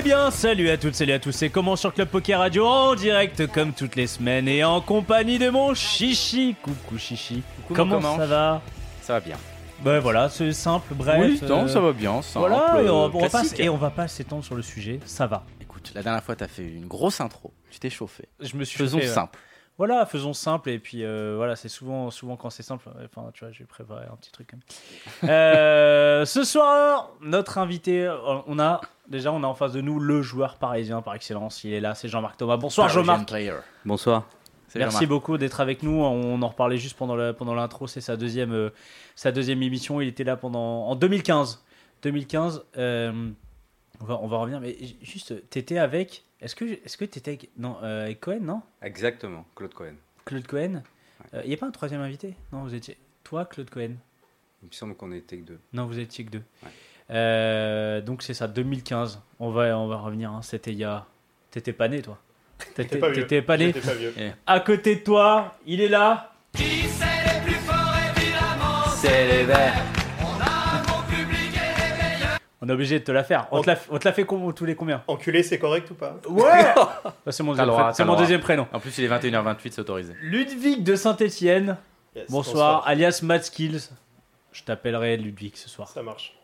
Eh bien, salut à toutes, salut à tous, c'est comment sur Club Poker Radio en direct comme toutes les semaines et en compagnie de mon chichi. Coucou chichi. Coucou, comment ça va? Ça va bien. Ben voilà, c'est simple, bref. oui, non, euh, ça va bien. simple, Voilà, et on, euh, on va pas, classique. et on va pas s'étendre sur le sujet, ça va. Écoute, la dernière fois, t'as fait une grosse intro. Tu t'es chauffé. Je me suis Faisons euh, simple. Voilà, faisons simple et puis euh, voilà, c'est souvent, souvent quand c'est simple. Enfin, tu vois, j'ai préparé un petit truc. Même. Euh, ce soir, notre invité, euh, on a déjà, on a en face de nous le joueur parisien par excellence. Il est là, c'est Jean-Marc Thomas. Bonsoir, Jean-Marc. Bonsoir. Merci beaucoup d'être avec nous. On en reparlait juste pendant la- pendant l'intro. C'est sa deuxième, euh, sa deuxième émission. Il était là pendant en 2015. 2015. euh, on va, on va revenir. Mais juste, t'étais avec. Est-ce que, est-ce que t'étais avec, non, euh, avec Cohen, non? Exactement, Claude Cohen. Claude Cohen? Il n'y a pas un troisième invité? Non, vous étiez. Toi, Claude Cohen? Il me semble qu'on était que deux. Non, vous étiez que deux. Ouais. Euh, donc c'est ça, 2015. On va, on va revenir. hein. C'était il y a. T'étais pas né, toi. T'étais pas pas né. Pas vieux. À côté de toi, il est là. C'est les verts. On est obligé de te la faire. On te la, on te la fait tous les combien? Enculé, c'est correct ou pas? Ouais Bah, C'est mon, deuxième, c'est mon prénom. En plus, il est 21h28, c'est autorisé. Ludwig de Saint-Etienne. Yes, Bonsoir, alias Mad Skills. Je t'appellerai Ludwig ce soir. Ça marche.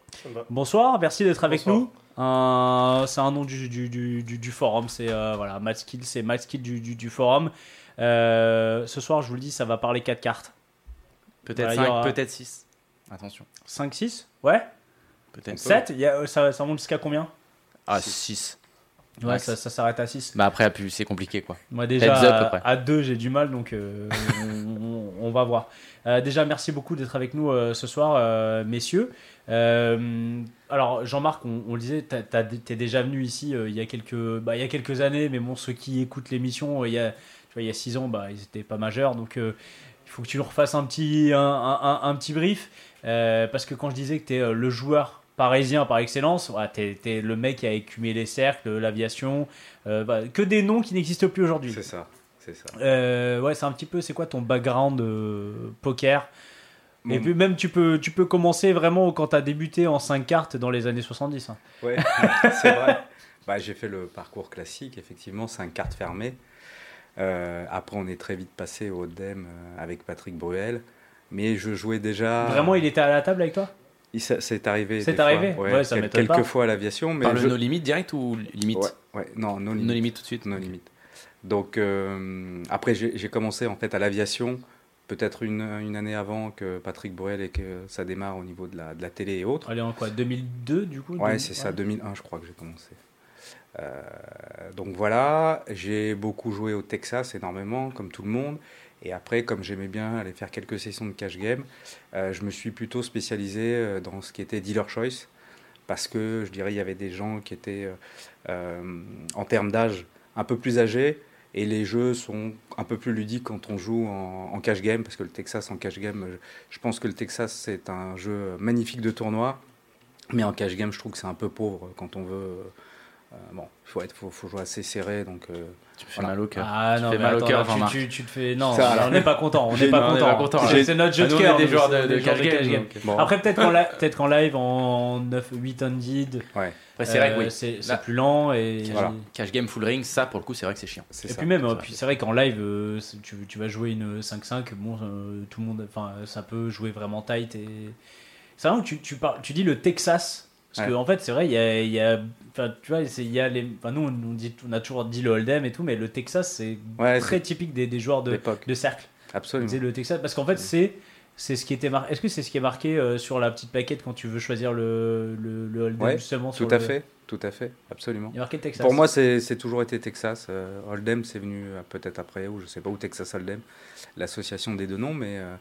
Bonsoir, merci d'être avec Bonsoir. nous. Euh, c'est un nom du, du, du, du- du forum, c'est euh, voilà, Mad Skills, c'est Mad Skills du, du, du forum. Euh, ce soir, je vous le dis, ça va parler 4 cartes. Peut-être Voilà, il 5, y aura- peut-être 6. Attention. 5, 6 Ouais? Peut-être 7 Il y a- ça, ça monte jusqu'à combien? Ah, 6. Ouais, Max. ça, ça s'arrête à 6. Bah après, c'est compliqué quoi. Moi déjà up, à- à 2 j'ai du mal donc euh, on, on va voir. Euh, déjà merci beaucoup d'être avec nous euh, ce soir messieurs. Alors Jean-Marc on, on le disait t'as- t'es déjà venu ici il y a quelques bah, il y a quelques années mais bon ceux qui écoutent l'émission il y a tu vois, il y a 6 ans bah ils étaient pas majeurs donc il faut que tu leur fasses un petit un, un- un- un petit brief parce que quand je disais que tu es le joueur parisien par excellence, voilà, tu es, le mec qui a écumé les cercles, l'aviation, euh, bah, que des noms qui n'existent plus aujourd'hui. C'est ça, c'est ça. Euh, ouais, c'est un petit peu, c'est quoi ton background euh, poker? Et puis même tu peux, tu peux commencer vraiment quand tu as débuté en 5 cartes dans les années 70. hein. Ouais, c'est vrai. Bah, j'ai fait le parcours classique, effectivement, cinq cartes fermées. Euh, après, on est très vite passé au DEM euh, avec Patrick Bruel. Mais je jouais déjà. Vraiment, il était à la table avec toi? C'est arrivé. C'est des fois. arrivé Ouais, Ouais, ça quel- m'étonne pas. Quelques fois à l'aviation. Mais Par le je- no limit direct ou limite? Ouais, ouais, non, no No limit. tout de suite. No limit. Donc, euh, après, j'ai commencé en fait à l'aviation, peut-être une, une année avant que Patrick Bruel et que ça démarre au niveau de la, de la télé et autres. Allez, en quoi 2002 du coup? Ouais, c'est ça, 2001, je crois que j'ai commencé. Euh, donc voilà, j'ai beaucoup joué au Texas énormément, comme tout le monde. Et après, comme j'aimais bien aller faire quelques sessions de cash game, euh, je me suis plutôt spécialisé euh, dans ce qui était dealer choice. Parce que je dirais, il y avait des gens qui étaient, euh, en termes d'âge, un peu plus âgés. Et les jeux sont un peu plus ludiques quand on joue en, en cash game. Parce que le Texas en cash game, je, je pense que le Texas, c'est un jeu magnifique de tournoi. Mais en cash game, je trouve que c'est un peu pauvre quand on veut. Euh, bon, il faut, être- faut, faut jouer assez serré. Donc, euh, Tu me fais Voilà. mal au cœur. Ah Tu non, fais mais mal au attends, cœur, là, tu- tu, tu te fais. Non, Ça, on n'est pas content. On n'est pas content. pas content, C'est notre jeu de cœur. des joueurs de- des de joueurs cash game, donc. bon, Après, peut-être qu'en, peut-être qu'en live, en 9, 8 handed, ouais, Après, c'est vrai que euh, oui. c'est, plus lent. Et, Cash, cash game full ring, ça pour le coup, c'est vrai que c'est chiant. c'est et ça. puis même, c'est euh, vrai. puis c'est vrai qu'en live, euh, tu, tu vas jouer une 5-5, bon, euh, tout le monde, enfin, ça peut jouer vraiment tight. Et... C'est vrai que tu, tu, parles, tu dis le Texas. Parce Ouais. qu'en fait, c'est vrai, il y a, il y a- enfin, tu vois, c'est- il y a les, enfin, nous, on, dit, on a toujours dit le hold'em et tout, mais le Texas, c'est Ouais, très typique des, des joueurs de, de cercle. Absolument. disait le Texas parce qu'en fait c'est c'est ce qui était marqué. Est-ce que c'est ce qui est marqué euh, sur la petite plaquette quand tu veux choisir le le, le Hold'em, Ouais, justement Tout sur à le- fait, tout à fait, absolument. Il y a marqué Texas. Pour moi, c'est c'est toujours été Texas. Euh, Hold'em, c'est venu euh, peut-être après, ou je sais pas où Texas Hold'em, l'association des deux noms, mais euh,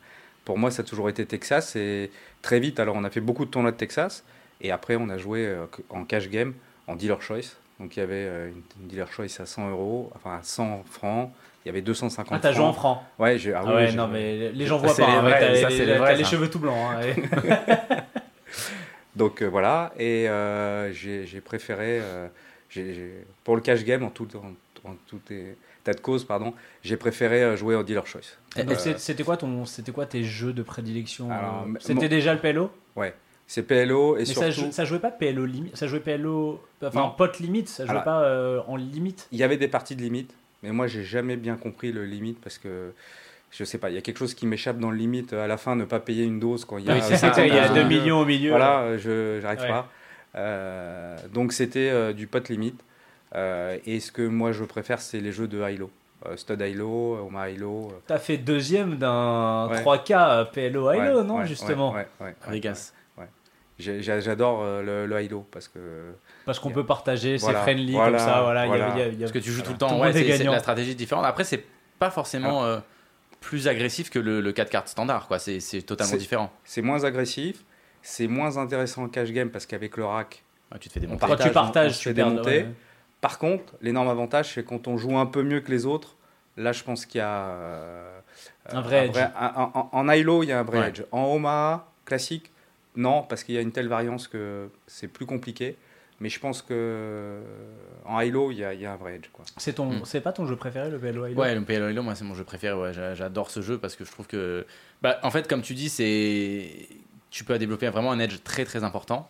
pour moi, ça a toujours été Texas. Et très vite, alors on a fait beaucoup de tournois de Texas, et après, on a joué euh, en cash game, en dealer choice. Donc il y avait euh, une, dealer choice à 100 euros, enfin à 100 francs. Il y avait 250 Ah, t'as joué en francs. franc. Ouais, j'ai. Ah, Ah ouais, non, mais les gens voient pas. les hein, t'as les, t'as cheveux tout blancs. hein, et- Donc euh, voilà, et euh, j'ai préféré, euh, pour le cash game, en tout, en, en tout état de cause, pardon, j'ai préféré jouer en dealer choice. C'était quoi ton, c'était quoi tes jeux de prédilection C'était déjà le PLO C'est PLO et Mais ça, surtout, jou- ça jouait pas PLO limite, ça jouait PLO, enfin pote limite, ça jouait Alors- pas euh, en limite. il y avait des parties de limite, mais moi j'ai jamais bien compris le limite parce que je sais pas, il y a quelque chose qui m'échappe dans le limite. À la fin, ne pas payer une dose quand il y a. Oui, c'est ça, 50 il y a doses. 2 millions au milieu. Voilà, euh, je j'arrive Ouais. pas. Euh, donc c'était euh, du pot limite. Euh, et ce que moi je préfère, c'est les jeux de high-low. Euh, Stud high-low, Oma euh, T'as fait deuxième d'un Ouais. 3K PLO Hilo, ouais, non, ouais, justement? ouais, J'adore euh, le, le high-low parce que. Parce qu'on peut partager, Voilà, c'est friendly voilà, comme ça, voilà. y y a- y a- Parce que tu joues tout le Tout le temps, monde ouais, est c'est la stratégie est différente. Après, c'est pas forcément euh, plus agressif que le, le 4 cartes standard, quoi. C'est c'est totalement différent. C'est moins agressif, c'est moins intéressant en cash game parce qu'avec le rack, Ouais, tu te fais. Quand tu partage, on- on partages, tu démonter. ouais. Par contre, l'énorme avantage, c'est quand on joue un peu mieux que les autres, là, je pense qu'il y a. euh, Un vrai edge. un- un- en, en high-low, il y a un vrai Ouais. edge. En Omaha, classique, non, parce qu'il y a une telle variance que c'est plus compliqué. Mais je pense que en high-low, il y, a- il y a un vrai edge. Quoi. C'est ton, Mm. c'est pas ton jeu préféré le PLO Hilo Ouais, le PLO Halo, moi, c'est mon jeu préféré. Ouais, j'adore ce jeu parce que je trouve que. Bah, en fait, comme tu dis, c'est. Tu peux développer vraiment un edge très très important.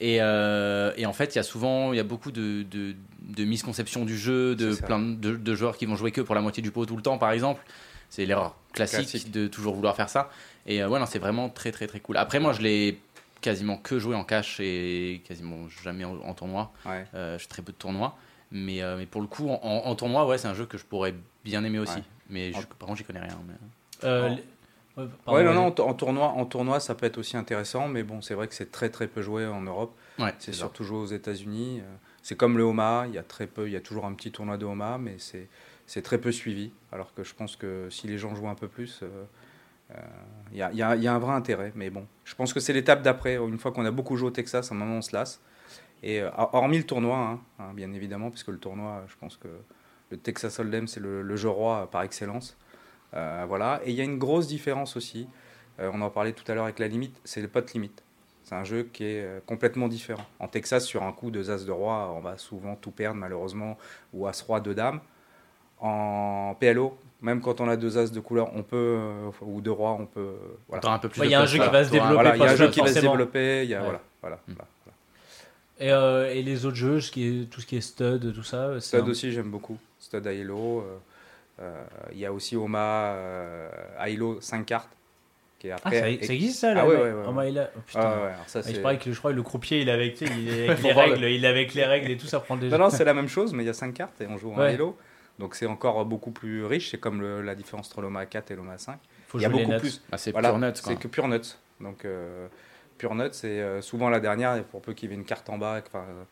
Et, euh, et en fait, il y a souvent, il y a beaucoup de, de, de misconceptions du jeu, de plein de, de joueurs qui vont jouer que pour la moitié du pot tout le temps, par exemple. C'est l'erreur classique, Classique. de toujours vouloir faire ça. Et euh, ouais, non, c'est vraiment très très très cool. Après, moi, je l'ai quasiment que joué en cash et quasiment jamais en, en tournoi. Ouais. Euh, je fais très peu de tournois. Mais, euh, mais pour le coup, en, en tournoi, ouais, c'est un jeu que je pourrais bien aimer aussi. Ouais. Mais je, par contre, j'y connais rien. mais- Euh, ouais, pardon, ouais, non, non, en, tou- en tournoi, en tournoi, ça peut être aussi intéressant, mais bon, c'est vrai que c'est très très peu joué en Europe. Ouais, C'est surtout joué aux États-Unis. Euh, C'est comme le Omaha, il y a très peu, il y a toujours un petit tournoi de Omaha, mais c'est c'est très peu suivi. Alors que je pense que si les gens jouent un peu plus, euh, euh, il il y a- un vrai intérêt. Mais bon, je pense que c'est l'étape d'après. Une fois qu'on a beaucoup joué au Texas, à un moment on se lasse. Et euh, hormis le tournoi, hein, hein, bien évidemment, puisque le tournoi, je pense que le Texas Hold'em c'est le, jeu roi euh, par excellence. Euh, voilà. Et il y a une grosse différence aussi. Euh, on en parlait tout à l'heure avec la limite, c'est le pot limite. C'est un jeu qui est euh, complètement différent. En Texas, sur un coup de As de roi, on va souvent tout perdre malheureusement, ou As roi de dame. En PLO, même quand on a deux As de couleur, on peut, euh, ou de roi, on peut. euh, voilà. T'auras un peu plus Ouais, de il y a un jeu qui va se développer Voilà, il y a un jeu qui va se développer. Il y a, Ouais. voilà, voilà, Mm. voilà. Et, euh, et les autres jeux, ce qui est, tout ce qui est stud, tout ça. Stud un- aussi, j'aime beaucoup. Stud euh, euh, Il y a aussi Oma euh, Hilo 5 cartes. Qui est Ah, ça, et- ça existe ça là Ah ouais, ouais, ouais, Oh, bah, il a- oh, putain. Ah alors ça, Ah, je que je crois que le croupier il est avec, il est les le- règles, il est avec les règles et tout ça prend déjà. Non, non, c'est la même chose, mais il y a 5 cartes et on joue en Ouais. Donc c'est encore beaucoup plus riche. C'est comme le- la différence entre l'OMA 4 et l'OMA 5. Faut il y a beaucoup plus. Ah, c'est Voilà, pure nuts, quoi. C'est que pure nuts. Donc euh, pure nuts, c'est euh, souvent la dernière. Et pour peu qu'il y ait une carte en bas, enfin, euh,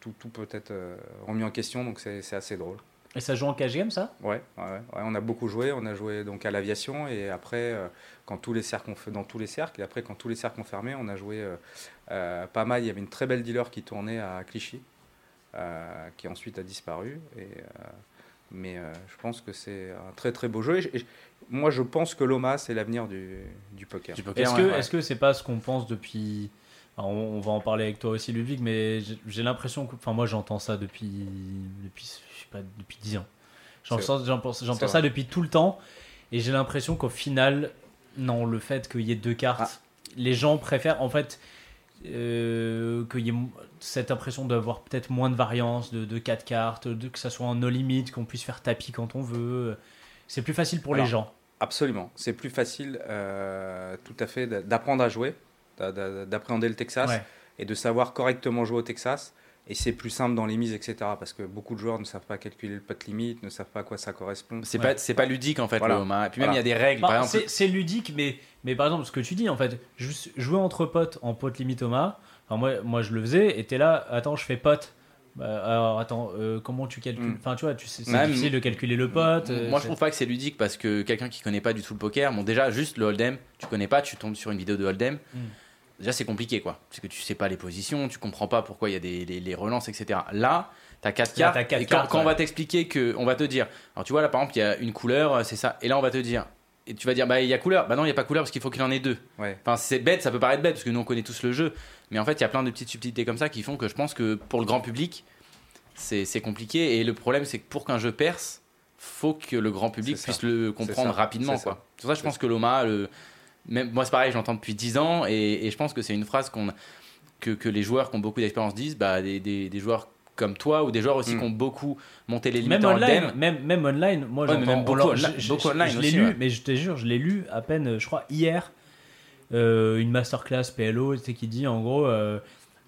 tout, tout peut être euh, remis en question. Donc c'est assez drôle. Et ça joue en cash game ça? Ouais, ouais, ouais, on a beaucoup joué. On a joué donc à l'aviation et après, euh, quand tous les cercles ont fait dans tous les cercles, et après quand tous les cercles ont fermé, on a joué euh, euh, pas mal. Il y avait une très belle dealer qui tournait à Clichy, euh, qui ensuite a disparu. Et, euh, mais euh, je pense que c'est un très très beau jeu. Et, et moi, je pense que l'OMA c'est l'avenir du, du poker. Du poker, Est-ce ouais, que ouais. est-ce que c'est pas ce qu'on pense depuis Alors, on, on va en parler avec toi aussi Ludwig mais j'ai- l'impression que enfin moi j'entends ça depuis depuis je sais pas depuis 10 ans. J'entends ça- vrai. depuis tout le temps et j'ai l'impression qu'au final non le fait qu'il y ait deux cartes Ah. les gens préfèrent en fait euh, qu'il y ait cette impression d'avoir peut-être moins de variance de, de 4 cartes, de, que ça soit en no limit, qu'on puisse faire tapis quand on veut. C'est plus facile pour les gens. Absolument. C'est plus facile, euh, tout à fait, d'a- d'apprendre à jouer, d'a- d'a- d'appréhender le Texas. Ouais. et de savoir correctement jouer au Texas Et c'est plus simple dans les mises, etc. Parce que beaucoup de joueurs ne savent pas calculer le pot limite, ne savent pas à quoi ça correspond. C'est Ouais. pas, c'est pas ludique en fait Voilà. le Omaha. Et puis même il y a des règles. Enfin, par exemple, c'est- ludique, mais, mais par exemple, ce que tu dis, en fait, jouer entre potes en pote limite Thomas, enfin, moi, moi je le faisais, et t'es là, attends, je fais pote. Bah, alors attends, euh, comment tu calcules Mm. Enfin, tu vois, tu sais, c'est difficile de calculer le pote. euh, Moi, je trouve pas que c'est ludique parce que quelqu'un qui connaît pas du tout le poker, bon, déjà, juste le hold'em, tu connais pas, tu tombes sur une vidéo de hold'em. Mm. Déjà, c'est compliqué, quoi. Parce que tu sais pas les positions, tu comprends pas pourquoi il y a des les, les relances, etc. Là, t'as quatre Là, cartes. quatre et quand, cartes, quand on va t'expliquer que, on va te dire, alors tu vois, là, par exemple, il y a une couleur, euh, c'est ça. Et là, on va te dire, et tu vas dire, bah, il y a couleur. Bah non, il y a pas couleur parce qu'il faut qu'il en ait deux. Ouais. Enfin, c'est bête, ça peut paraître bête parce que nous, on connaît tous le jeu. Mais en fait, il y a plein de petites subtilités comme ça qui font que je pense que pour le grand public, c'est compliqué. Et le problème, c'est que pour qu'un jeu perce, faut que le grand public ça. puisse le comprendre ça. rapidement. Quoi. ça. C'est pour ça que je pense que l'OMA, le... même, moi c'est pareil, j'entends depuis 10 ans et, et je pense que c'est une phrase qu'on que, que les joueurs qui ont beaucoup d'expérience disent, bah, des, des, des joueurs comme toi ou des joueurs aussi Mm. qui ont beaucoup monté les limites Même en online, même, même online, moi Ouais, même beaucoup online- je- je- l'ai lu, ouais. mais je te jure, je l'ai lu à peine, je crois, hier, euh, une masterclass PLO qui dit en gros, euh,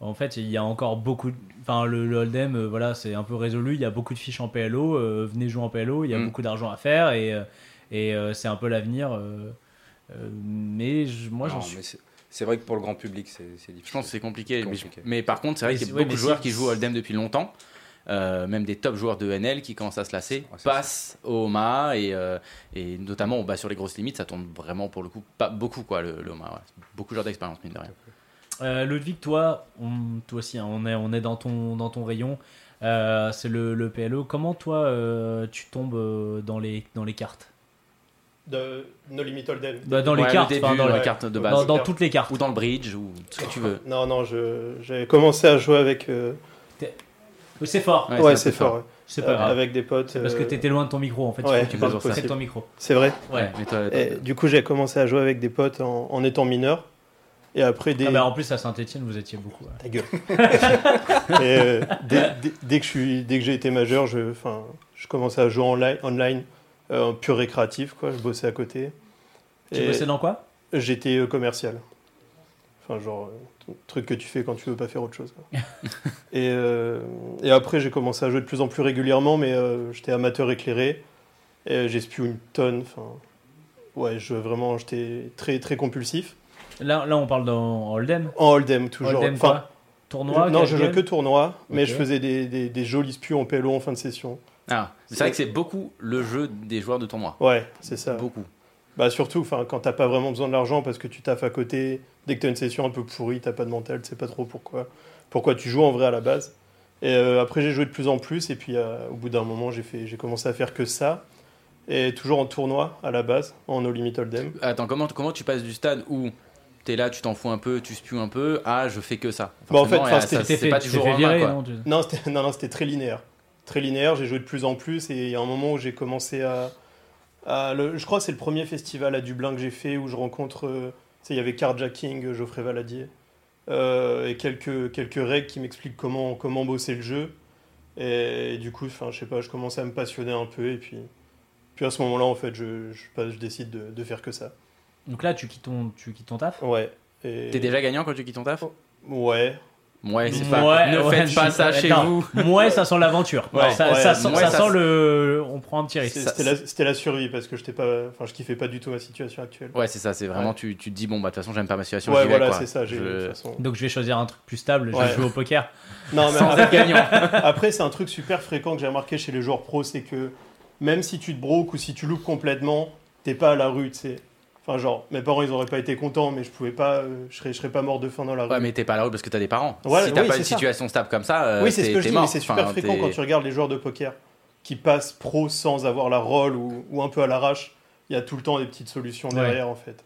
en fait, il y a encore beaucoup, de- enfin le, le hold'em, euh, voilà, c'est un peu résolu, il y a beaucoup de fiches en PLO, venez jouer en PLO, il y a Mm. beaucoup d'argent à faire et, et c'est un peu l'avenir. Euh, mais je- moi j'en suis. c'est- vrai que pour le grand public, c'est difficile. Je pense que c'est compliqué. Mais, je- Compliqué. mais par contre, c'est vrai qu'il y a ouais, beaucoup de joueurs qui jouent au Hold'em depuis longtemps. euh, même des top joueurs de NL qui commencent à se lasser, Ouais, passent au Omaha et, euh, et notamment bah, sur les grosses limites, ça tourne vraiment pour le coup pas beaucoup quoi le, le Omaha. ouais. Beaucoup de joueurs d'expérience mine de rien. Euh, Ludwig, toi, on- toi aussi, hein, on est, on est dans ton, dans ton rayon. Euh, c'est le, le PLO. Comment toi, euh, tu tombes dans les, dans les cartes? De No Limit Hold'em. Bah, Dans les Ouais, le cartes, début, enfin, dans, les- carte de base. dans, toutes les cartes. ou dans le bridge ou ce que tu veux. Non, non, j'avais commencé à jouer avec. euh, Oui, C'est fort, Ouais, Ouais, c'est fort. ouais. c'est pas Euh, grave. Avec des potes. C'est parce que euh, t'étais loin de ton micro en fait. ouais, tu parles de ton micro. C'est vrai. Ouais. Mais toi, toi- Et du coup, j'ai commencé à jouer avec des potes en, en étant mineur. Et après, des. Ah bah, en plus, à Saint-Etienne, vous étiez beaucoup. ouais. Ta gueule. Et, euh, dès, dès- dès que je suis, dès que j'ai été majeur, je, enfin, je commençais à jouer en li- online, euh, pur récréatif, quoi. Je bossais à côté. Tu Et bossais dans quoi? J'étais euh, commercial. Enfin, genre, euh, truc que tu fais quand tu veux pas faire autre chose. quoi. et, euh, et après, j'ai commencé à jouer de plus en plus régulièrement, mais euh, j'étais amateur éclairé. Et j'ai une tonne. Enfin, ouais, je, vraiment, j'étais très, très compulsif. là, là, on parle dans Hold'em? En hold'em, toujours. Hold'em Enfin, quoi? Tournoi je- non, je jouais que tournoi, mais je faisais des, des, des jolis spios en PLO en fin de session. Ah, c'est vrai que c'est beaucoup le jeu des joueurs de tournoi. Ouais, c'est ça. Beaucoup. Bah surtout, enfin, quand t'as pas vraiment besoin de l'argent parce que tu taffes à côté, dès que t'as une session un peu pourrie, t'as pas de mental, tu sais pas trop pourquoi, pourquoi tu joues en vrai à la base. Et euh, après j'ai joué de plus en plus et puis euh, au bout d'un moment j'ai fait, j'ai commencé à faire que ça et toujours en tournoi à la base, en no limit hold'em. Attends, comment, comment tu passes du stade où t'es là, tu t'en fous un peu, tu spies un peu, à je fais que ça? Bah, en fait, c'est pas toujours virer, main, quoi. non tu- Non, c'était non, non, c'était très linéaire, très linéaire. J'ai joué de plus en plus et il y a un moment où j'ai commencé à, à le- je crois que c'est le premier festival à Dublin que j'ai fait où je rencontre, euh, tu sais, il y avait Carjacking, Geoffrey Valadier, euh, et quelques quelques règles qui m'expliquent comment comment bosser le jeu. Et, du coup, enfin, je sais pas, je commence à me passionner un peu et puis puis à ce moment-là, en fait, je je, décide de, de faire que ça. Donc là, tu quittes ton, tu quittes ton taf? Ouais. Et... T'es déjà gagnant quand tu quittes ton taf? Ouais. Ouais, c'est Ouais, pas. ne ouais, faites pas je- ça chez attends. vous. Moi, ça sent l'aventure. Ouais, ça, ouais, ça sent, moi, ça ça- sent le. On prend un petit risque. C'était la, survie parce que j'étais pas, enfin, je kiffais pas du tout ma situation actuelle. Ouais, c'est ça, c'est vraiment, Ouais. tu, tu te dis, bon, bah, de toute façon, j'aime pas ma situation. Ouais, voilà, c'est ça. Je- façon. Donc je vais choisir un truc plus stable. Je Ouais. vais jouer au poker. Non, mais Sans après, gagnant. après, c'est un truc super fréquent que j'ai remarqué chez les joueurs pros, c'est que même si tu te broques ou si tu loupes complètement, t'es pas à la rue, tu sais. Enfin, genre, mes parents, ils auraient pas été contents, mais je pouvais pas, euh, je serais, je serais pas mort de faim dans la rue. Ouais, mais t'es pas là parce que t'as des parents. Ouais, si t'as oui, pas une ça. situation stable comme ça, euh, oui, c'est ce que je dis, mort. mais c'est super Enfin, fréquent quand tu regardes les joueurs de poker qui passent pro sans avoir la roll ou, ou un peu à l'arrache. Il y a tout le temps des petites solutions Ouais. derrière, en fait.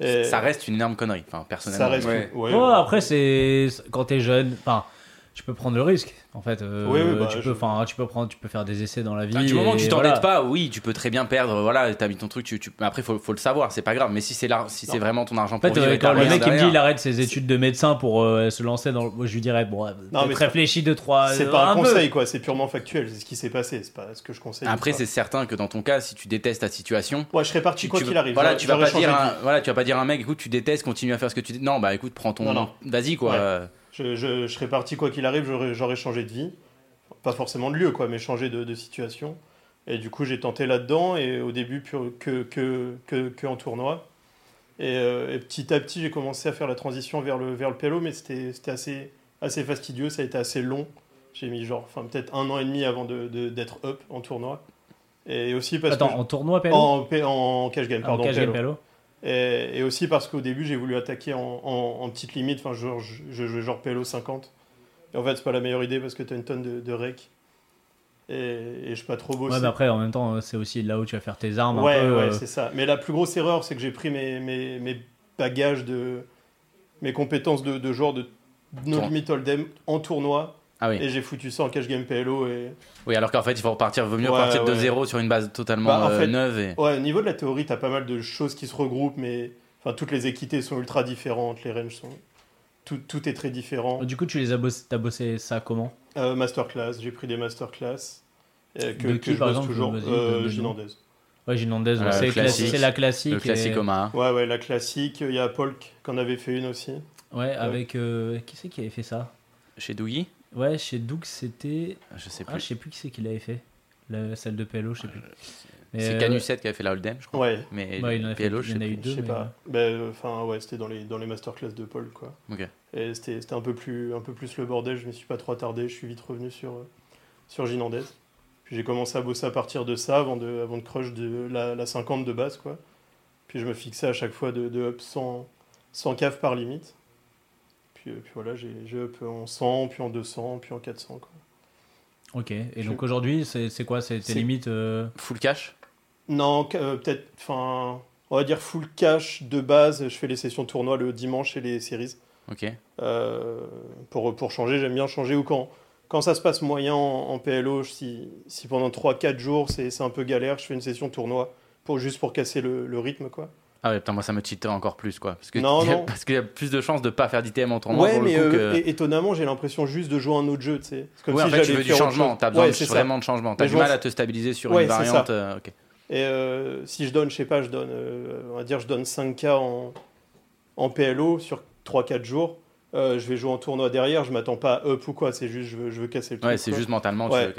Et Ça reste une énorme connerie, enfin, personnellement. ça reste. Ouais. ouais, Ouais, ouais. après, c'est quand t'es jeune. Enfin, tu peux prendre le risque. En fait, Euh, Oui, oui, bah, tu je- peux, enfin, tu peux prendre, tu peux faire des essais dans la vie. Du moment que tu t'endettes voilà. pas, oui, tu peux très bien perdre. Voilà, t'as mis ton truc. Tu, tu- mais Après, faut, faut le savoir, c'est pas grave. Mais si c'est là, si c'est vraiment ton argent En pour fait, vivre euh, quand le mec il me dit derrière- il arrête ses études de médecin pour euh, se lancer dans le. Moi, je lui dirais, bon, Non, mais peut-être réfléchis deux, trois. C'est euh, pas un, conseil, quoi. C'est purement factuel. C'est ce qui s'est passé. C'est pas ce que je conseille. Après, c'est certain que dans ton cas, si tu détestes ta situation, Ouais, je serais parti quoi qu'il arrive. Voilà, tu vas pas dire, voilà, tu vas pas dire à un mec, écoute, tu détestes, continue à faire ce que tu dis. Non, bah écoute, prends ton, vas-y quoi. Je, je, je serais parti quoi qu'il arrive, j'aurais, changé de vie. Pas forcément de lieu, quoi, mais changé de, de situation. Et du coup, j'ai tenté là-dedans, et au début, pur- que, que, que, que en tournoi. Et, euh, et petit à petit, j'ai commencé à faire la transition vers le, vers le PLO, mais c'était, c'était assez, assez fastidieux, ça a été assez long. J'ai mis genre, enfin, peut-être un an et demi avant de, de- d'être up en tournoi. Et aussi parce Attends, que. en tournoi, PLO en, en cash game, Ah, en pardon. cash game PLO. Et, et aussi parce qu'au début, j'ai voulu attaquer en, en- en petite limite. Enfin, je, je, je jouais genre PLO 50. Et en fait, c'est pas la meilleure idée parce que tu as une tonne de, de rec. Et, et je suis pas trop beau. Ouais, mais après, en même temps, euh, c'est aussi là où tu vas faire tes armes. un ouais, peu, ouais, euh, c'est ça. Mais la plus grosse erreur, c'est que j'ai pris mes, mes, mes bagages de. mes compétences de, de joueur de No Limit Hold'em en tournoi. Ah oui. Et j'ai foutu ça en cash game PLO. Et... Oui, alors qu'en fait, il faut repartir, vaut mieux Ouais, repartir de ouais. zéro sur une base totalement Bah, en euh, fait, neuve. Et... Ouais, au niveau de la théorie, tu as pas mal de choses qui se regroupent, mais enfin, toutes les équités sont ultra différentes, les ranges sont. Tout, tout est très différent. Du coup, tu les as bossé, t'as bossé ça comment? Euh, masterclass, j'ai pris des masterclass. euh, que, De que qui, je par bosse exemple, toujours. Euh. Ginandaise. Ouais, Ginandaise, Euh, c'est, classique. classi- c'est la classique. Le classique et- Omaha. Ouais, ouais, la classique. Il y a Polk qui en avait fait une aussi. Ouais, avec. euh, qui c'est qui avait fait ça? Chez Dougie Ouais, chez Doug, c'était. Je sais Ah, plus. je sais plus qui c'est qui l'avait fait. La, celle de PLO, je sais plus. Mais, c'est euh, qui avait fait la Hold'em, je crois. Ouais, Mais Ouais, il en a fait- PLO, je il y en sais a eu plus. deux. je sais mais, pas. Ben, Enfin, ouais, c'était dans les, dans les masterclass de Paul, quoi. Ok. Et c'était c'était un, peu plus- un peu plus le bordel. Je me suis pas trop attardé. Je suis vite revenu sur, euh, sur Ginandaise. Puis j'ai commencé à bosser à partir de ça avant de, avant de crush de la, la 50 de base, quoi. Puis je me fixais à chaque fois de, de up 100, 100 caves par limite. Puis, puis voilà, j'ai j'ai up en 100, puis en 200, puis en 400, quoi. Ok, et Je- donc aujourd'hui, c'est, c'est quoi C'est limites euh, Full cash? Non, euh, peut-être, enfin, on va dire full cash de base. Je fais les sessions tournoi le dimanche et les séries. Ok. Euh, pour, pour changer, j'aime bien changer. Ou quand, quand ça se passe moyen en, en PLO, si, si pendant 3-4 jours c'est c'est un peu galère, je fais une session tournoi pour, juste pour casser le, le rythme. quoi. Ah ouais, putain, moi ça me cheaterait encore plus quoi. Parce qu'il y a plus de chances de pas faire d'ITM en tournoi ouais, pour mais le coup euh, que. étonnamment, j'ai l'impression juste de jouer un autre jeu. tu sais. C'est comme Oui, si en fait, tu veux du changement. T'as besoin Ouais, de- c'est ça. vraiment de changement. T'as du mal à te stabiliser sur Ouais, une variante. euh, ok. Et euh, si je donne, je sais pas, je donne, euh, on va dire, je donne 5K en, en PLO sur 3-4 jours. je vais jouer en tournoi derrière, je m'attends pas à up ou quoi, c'est juste je veux, je veux casser le truc. Ouais, c'est juste mentalement. tu Ouais. veux-.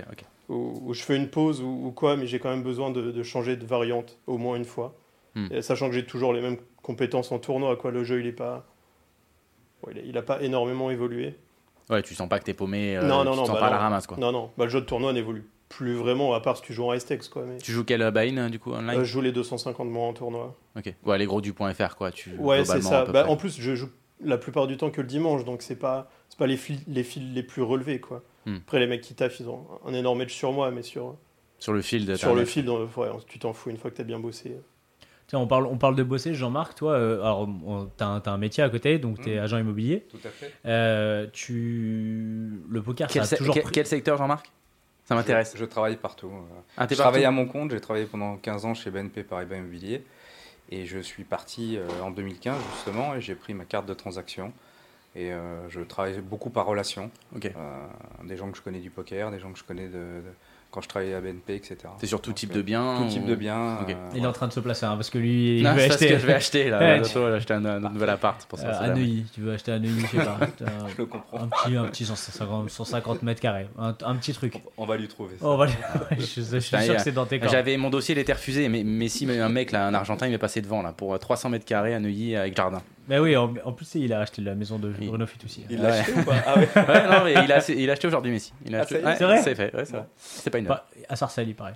Ou, ou je fais une pause ou, ou quoi, mais j'ai quand même besoin de, de changer de variante au moins une fois. Hmm. Et sachant que j'ai toujours les mêmes compétences en tournoi, quoi. Le jeu, il est pas, ouais, il, a, il a pas énormément évolué. Ouais, tu sens pas que t'es paumé. euh, Non, non, tu non, sens bah pas à la non. ramasse quoi. Non, non, bah, le jeu de tournoi n'évolue plus vraiment, à part si tu joues en STX, quoi. Mais Tu joues quel euh, buy-in du coup online? Euh, je joue les 250 mois en tournoi. Ok. Ouais, les gros du point .fr quoi. Tu, Ouais, c'est ça. Bah, en plus, je joue la plupart du temps que le dimanche, donc c'est pas, pas les fils, les fils les plus relevés, quoi. Hmm. Après, les mecs qui taffent, ils ont un énorme edge sur moi, mais sur, Sur le field. sur le ouais, tu t'en fous une fois que t'as bien bossé. Tiens, on parle, on parle de bosser, Jean-Marc, toi, euh, alors, on- t'as un, t'as un métier à côté, donc t'es Mhm. agent immobilier. Tout à fait. Euh, tu... Le poker, Quel, ça a se- toujours quel- pris- quel secteur, Jean-Marc? Ça m'intéresse. Je, je travaille partout. Ah, je travaille à mon compte, j'ai travaillé pendant 15 ans chez BNP Paribas Immobilier et je suis parti euh, en 2015 justement et j'ai pris ma carte de transaction et euh, je travaille beaucoup par relation. Euh, des gens que je connais du poker, des gens que je connais de, de- quand je travaillais à BNP, etc. C'est sur tout Donc, type euh, de biens Tout type de biens. Ok. euh, Il est en train de se placer, hein, parce que lui, il Non, veut acheter que je vais acheter là. Bientôt, acheter un, un nouvel appart. Pour ça, euh, à. Neuilly. Tu veux acheter à Neuilly, je sais pas. Je le comprends. Un petit, un petit 150, 150 mètres carrés, un, un petit truc. On va lui trouver. Oh, je, je suis sûr que a- c'est dans tes corps. J'avais mon dossier, il était refusé, mais, mais si mais un mec là, un Argentin, il m'est passé devant là pour euh, 300 mètres carrés à Neuilly avec jardin. Mais oui, en, en plus, il a acheté la maison de. Bruno Fit aussi. Il Ouais. l'a acheté ou pas Ah ouais Ouais, non, mais il a, il a acheté aujourd'hui Messi. Il a Ah, acheté- C'est vrai C'est fait, ouais, c'est vrai. C'est pas une Pas- à Sarcelles, il paraît.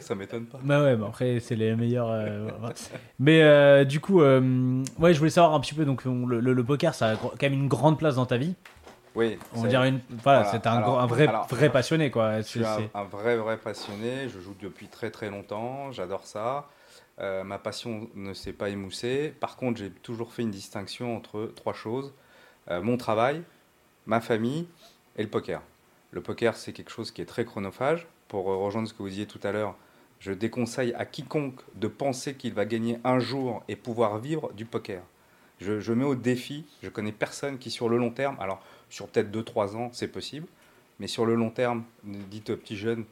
Ça m'étonne pas. Bah ouais, mais après, c'est les meilleurs. euh, voilà. mais euh, du coup, euh, ouais, je voulais savoir un petit peu. Donc, on- le, le- le poker, ça a quand même une grande place dans ta vie. Oui. On c'est- dirait une. Voilà, Voilà. c'est un, Alors, gros- un vrai, alors, vrai passionné, quoi. Je C'est- suis un, un vrai, vrai passionné. Je joue depuis très, très longtemps. J'adore ça. Euh, ma passion ne s'est pas émoussée. Par contre, j'ai toujours fait une distinction entre trois choses Euh, mon travail, ma famille et le poker. Le poker, c'est quelque chose qui est très chronophage. Pour euh, rejoindre ce que vous disiez tout à l'heure, je déconseille à quiconque de penser qu'il va gagner un jour et pouvoir vivre du poker. Je, je mets au défi, je connais personne qui sur le long terme, alors sur peut-être 2-3 ans, c'est possible, mais sur le long terme, dites aux petits jeunes,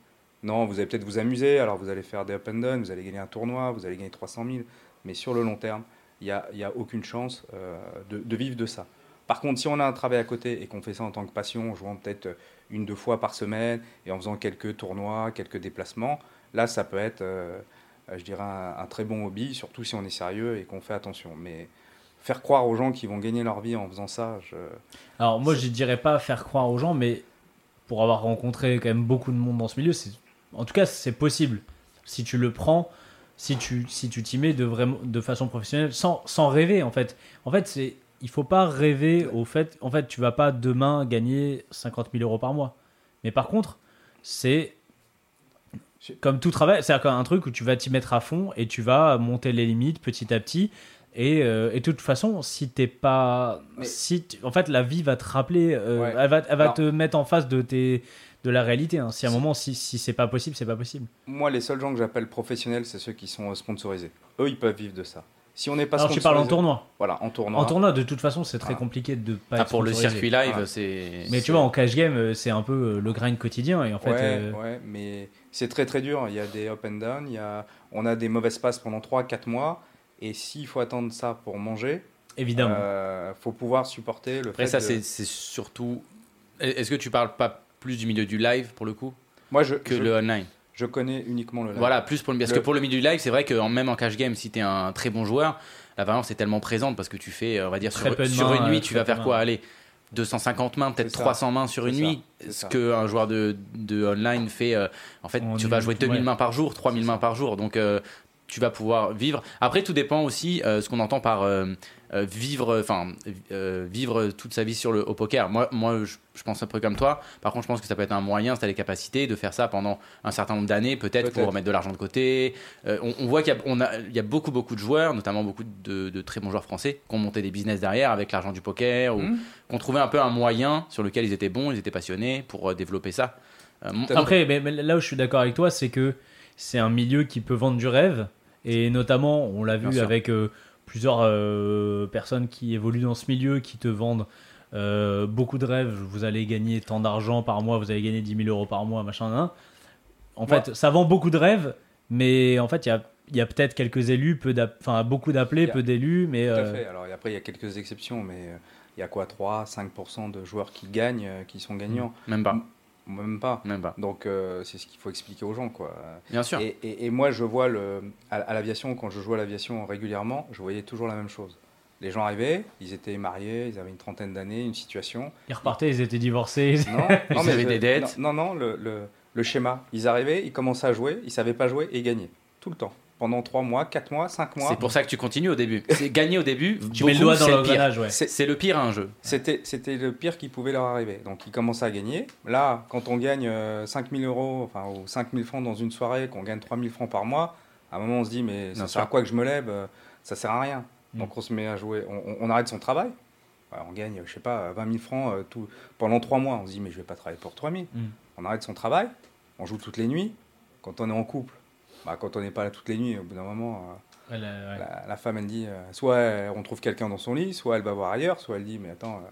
non, vous allez peut-être vous amuser, alors vous allez faire des up and down, vous allez gagner un tournoi, vous allez gagner 300 000, mais sur le long terme, il n'y a, a aucune chance euh, de, vivre de ça. Par contre, si on a un travail à côté et qu'on fait ça en tant que passion, en jouant peut-être une, deux fois par semaine et en faisant quelques tournois, quelques déplacements, là, ça peut être, euh, je dirais, un, très bon hobby, surtout si on est sérieux et qu'on fait attention. Mais faire croire aux gens qu'ils vont gagner leur vie en faisant ça, je... Alors moi, je dirais pas faire croire aux gens, mais pour avoir rencontré quand même beaucoup de monde dans ce milieu, c'est en tout cas c'est possible si tu le prends, si tu si tu t'y mets de vraiment de façon professionnelle, sans, sans rêver en fait. En fait, c'est il faut pas rêver au fait. En fait, tu vas pas demain gagner 50 000 euros par mois. Mais par contre, c'est comme tout travail, c'est un truc où tu vas t'y mettre à fond et tu vas monter les limites petit à petit. Et, euh, et de toute façon, si t'es pas, Mais- si en fait la vie va te rappeler, euh, Ouais. elle va, elle va Alors- te mettre en face de tes, de la réalité. hein. Si à un moment, si, si c'est pas possible, c'est pas possible. Moi, les seuls gens que j'appelle professionnels, c'est ceux qui sont euh, sponsorisés. Eux, ils peuvent vivre de ça. Si on n'est pas Alors tu parles en tournoi. Voilà, en tournoi. En tournoi, de toute façon, c'est très Voilà. compliqué de pas Ah, être pour le circuit live, Voilà. c'est. Mais tu vois, en cash game, euh, c'est un peu euh, le grind quotidien et en fait. ouais, euh, ouais, mais c'est très très dur. Il y a des up and down. Il y a, on a des mauvaises passes pendant 3-4 mois. Et s'il faut attendre ça pour manger, Évidemment. euh, faut pouvoir supporter le Après, fait ça, de- c'est surtout. Est-ce que tu parles pas plus du milieu du live pour le coup Moi, je, que je, le online je connais uniquement le live. Voilà, plus pour le parce Le- que pour le milieu du live, c'est vrai que même en cash game, si tu es un très bon joueur, la variance est tellement présente parce que tu fais, euh, on va dire, sur, une nuit, tu vas faire quoi. Allez, 250 mains, peut-être C'est ça. 300 mains sur une nuit, ce ça. qu'un joueur de, de online fait. euh, en fait, En tu vas jouer 2000 ouais. mains par jour, 3000 mains par jour, donc euh, tu vas pouvoir vivre. Après, tout dépend aussi euh, ce qu'on entend par euh, vivre, enfin euh, vivre toute sa vie sur le au poker. Moi, moi, je, je pense un peu comme toi. Par contre, je pense que ça peut être un moyen, si tu as les capacités, de faire ça pendant un certain nombre d'années, peut-être pour mettre de l'argent de côté. Euh, on, on voit qu'il y, a- on a- il y a beaucoup, beaucoup de joueurs, notamment beaucoup de, de très bons joueurs français, qui ont monté des business derrière avec l'argent du poker, ou Mhm. qui ont trouvé un peu un moyen sur lequel ils étaient bons, ils étaient passionnés pour euh, développer ça. Euh. Après, mais, mais là où je suis d'accord avec toi, c'est que c'est un milieu qui peut vendre du rêve. Et notamment, on l'a vu avec euh, plusieurs euh, personnes qui évoluent dans ce milieu, qui te vendent euh, beaucoup de rêves. Vous allez gagner tant d'argent par mois, vous allez gagner 10 000 euros par mois, machin. nan. En fait, ça vend beaucoup de rêves, mais en fait, il y a, il y a peut-être quelques élus, peu enfin beaucoup d'appelés, peu d'élus, mais Tout à euh, fait. Alors et après, il y a quelques exceptions, mais euh, il y a quoi 3-5% de joueurs qui gagnent, euh, qui sont gagnants Même pas, Même pas. même pas. Donc euh, c'est ce qu'il faut expliquer aux gens. Quoi. Bien sûr. Et, et- et moi, je vois le, à, à l'aviation, quand je jouais à l'aviation régulièrement, je voyais toujours la même chose. Les gens arrivaient, ils étaient mariés, ils avaient une trentaine d'années, une situation. ils repartaient, ils étaient divorcés. Non, Ils avaient je- des dettes. Non, non, non, le, le- le schéma. Ils arrivaient, ils commençaient à jouer, ils savaient pas jouer et ils gagnaient. Tout le temps. Pendant 3 mois, 4 mois, 5 mois. C'est pour ça que tu continues au début. C'est gagner au début. tu mets le doigt dans c'est le pire. ouais. C'est- le pire à un jeu. C'était, c'était le pire qui pouvait leur arriver. Donc ils commençaient à gagner. Là, quand on gagne 5000 euros, enfin, ou 5000 francs dans une soirée, qu'on gagne 3000 francs par mois, à un moment on se dit, mais ça Bien sert à quoi que je me lève Euh, Ça sert à rien. Mm. Donc on se met à jouer, on, on- on arrête son travail. Ouais, on gagne, je sais pas, 20 000 francs euh, tout, pendant 3 mois. On se dit, mais je vais pas travailler pour 3000. Mm. On arrête son travail, on joue toutes les nuits. Quand on est en couple, bah, quand on n'est pas là toutes les nuits, au bout d'un moment, euh, Ouais, la- ouais. la, la femme, elle dit, euh, soit euh, on trouve quelqu'un dans son lit, soit elle va voir ailleurs, soit elle dit, mais attends,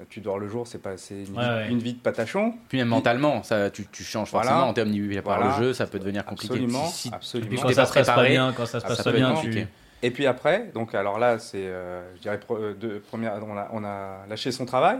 euh, tu dors le jour, c'est pas, c'est une, Ouais, vie, ouais. une vie de patachon. Puis même mentalement, ça, tu, tu changes Voilà. forcément en termes de par Voilà. le jeu, ça peut devenir compliqué. Absolument, Si- si- absolument. Puis quand ça passe pas préparé, bien, quand ça se ah, passe pas bien, tu... Et puis après, donc alors là, c'est, euh, je dirais, euh, de, première, on a, on a lâché son travail,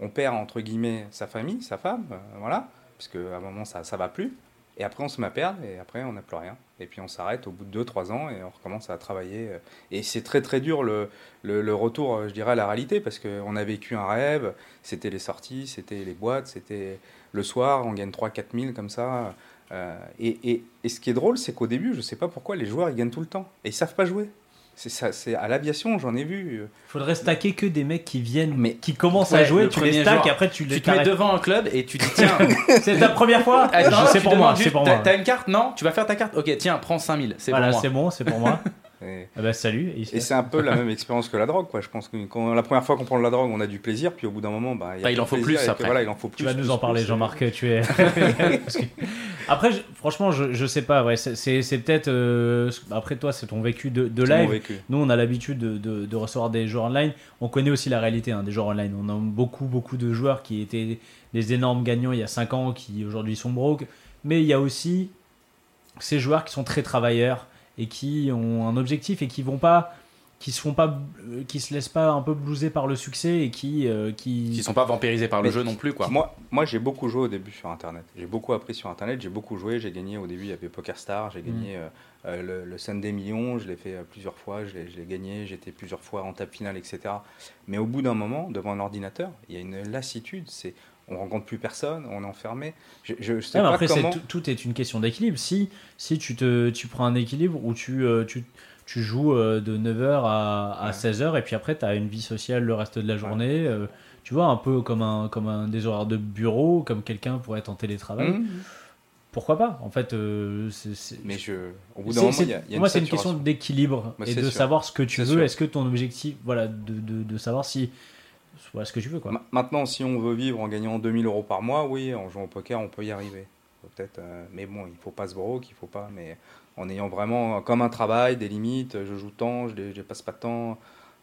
on perd entre guillemets sa famille, sa femme, euh, voilà, parce qu'à un moment ça, ça va plus. Et après on se met à perdre et après on n'a plus rien. Et puis on s'arrête au bout de 2-3 ans et on recommence à travailler. euh. Et c'est très très dur le, le, retour, euh, je dirais, à la réalité parce qu'on a vécu un rêve, c'était les sorties, c'était les boîtes, c'était le soir, on gagne 3-4 000 comme ça. Euh, et, et, et ce qui est drôle, c'est qu'au début, je sais pas pourquoi les joueurs ils gagnent tout le temps et ils savent pas jouer. C'est ça, c'est à l'aviation, j'en ai vu. Faudrait stacker que des mecs qui viennent, Mais- qui commencent Ouais, à jouer, le tu les stacks joueur. et après tu les Tu te mets devant un club et tu dis tiens, C'est ta première fois Ah, C'est pour moi, c'est pour t'as- moi. T'as une carte Non Tu vas faire ta carte Ok, tiens, prends 5000, c'est Voilà, pour c'est bon, c'est pour moi. et Ah bah salut. Et et c'est un peu la même expérience que la drogue, quoi. Je pense que quand, la première fois qu'on prend de la drogue, on a du plaisir, puis au bout d'un moment, bah, Bah, il en de faut plus que après. Voilà, il en faut plus. tu vas nous en parler, Jean-Marc. Tu es. Que- Après, je- franchement, je, je sais pas. Ouais, c'est- peut-être. euh, Après, toi, c'est ton vécu de, de live. vécu. Nous, on a l'habitude de, de- de recevoir des joueurs online. On connaît aussi la réalité hein, des joueurs online. On a beaucoup, beaucoup de joueurs qui étaient des énormes gagnants il y a 5 ans, qui aujourd'hui sont broke. Mais il y a aussi ces joueurs qui sont très travailleurs et qui ont un objectif et qui vont pas qui se font pas, euh, qui se laissent pas un peu blouser par le succès et qui, euh, qui, Qui sont pas vampirisés par le Mais jeu non plus, quoi. Moi, moi j'ai beaucoup joué au début sur Internet. J'ai beaucoup appris sur Internet, j'ai beaucoup joué. J'ai gagné au début, il y avait PokerStar, j'ai gagné euh, euh, le, le Sunday Million, je l'ai fait plusieurs fois, je l'ai gagné, j'étais plusieurs fois en table finale, etc. Mais au bout d'un moment, devant un ordinateur, il y a une lassitude. C'est on rencontre plus personne, on est enfermé. Je, je sais Ouais, mais pas après, comment. tout, tout est une question d'équilibre. Si, si tu, te, tu prends un équilibre où tu, euh, tu, tu joues euh, de 9h à, à Ouais. 16h et puis après, tu as une vie sociale le reste de la journée, euh, tu vois, un peu comme un, comme un des horaires de bureau, comme quelqu'un pourrait être en télétravail. Mmh. Pourquoi pas En fait, Mais je, au bout d'un moment, il y a, il y a moi, c'est une question d'équilibre et de sûr. savoir ce que tu veux. Est-ce que ton objectif, voilà, de, de, de savoir si. Voilà ce que tu veux, quoi. Maintenant, si on veut vivre en gagnant 2000 euros par mois, oui, en jouant au poker, on peut y arriver. Peut-être, euh, mais bon, il faut pas se broke, il faut pas. Mais en ayant vraiment comme un travail, des limites, je joue tant, je, je passe pas de temps.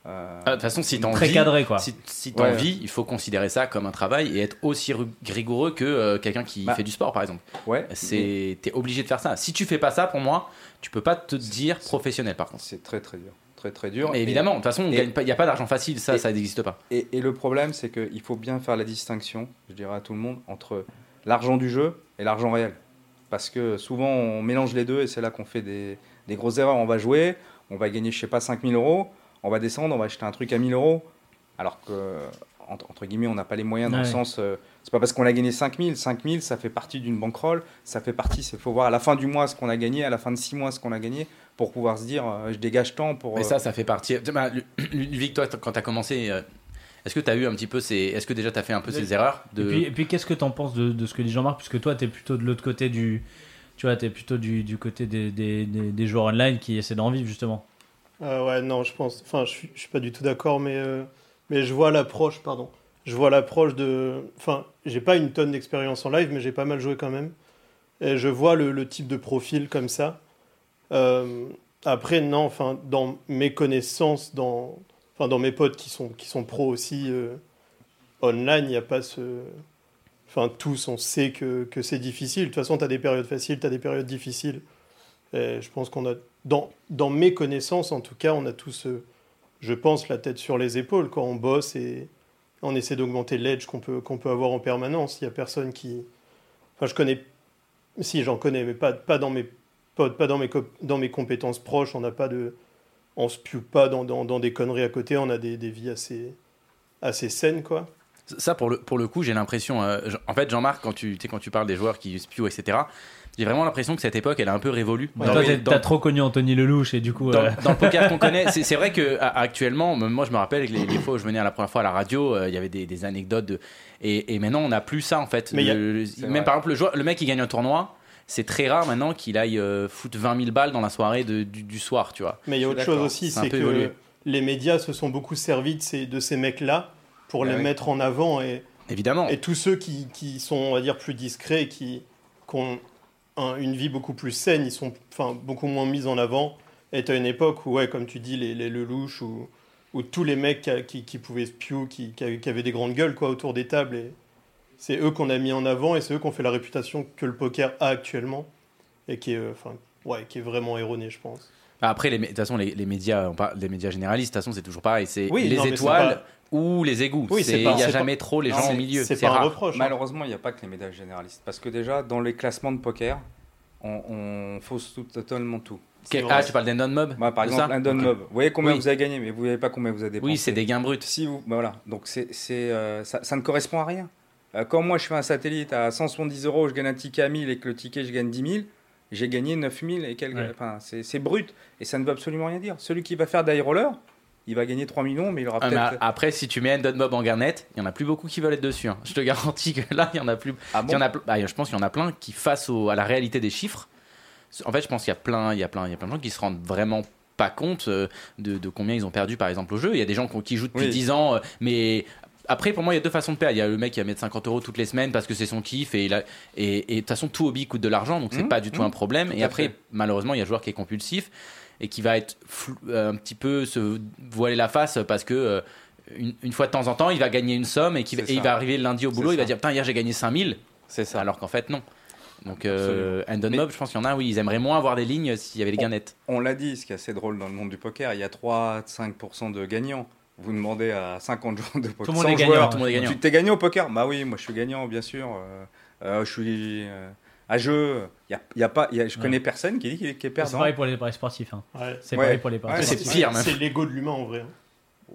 euh, Ah, De toute façon, si t'en Très vis, cadré, quoi. si, si t'en Ouais. vis, il faut considérer ça comme un travail et être aussi rigoureux que euh, quelqu'un qui Bah, fait du sport, par exemple. ouais, C'est, t'es obligé de faire ça. Si tu fais pas ça, pour moi, tu peux pas te dire professionnel, par contre. c'est très très dur, très très dur. Mais Et- évidemment, de toute façon, il n'y a pas d'argent facile, ça, et- ça n'existe pas. Et, et le problème, c'est qu'il faut bien faire la distinction, je dirais à tout le monde, entre l'argent du jeu et l'argent réel. Parce que souvent, on mélange les deux et c'est là qu'on fait des, des grosses erreurs. On va jouer, on va gagner, je sais pas, 5000 euros, on va descendre, on va acheter un truc à 1000 euros. Alors que, entre, entre guillemets, on n'a pas les moyens dans le sens. euh, c'est pas parce qu'on a gagné 5000. 5000, ça fait partie d'une bankroll. Ça fait partie, il faut voir à la fin du mois ce qu'on a gagné, à la fin de 6 mois ce qu'on a gagné, pour pouvoir se dire, euh, je dégage tant pour. Mais euh, ça, ça fait partie. Bah, Lu- Ludovic, toi, quand tu as commencé, euh, est-ce que tu as eu un petit peu ces. Est-ce que déjà tu as fait un peu ces erreurs de... Et puis, et puis qu'est-ce que tu en penses de, de ce que dit Jean-Marc? Puisque toi, tu es plutôt de l'autre côté du. Tu vois, tu es plutôt du, du côté des, des, des- des joueurs online qui essaient d'en vivre, justement. Euh, ouais, non, je pense. Enfin, je suis, je suis pas du tout d'accord, mais, euh, mais je vois l'approche, pardon. Je vois l'approche de. Enfin, j'ai pas une tonne d'expérience en live, mais j'ai pas mal joué quand même. Et je vois le, le type de profil comme ça. Euh, après, non, enfin, dans mes connaissances, dans, enfin, dans mes potes qui sont, qui sont pros aussi euh, online, il n'y a pas ce. Enfin, tous, on sait que, que c'est difficile. De toute façon, tu as des périodes faciles, tu as des périodes difficiles. Je pense qu'on a, dans, dans mes connaissances en tout cas, on a tous, euh, je pense, la tête sur les épaules quand on bosse et on essaie d'augmenter l'edge qu'on peut, qu'on peut avoir en permanence. Il n'y a personne qui. Enfin, je connais. Si, j'en connais, mais pas, pas, dans, mes, pas, pas dans, mes, dans mes compétences proches. On n'a pas de. On se pue pas dans, dans, dans des conneries à côté. On a des, des vies assez, assez saines, quoi. Ça, pour le, pour le coup, j'ai l'impression. euh, en fait, Jean-Marc, quand tu, quand tu parles des joueurs qui spewent, etc., j'ai vraiment l'impression que cette époque, elle a un peu révolu. Mais Dans toi, dans- t'as trop connu Anthony Lelouch et du coup. dans, euh, dans le poker qu'on connaît, c'est c'est vrai que à- actuellement, même moi je me rappelle que les, les fois où je venais à la première fois à la radio, euh, il y avait des, des anecdotes de et, et maintenant on n'a plus ça en fait. Mais a- même vrai. par exemple le, joueur- le mec qui gagne un tournoi, c'est très rare maintenant qu'il aille euh, foutre 20 000 balles dans la soirée de- du, du soir, tu vois. Mais il y a autre chose aussi, C'est que évolué. les médias se sont beaucoup servis de ces, de ces mecs-là pour Ah les oui. mettre en avant et. Évidemment. Et tous ceux qui, qui sont, on va dire, plus discrets, qui, qui ont un- une vie beaucoup plus saine, ils sont enfin, beaucoup moins mis en avant. Et à une époque où, ouais, comme tu dis, les, les Lelouch ou, ou tous les mecs qui, qui, qui pouvaient spew, qui, qui, avaient- qui avaient des grandes gueules quoi, autour des tables. Et c'est eux qu'on a mis en avant et c'est eux qui ont fait la réputation que le poker a actuellement et qui est, euh, enfin, ouais, qui est vraiment erronée, je pense. Après, les, mé- de toute façon, les, les médias, on parle des médias généralistes, de toute façon, c'est toujours pareil. C'est Oui, les non, étoiles pas- ou les égouts. Oui, il n'y a jamais trop les Non, gens c'est- au milieu. C'est pas un reproche. hein. Malheureusement, il n'y a pas que les médailles généralistes. Parce que déjà, dans les classements de poker, on, on fausse tout, totalement tout. Vrai. ah, tu parles d'Endon Mob Moi, par exemple, un Don Ok. Mob. Vous voyez combien Oui. vous avez gagné, mais vous ne savez pas combien vous avez dépensé. Oui, c'est des gains bruts. Si vous, bah voilà. Donc c'est, euh, ça, ça ne correspond à rien. Euh, quand moi je fais un satellite à 170 euros, je gagne un ticket à 1000 et que le ticket je gagne 10 000, j'ai gagné 9000 et quelques. Ouais. Enfin, c'est, c'est brut et ça ne veut absolument rien dire. Celui qui va faire die roller, il va gagner 3 millions, mais il aura Ah, mais peut-être. après, si tu mets Endon Mob en garnet, il y en a plus beaucoup qui veulent être dessus. hein. Je te garantis que là, il y en a plus. Ah il y en a, ple- bah, je pense qu'il y en a plein qui, face au- à la réalité des chiffres, en fait, je pense qu'il y a plein, il y a plein, il y a plein de gens qui se rendent vraiment pas compte euh, de, de combien ils ont perdu, par exemple, au jeu. Il y a des gens qui- jouent depuis Oui. 10 ans, euh, mais après, pour moi, il y a deux façons de perdre. Il y a le mec qui va mettre 50 euros toutes les semaines parce que c'est son kiff et de toute façon, tout hobby coûte de l'argent, donc c'est Mmh, pas du tout mmh, un problème. tout Et après, fait. malheureusement, il y a un joueur qui est compulsif et qui va être flou- euh, un petit peu se voiler la face parce que euh, une, une fois de temps en temps, il va gagner une somme et, qui il va arriver le lundi au boulot, il va dire putain hier j'ai gagné 5000 C'est ça. alors qu'en fait non. Donc, euh, Mob, je pense qu'il y en a, oui, ils aimeraient moins avoir des lignes s'il y avait les gains nets. On l'a dit, ce qui est assez drôle dans le monde du poker, il y a 3-5% de gagnants. Vous demandez à 50 joueurs de poker. Tout le monde 100 est gagnant, joueurs, tout le monde est gagnant. Tu t'es gagnant au poker? Bah oui, moi je suis gagnant, bien sûr. Euh, euh, je suis euh, à jeu. Il y a, il y a pas, il y a- je Ouais. connais personne qui dit qu'il est, est C'est perdant. pareil pour les paris sportifs. hein. Ouais. C'est Ouais. pareil pour les paris Ouais, c'est sportifs. pire, même. C'est l'ego de l'humain en vrai.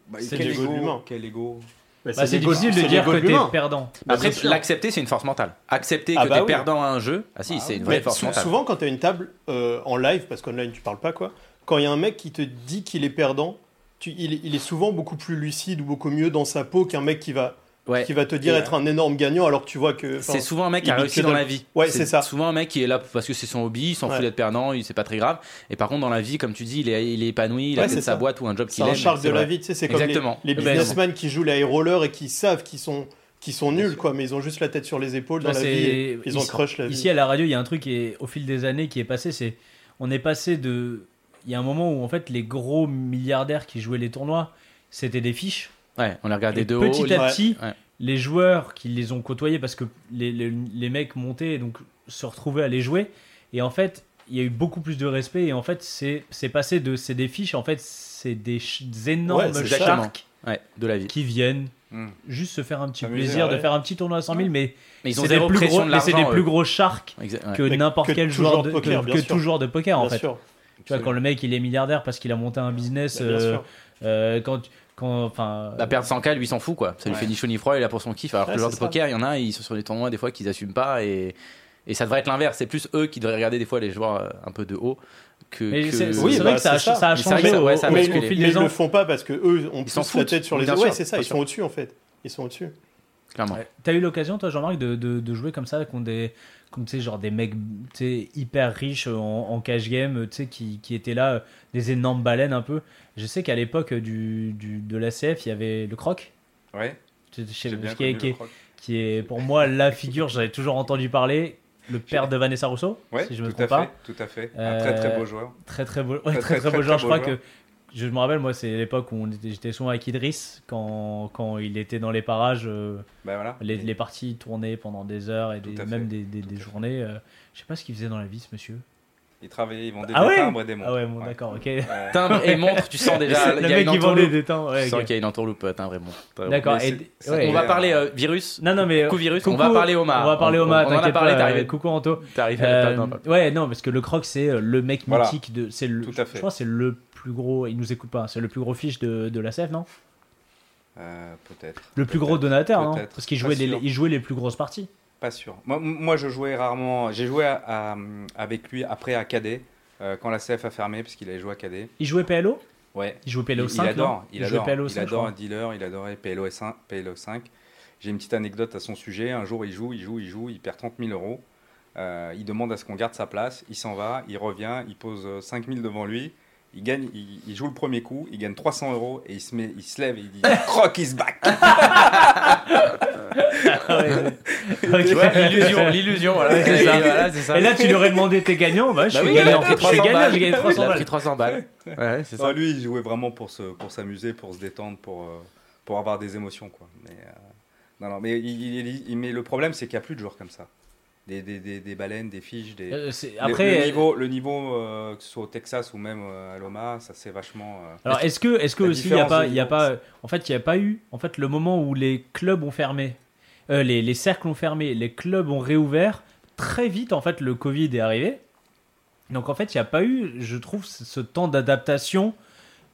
Bah, C'est quel l'ego de ego, l'humain. Quel ego? Bah, Bah, c'est difficile de dire que t'es perdant. Après, l'accepter, c'est une force mentale. Accepter Ah que t'es oui. perdant à un jeu, ah si, Ah c'est une vraie force mentale. souvent, quand tu as une table euh, en live, parce qu'online tu parles pas, quoi, quand il y a un mec qui te dit qu'il est perdant, tu, il, est- il est souvent beaucoup plus lucide ou beaucoup mieux dans sa peau qu'un mec qui va, Ouais. qui va te dire Et, être un énorme gagnant alors que tu vois que. C'est souvent un mec qui a réussi dans la vie. Ouais, c'est ça. Souvent un mec qui est là parce que c'est son hobby, il s'en fout d'être perdant, il c'est pas très grave. Et par contre, dans la vie, comme tu dis, il est, il est épanoui, il a sa boîte ou un job qu'il aime. c'est de la vie, tu sais, c'est comme les, Exactement. les Eh ben, businessmen qui jouent les high rollers et qui savent qu'ils sont, qu'ils sont nuls, quoi, mais ils ont juste la tête sur les épaules dans la vie. et ils ont ici- crush la vie. Ici à la radio, il y a un truc qui est, au fil des années qui est passé, c'est on est passé de il y a un moment où en fait les gros milliardaires qui jouaient les tournois, c'était des fiches. Ouais, on les regardait Et de haut. petit à petit, Ouais. les joueurs qui les ont côtoyés parce que les, les, les mecs montaient et donc se retrouvaient à les jouer et en fait il y a eu beaucoup plus de respect et en fait c'est c'est passé de c'est des fiches en fait c'est des, énormes Ouais, sharks Ouais, de la vie. qui viennent Hmm. juste se faire un petit plaisir de faire un petit tournoi à 100 000 mais c'est des plus gros de mais des plus gros sharks ouais. que n'importe que quel tout joueur de, de poker, que, tout joueur de poker en Bien fait sûr. Tu vois quand le mec il est milliardaire parce qu'il a monté un business Bah, euh, euh, quand quand enfin La perdre 100K, lui, il s'en fout, quoi. Ça lui Ouais. fait ni chaud ni froid, il est là pour son kiff. Alors que Ouais, le joueur de poker, il y en a, ils sont sur des tournois des fois qu'ils assument pas et, et ça devrait être l'inverse. C'est plus eux qui devraient regarder des fois les joueurs euh, un peu de haut que. mais que- c'est Oui, vrai bah, que ça a, c'est ça. ça a changé que ça- ouais, ça a mais, mais ils ans le font pas parce que eux ont Ils s'en plus la tête sur les épaules. Ouais, c'est ça, ils sont au-dessus en fait. Ils sont au-dessus. Clairement. Ouais. T'as eu l'occasion, toi, Jean-Marc, de, de, de jouer comme ça, contre des, comme, tu sais, genre des mecs hyper riches en, en cash game, tu sais, qui, qui étaient là, euh, des énormes baleines un peu. Je sais qu'à l'époque du, du, de l'ACF, il y avait le croc, Ouais, je sais- bien qui, est, connu qui, le est, croc. qui est pour moi la figure, j'avais toujours entendu parler, le père de Vanessa Rousseau, Ouais, si je me trompe pas. fait, tout à fait. Un très très Euh, beau joueur. Très très beau, ouais, Très, très, très, beau joueur. Je crois que je me rappelle, moi, c'est l'époque où on était- j'étais souvent avec Idriss quand, quand il était dans les parages. euh, Ben voilà. les, les parties tournaient pendant des heures et des- à même des, des- des à journées. euh, je sais pas ce qu'il faisait dans la vie, ce monsieur. Il travaillait, il vendait Ah des ouais timbres et des montres. Ah ouais, bon, d'accord, ok. Ouais. Timbre et montre, tu sens déjà. le y a mec qui vendait des temps. ouais, Tu sens ok. qu'il y a une entourloupe, euh, timbre et montre. D'accord. Ouais. On va parler euh, virus. Non, non, mais. Coucou virus. coucou, on va parler Omar. On va parler On- Omar, On, en a t'inquiète parlé, t'es euh, arrivé. Coucou Anto. T'es arrivé. Euh, non, non, ouais, non, parce que le croc, c'est euh, le mec Voilà. mythique de. C'est le. Tout à fait. Je crois que c'est le plus gros. Il nous écoute pas. C'est le plus gros fiche de, de la CF, non? Euh, Peut-être. Le plus gros donateur, non? Parce qu'il jouait, les, il jouait les plus grosses parties. Pas sûr. Moi, moi, je jouais rarement. J'ai joué à- à- avec lui après à Cadet, euh, quand la CF a fermé, parce qu'il avait joué à Cadet. Il jouait PLO Ouais. Il jouait PLO il, 5 il adore, il, jouait adore, PLO il 5, adore crois. un dealer, il adorait PLO 5. PLO 5. J'ai une petite anecdote à son sujet. Un jour, il joue, il joue, il joue, il perd 30 000 euros. Euh, il demande à ce qu'on garde sa place. Il s'en va, il revient, il pose euh, 5 000 devant lui. Il gagne, il, il joue le premier coup, il gagne 300 euros et il se met, il se lève et il dit Croc is back. L'illusion, l'illusion, voilà. Ouais, c'est ça. Et voilà, c'est ça. Et là, tu lui aurais demandé t'es gagnant? Bah, je Bah suis oui, il a gagnant. pris Je suis 300 gagnant, balles. j'ai gagné 300 Il a balles. pris 300 balles. Ouais, c'est ça. Non, lui, il jouait vraiment pour se, pour s'amuser, pour se détendre, pour, euh, pour avoir des émotions, quoi. Mais, euh, non, non, mais, il, il- il- mais le problème, c'est qu'il n'y a plus de joueurs comme ça. Des, des, des, des baleines, des fiches, des. Euh, Le- Après, le niveau, le niveau euh, que ce soit au Texas ou même euh, à Loma, ça c'est vachement. Alors est-ce que est-ce que aussi il y a pas il y a pas en fait il y a pas eu en fait le moment où les clubs ont fermé les, les cercles ont fermé les clubs ont réouvert très vite en fait le Covid est arrivé donc en fait il n'y a pas eu je trouve ce ce temps d'adaptation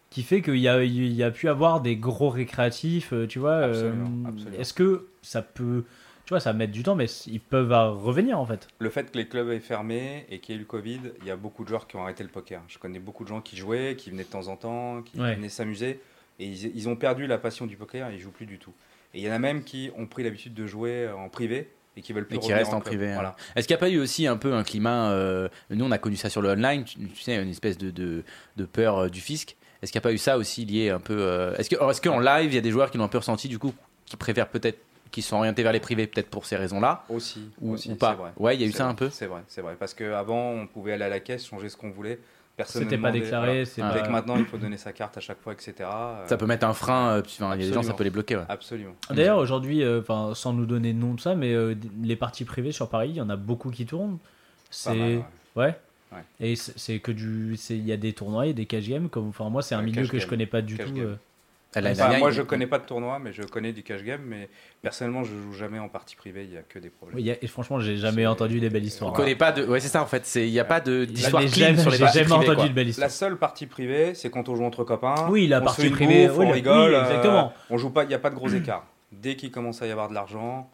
qui fait qu'il y a il y a pu avoir des gros récréatifs tu vois Absolument, absolument. est-ce que ça peut tu vois ça va mettre du temps mais ils peuvent revenir en fait Le fait que les clubs aient fermé et qu'il y ait eu le Covid, il y a beaucoup de joueurs qui ont arrêté le poker. Je connais beaucoup de gens qui jouaient, qui venaient de temps en temps, qui Ouais. venaient s'amuser, et ils, ils ont perdu la passion du poker et ils jouent plus du tout. Et il y en a même qui ont pris l'habitude de jouer en privé et qui veulent plus Et qui restent en privé. hein. Voilà. Est-ce qu'il n'y a pas eu aussi un peu un climat euh, Nous, on a connu ça sur le online, tu, tu sais, une espèce de, de, de peur euh, du fisc. Est-ce qu'il n'y a pas eu ça aussi lié un peu euh, Est-ce que, or, est-ce qu'en live, il y a des joueurs qui l'ont un peu ressenti, du coup, qui préfèrent peut-être, qui sont orientés vers les privés, peut-être pour ces raisons-là Aussi, Ou- aussi, ou pas. vrai. Ouais, il y a eu ça vrai, un peu. C'est vrai, c'est vrai. Parce qu'avant, on pouvait aller à la caisse, changer ce qu'on voulait. Personne C'était pas déclaré, c'est voilà. pas- Dès que maintenant il faut donner sa carte à chaque fois, etc. euh, Ça peut mettre un frein, euh, il y a des gens, ça peut les bloquer. ouais. Absolument. D'ailleurs, aujourd'hui, euh, enfin, sans nous donner de nom de ça, mais euh, les parties privées sur Paris, il y en a beaucoup qui tournent. C'est ouais. ouais. Ouais. Et c'est que du, il y a des tournois, il y a des cash games. Comme, enfin, moi, c'est un milieu que je connais pas du Cash tout. euh. Enfin, dernière, moi, je connais pas de tournoi, mais je connais du cash game. Mais personnellement, je joue jamais en partie privée. Il y a que des problèmes. Oui, il y a- et franchement, j'ai jamais entendu des belles On histoires. connaît pas de. Ouais, c'est ça en fait. Il n'y a pas de- d'histoire clean sur les parties jamais privées, entendu quoi. de belles La histoires. seule partie privée, c'est quand on joue entre copains. Oui, la on se partie fait une privée, bouffe, oui, on la- rigole. oui, euh, exactement. on joue pas, il n'y a pas de gros écart. Dès qu'il commence à y avoir de l'argent,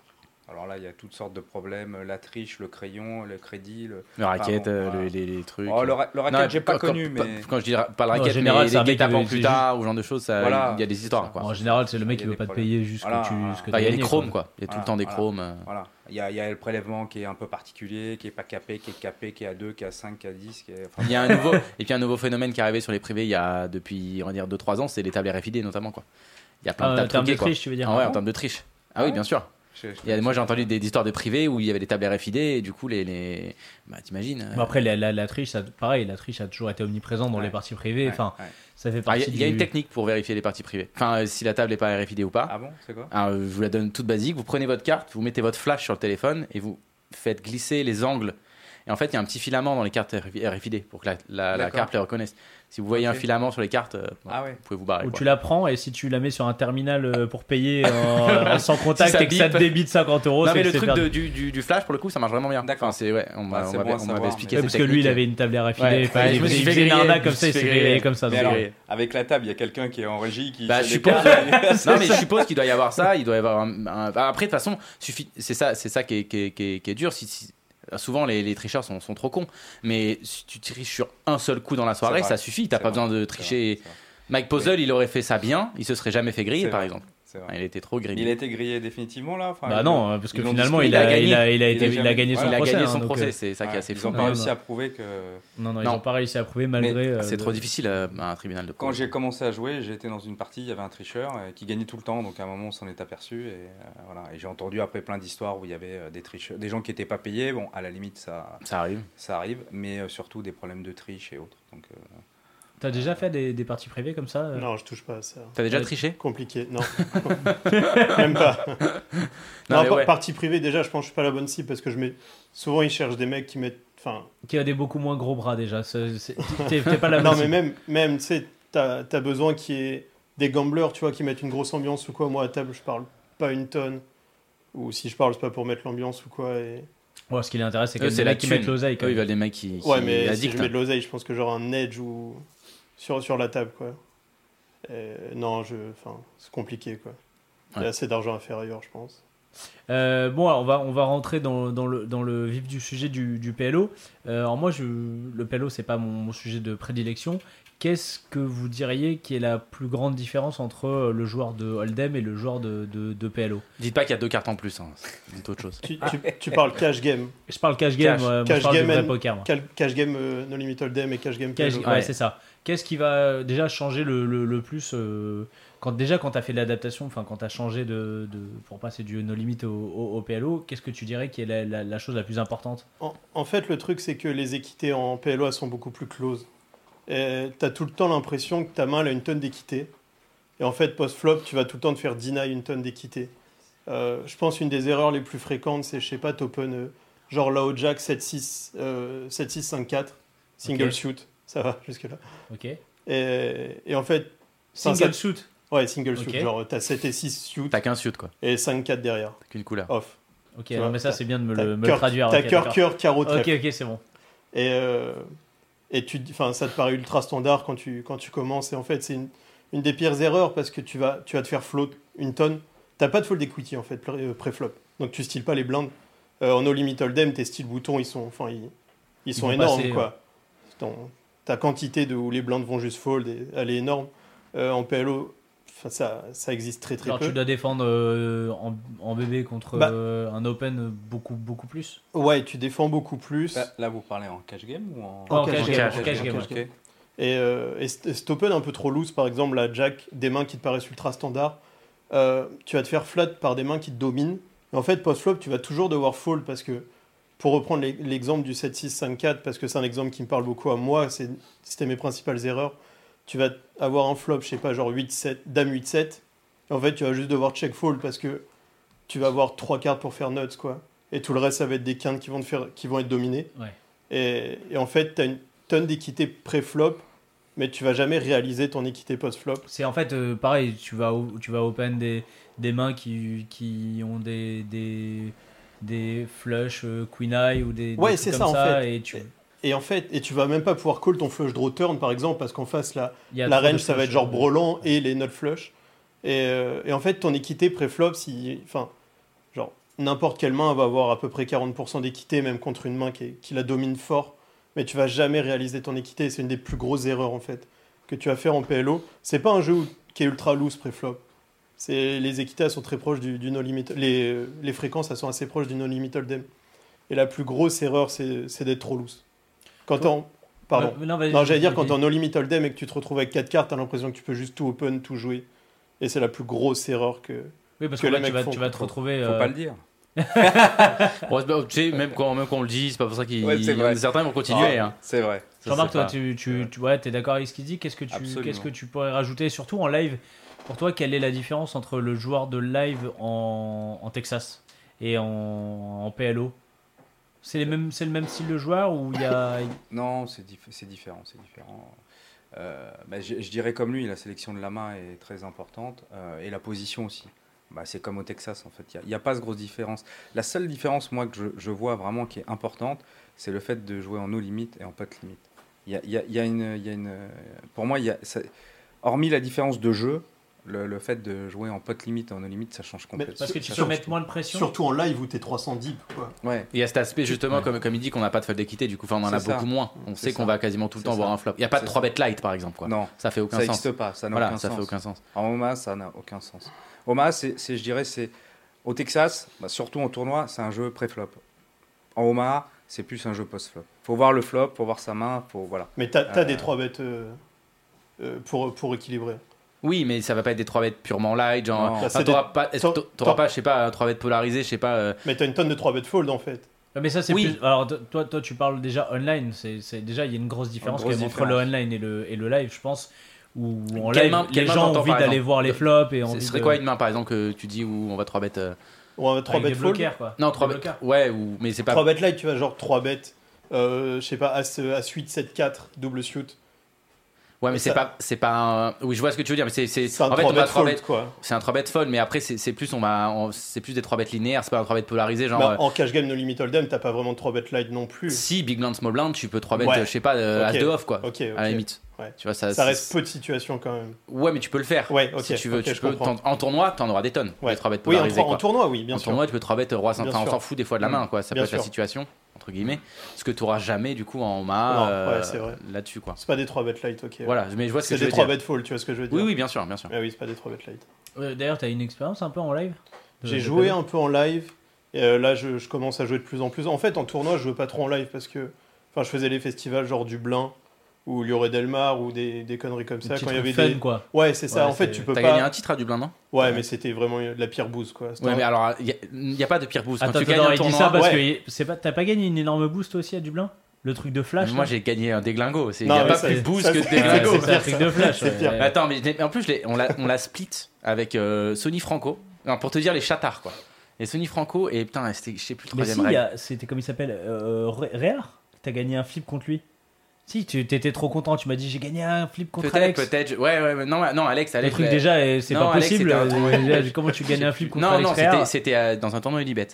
alors là, il y a toutes sortes de problèmes. La triche, le crayon, le crédit. Le, Le racket, euh, voilà. les, les- les trucs. Oh, le, ra- le racket, j'ai pas quand- connu, quand- mais. Quand je dis pas le Non, en racket, général, mais c'est un les mec veut- plus tard, ou ce genre de choses, Voilà. il y a des histoires. Quoi. En général, c'est le mec qui a veut pas te payer juste Voilà, que tu, il y a les chromes, quoi. Il y a tout le temps des chromes. euh. Voilà. Il y, a, il y a le prélèvement qui est un peu particulier, qui est pas capé, qui est capé, qui est à 2, qui est à 5, qui est à 10. Qui est... enfin, Il y a un nouveau, et puis un nouveau phénomène qui est arrivé sur les privés il y a depuis, on va dire, 2-3 ans, c'est les tables RFID notamment. Quoi. Il y a plein Ah, de en tables termes de triche, tu veux dire Ah ouais, en termes de triche. Ah oui, bien sûr. Je- je- Il y a- moi j'ai entendu des histoires de privés où il y avait des tables RFID et du coup les, les... bah t'imagines. euh, Bon, après, la, la- la triche, ça, pareil, la triche a toujours été omniprésente dans Ouais. les parties privées. Ouais, Enfin, ouais. ça fait ah, partie Il y, a- y une technique pour vérifier les parties privées. Enfin, euh, si la table n'est pas RFID ou pas. Ah bon, c'est quoi? Alors, je vous la donne toute basique. Vous prenez votre carte, vous mettez votre flash sur le téléphone et vous faites glisser les angles. Et en fait, il y a un petit filament dans les cartes RFID pour que la, la- la D'accord. carte les reconnaisse. Si vous voyez un filament sur les cartes, euh, Ah ouais. vous pouvez vous barrer. Quoi. tu la prends et si tu la mets sur un terminal euh, pour payer en- en sans contact Si et que ça te débite 50 euros, Non c'est mais le truc de- du, du- du flash pour le coup ça marche vraiment bien. D'accord. Enfin, c'est ouais, on m'a- Ah, bon expliqué Ouais, cette parce que lui, il avait une table RFID. Ouais, je me faisait- suis il fait faisait une arnaque comme me ça, il s'est comme ça. Avec la table, il y a quelqu'un qui est en régie qui. Bah, je suppose. non mais je suppose qu'il doit y avoir ça, il doit y avoir un, un- bah, après de toute façon, suffit c'est ça c'est ça qui est, dur si- souvent les, les tricheurs sont, sont trop cons mais si tu triches sur un seul coup dans la soirée, ça suffit, t'as pas vrai. besoin de tricher. vrai. Mike Puzzle, il aurait fait ça bien, il se serait jamais fait griller par exemple. Vrai. il était trop grillé. Il a été grillé définitivement là enfin, Bah non, parce que finalement, il a, Il a il a, il a Il été- a il a jamais- gagné son il a procès. gagné hein, son procès, euh, c'est ça qui est assez Ils fou. ont quand pas réussi à prouver que. Non, non, ils Non. ont pas réussi à prouver malgré. euh, C'est trop le- difficile euh, à un tribunal de Quand j'ai commencé à jouer, été dans une partie, il y avait un tricheur euh, qui gagnait tout le temps, donc à un moment on s'en est aperçu et euh, voilà. Et j'ai entendu après plein d'histoires où il y avait euh, des tricheurs, des gens qui n'étaient pas payés. Bon, à la limite ça, Ça arrive. ça arrive, mais euh, surtout des problèmes de triche et autres. Donc euh, T'as déjà fait des, des parties privées comme ça euh Non, je touche pas à ça. T'as déjà Ouais. triché? Compliqué, non. Même pas. Non, Non, mais ouais. partie privée, déjà, je pense que je suis pas la bonne cible parce que je mets. Souvent, ils cherchent des mecs qui mettent. Enfin, Qui a des beaucoup moins gros bras déjà. c'est- c'est- T'es pas la non, bonne mais cible. même, même tu sais, t'as as besoin qu'il y ait des gamblers, tu vois, qui mettent une grosse ambiance ou quoi. Moi, à table, je parle pas une tonne. Ou si je parle, c'est pas pour mettre l'ambiance ou quoi. Et... Ouais, ce qui l'intéresse, c'est Eux, que c'est les mecs qui mettent l'oseille. quand Eux, ils veulent des mecs qui, qui Ouais, mais si je mets hein. de l'oseille, je pense que genre un edge ou. Sur, sur la table, quoi. Et non, je. Enfin, c'est compliqué, quoi. Il y a assez d'argent à faire ailleurs, je pense. Euh, bon, alors on va, on va rentrer dans, dans le, dans le vif du sujet du, du PLO. Euh, alors moi, je, le PLO, c'est pas mon, mon sujet de prédilection. Qu'est-ce que vous diriez qui est la plus grande différence entre euh, le joueur de Hold'em et le joueur de, de, de PLO Dites pas qu'il y a deux cartes en plus, hein. c'est autre chose. Tu, tu, tu parles cash game. Je parle cash game, Cash- ouais, moi, cash je parle game de vrai and- poker. moi. Cash game euh, No Limit Hold'em et cash game Cash- PLO. ouais, Ouais. c'est ça. Qu'est-ce qui va euh, déjà changer le, le, le plus euh, quand déjà quand tu as fait l'adaptation, enfin quand tu as changé de, de pour passer du No Limit au, au, au PLO, qu'est-ce que tu dirais qui est la, la, la chose la plus importante? En, en fait, le truc, c'est que les équités en PLO, elles sont beaucoup plus closes. Et t'as tout le temps l'impression que ta main, elle a une tonne d'équité. Et en fait, post-flop, tu vas tout le temps te faire deny une tonne d'équité. Euh, je pense une des erreurs les plus fréquentes, c'est, je sais pas, t'open, euh, genre là au jack 7-6, euh, 7-6, 5-4, single Ok. shoot. Ça va jusque-là. Ok. Et, et en fait, Single ça- shoot. ouais, single shoot. Genre, t'as 7 et 6 shoot T'as qu'un suit quoi, et 5-4 derrière. t'as qu'une couleur. Off. Ok, non, mais ça c'est bien de me le, me le traduire. T'as cœur, cœur, carreau, trèfle. Ok, ok, c'est bon. Et, euh, et tu, ça te paraît ultra standard quand tu, quand tu commences. Et en fait, c'est une, une des pires erreurs parce que tu vas, tu vas te faire float une tonne. T'as pas de fold equity en fait, pré- pré-flop. Donc tu styles pas les blindes. Euh, en no limit hold'em, tes styles boutons, ils sont, enfin, ils, ils sont énormes passer, quoi. Ton- ta quantité de où les blindes vont juste fold, et- elle est énorme. Euh, en PLO, ça, ça existe très très Alors peu. tu dois défendre euh, en, en bébé contre Bah. euh, un open beaucoup beaucoup plus. Ouais, tu défends beaucoup plus. là, là, vous parlez en cash game ou en. En cash cash game, game, en en cash game. Et, euh, et cet open un peu trop loose, par exemple, la jack, des mains qui te paraissent ultra standard, euh, tu vas te faire flat par des mains qui te dominent. Et en fait, post-flop, tu vas toujours devoir fold parce que pour reprendre l'e- l'exemple du 7-6-5-4, parce que c'est un exemple qui me parle beaucoup à moi, c'était mes principales erreurs. Tu vas avoir un flop, je sais pas, genre 8-7, dame 8-7. Et en fait, tu vas juste devoir check fold parce que tu vas avoir trois cartes pour faire nuts, quoi. Et tout le reste, ça va être des quintes qui vont, te faire, qui vont être dominées. Ouais. Et, et en fait, tu as une tonne d'équité pré-flop, mais tu vas jamais réaliser ton équité post-flop. C'est en fait euh, pareil, tu vas, tu vas open des, des mains qui, qui ont des, des, des flush euh, queen eye ou des, des Ouais, c'est comme ça, en fait. Et tu, Et en fait, et tu vas même pas pouvoir call ton flush draw turn, par exemple, parce qu'en face, la de range, ça va être genre brelan et les nut flush. Et, euh, et en fait, ton équité pré-flop, si, enfin, genre, n'importe quelle main va avoir à peu près 40% d'équité, même contre une main qui, est- qui la domine fort. Mais tu vas jamais réaliser ton équité. C'est une des plus grosses erreurs, en fait, que tu vas faire en PLO. C'est pas un jeu qui est ultra loose pré-flop. C'est, les équités, sont très proches du, du no limit. Les, les fréquences, elles sont assez proches du no limit hold'em. Et la plus grosse erreur, c'est, d'être trop loose. Quand on. Pardon. Non, j'allais dire, quand en no limit hold'em et que tu te retrouves avec 4 cartes, t'as l'impression que tu peux juste tout open, tout jouer. Et c'est la plus grosse erreur que. Oui, parce que que, les là, tu vas, font. tu vas te Faut- retrouver. Faut euh, pas le dire. Bon, tu sais, même quand, même quand on le dit, c'est pas pour ça qu'il Ouais, certains vont continuer. Ah, hein. C'est vrai. Jean-Marc, c'est toi, pas- tu, tu, tu ouais, es d'accord avec ce qu'il dit? Qu'est-ce que tu Absolument. qu'est-ce que tu pourrais rajouter Surtout en live, pour toi, quelle est la différence entre le joueur de live en, Texas et en, PLO C'est le même style de joueur ou il y a Non, c'est dif- c'est différent, c'est différent. Euh, bah, je, dirais comme lui, la sélection de la main est très importante euh, et la position aussi. Bah, c'est comme au Texas en fait, il n'y a, pas de grosse différence. La seule différence, moi, que je, vois vraiment qui est importante, c'est le fait de jouer en no limit et en pot limit. Il y a, y a- une, y a une, pour moi, y a, hormis la différence de jeu, le, le fait de jouer en pot limit et en no limit, ça change complètement. parce que tu Ça peux mettre moins de pression Surtout en live où t'es 300 deep, quoi. Ouais. Il y a cet aspect justement, Ouais. comme, comme il dit, qu'on n'a pas de fold d'équité, du coup, enfin, on en a ça. beaucoup moins. On sait qu'on ça. va quasiment tout le temps ça. voir un flop. Il n'y a pas de C'est 3 bet light par exemple. Quoi. Non, Ça fait aucun ça sens. n'existe pas, ça n'a Voilà, aucun ça sens. fait aucun sens. En Omaha, ça n'a aucun sens. Omaha, c'est, je dirais, c'est au Texas, bah, surtout en tournoi, c'est un jeu pré-flop. En Omaha, c'est plus un jeu post-flop. Faut voir le flop, faut voir sa main, faut voilà. Mais t'as as Euh. des 3 bêtes euh, euh, pour, pour équilibrer. Oui, mais ça va pas être des 3 bêtes purement light. Genre, enfin, t'auras des- pas, t'auras- pas, je sais pas, un 3 bêtes polarisé, je sais pas. euh, Mais t'as une tonne de 3 bêtes fold en fait. Ouais, Mais ça, c'est Oui. plus. Alors, toi, toi, tu parles déjà online. C'est déjà, il y a une grosse différence grosse quand même entre le online et le, et le live, je pense. Où en live, main- les gens ont envie d'aller voir les flops et Ce serait de- quoi une main par exemple que tu dis où on va 3 bêtes euh, Ou un 3 avec des bêtes fold. bloqueurs, quoi. Non, Des 3 bêtes. Ouais, ou... mais c'est pas. 3 bêtes light, tu vas genre 3 bêtes, euh, je sais pas, As, As 8, 7, 4, double suit. Ouais, mais c'est Ça- pas, c'est pas un. Oui, je vois ce que tu veux dire, mais c'est, c'est. C'est un En fait, 3 on va bêtes 3 fold bêtes. quoi. C'est un 3 bêtes fold, mais après, c'est, c'est plus, on va, on- c'est plus des 3 bêtes linéaires, c'est pas un 3 bêtes polarisé, genre. Bah, euh, en cash game no limit hold'em, t'as pas vraiment de 3 bêtes light non plus. Si big blind, small blind, tu peux 3 bêtes, Ouais. je sais pas, euh, Ok. as de off quoi. Ok, ok. À la limite. Ouais. Tu vois, ça, Ça reste peu de situations quand même. Ouais, mais tu peux le faire. Ouais, si tu veux, tu peux. En tournoi, t'en auras des tonnes. Ouais. Des 3 bêtes Oui, en, en tournoi, oui, bien en sûr. tournoi, tu peux 3 bêtes roi 5 Bien Enfin, on s'en fout des fois de la main, quoi. Ça peut être la situation, entre guillemets. Ce que tu auras jamais, du coup, en main Non, euh, ouais, c'est là-dessus, quoi. C'est pas des 3 bêtes light, ok. Voilà, mais je vois ce que C'est je des veux 3 dire. bêtes fold, tu vois ce que je veux dire Oui, oui, bien sûr, bien sûr. Ah oui, c'est pas des 3 bêtes light. Euh, D'ailleurs, t'as une expérience un peu en live J'ai joué un peu en live. Et euh, là, je, je commence à jouer de plus en plus. En fait, en tournoi, je jouais pas trop en live parce que. Enfin, je faisais les festivals genre Dublin ou Lioré Delmar ou des, des conneries comme ça. Quand il y avait fun, des. quoi. Ouais, c'est ça. Ouais, en fait, tu peux T'as pas. gagné un titre à Dublin, non? Ouais, mais c'était vraiment la pire bouse, quoi. Ouais, mais alors, il n'y a, pas de pire boost. Quand Attends, tu attends, gagnes un il dit tournoi, ça parce ouais. que pas, t'as pas gagné une énorme boost aussi à Dublin? Le truc de flash moi j'ai gagné un déglingo. Il n'y a pas ça- plus de boost que déglingo. C'est un truc de flash. C'est pire. Attends, mais, en plus, on l'a split avec euh, Sony Franco. Non, pour te dire les chatards, quoi. Et Sony Franco, et putain, c'était, je sais plus, le Mais troisième si, c'était comme il s'appelle? Euh, Ré- Réard T'as gagné un flip contre lui? Si, tu étais trop content, tu m'as dit j'ai gagné un flip contre Peut-être, Alex. peut-être. Ouais, ouais, mais non, non, Alex, Le Alex. truc ouais. déjà, euh, c'est Non, pas Alex, possible. un euh, Comment tu gagnes un flip contre Non, Alex non, c'était, Réard c'était euh, dans un tournoi Unibet.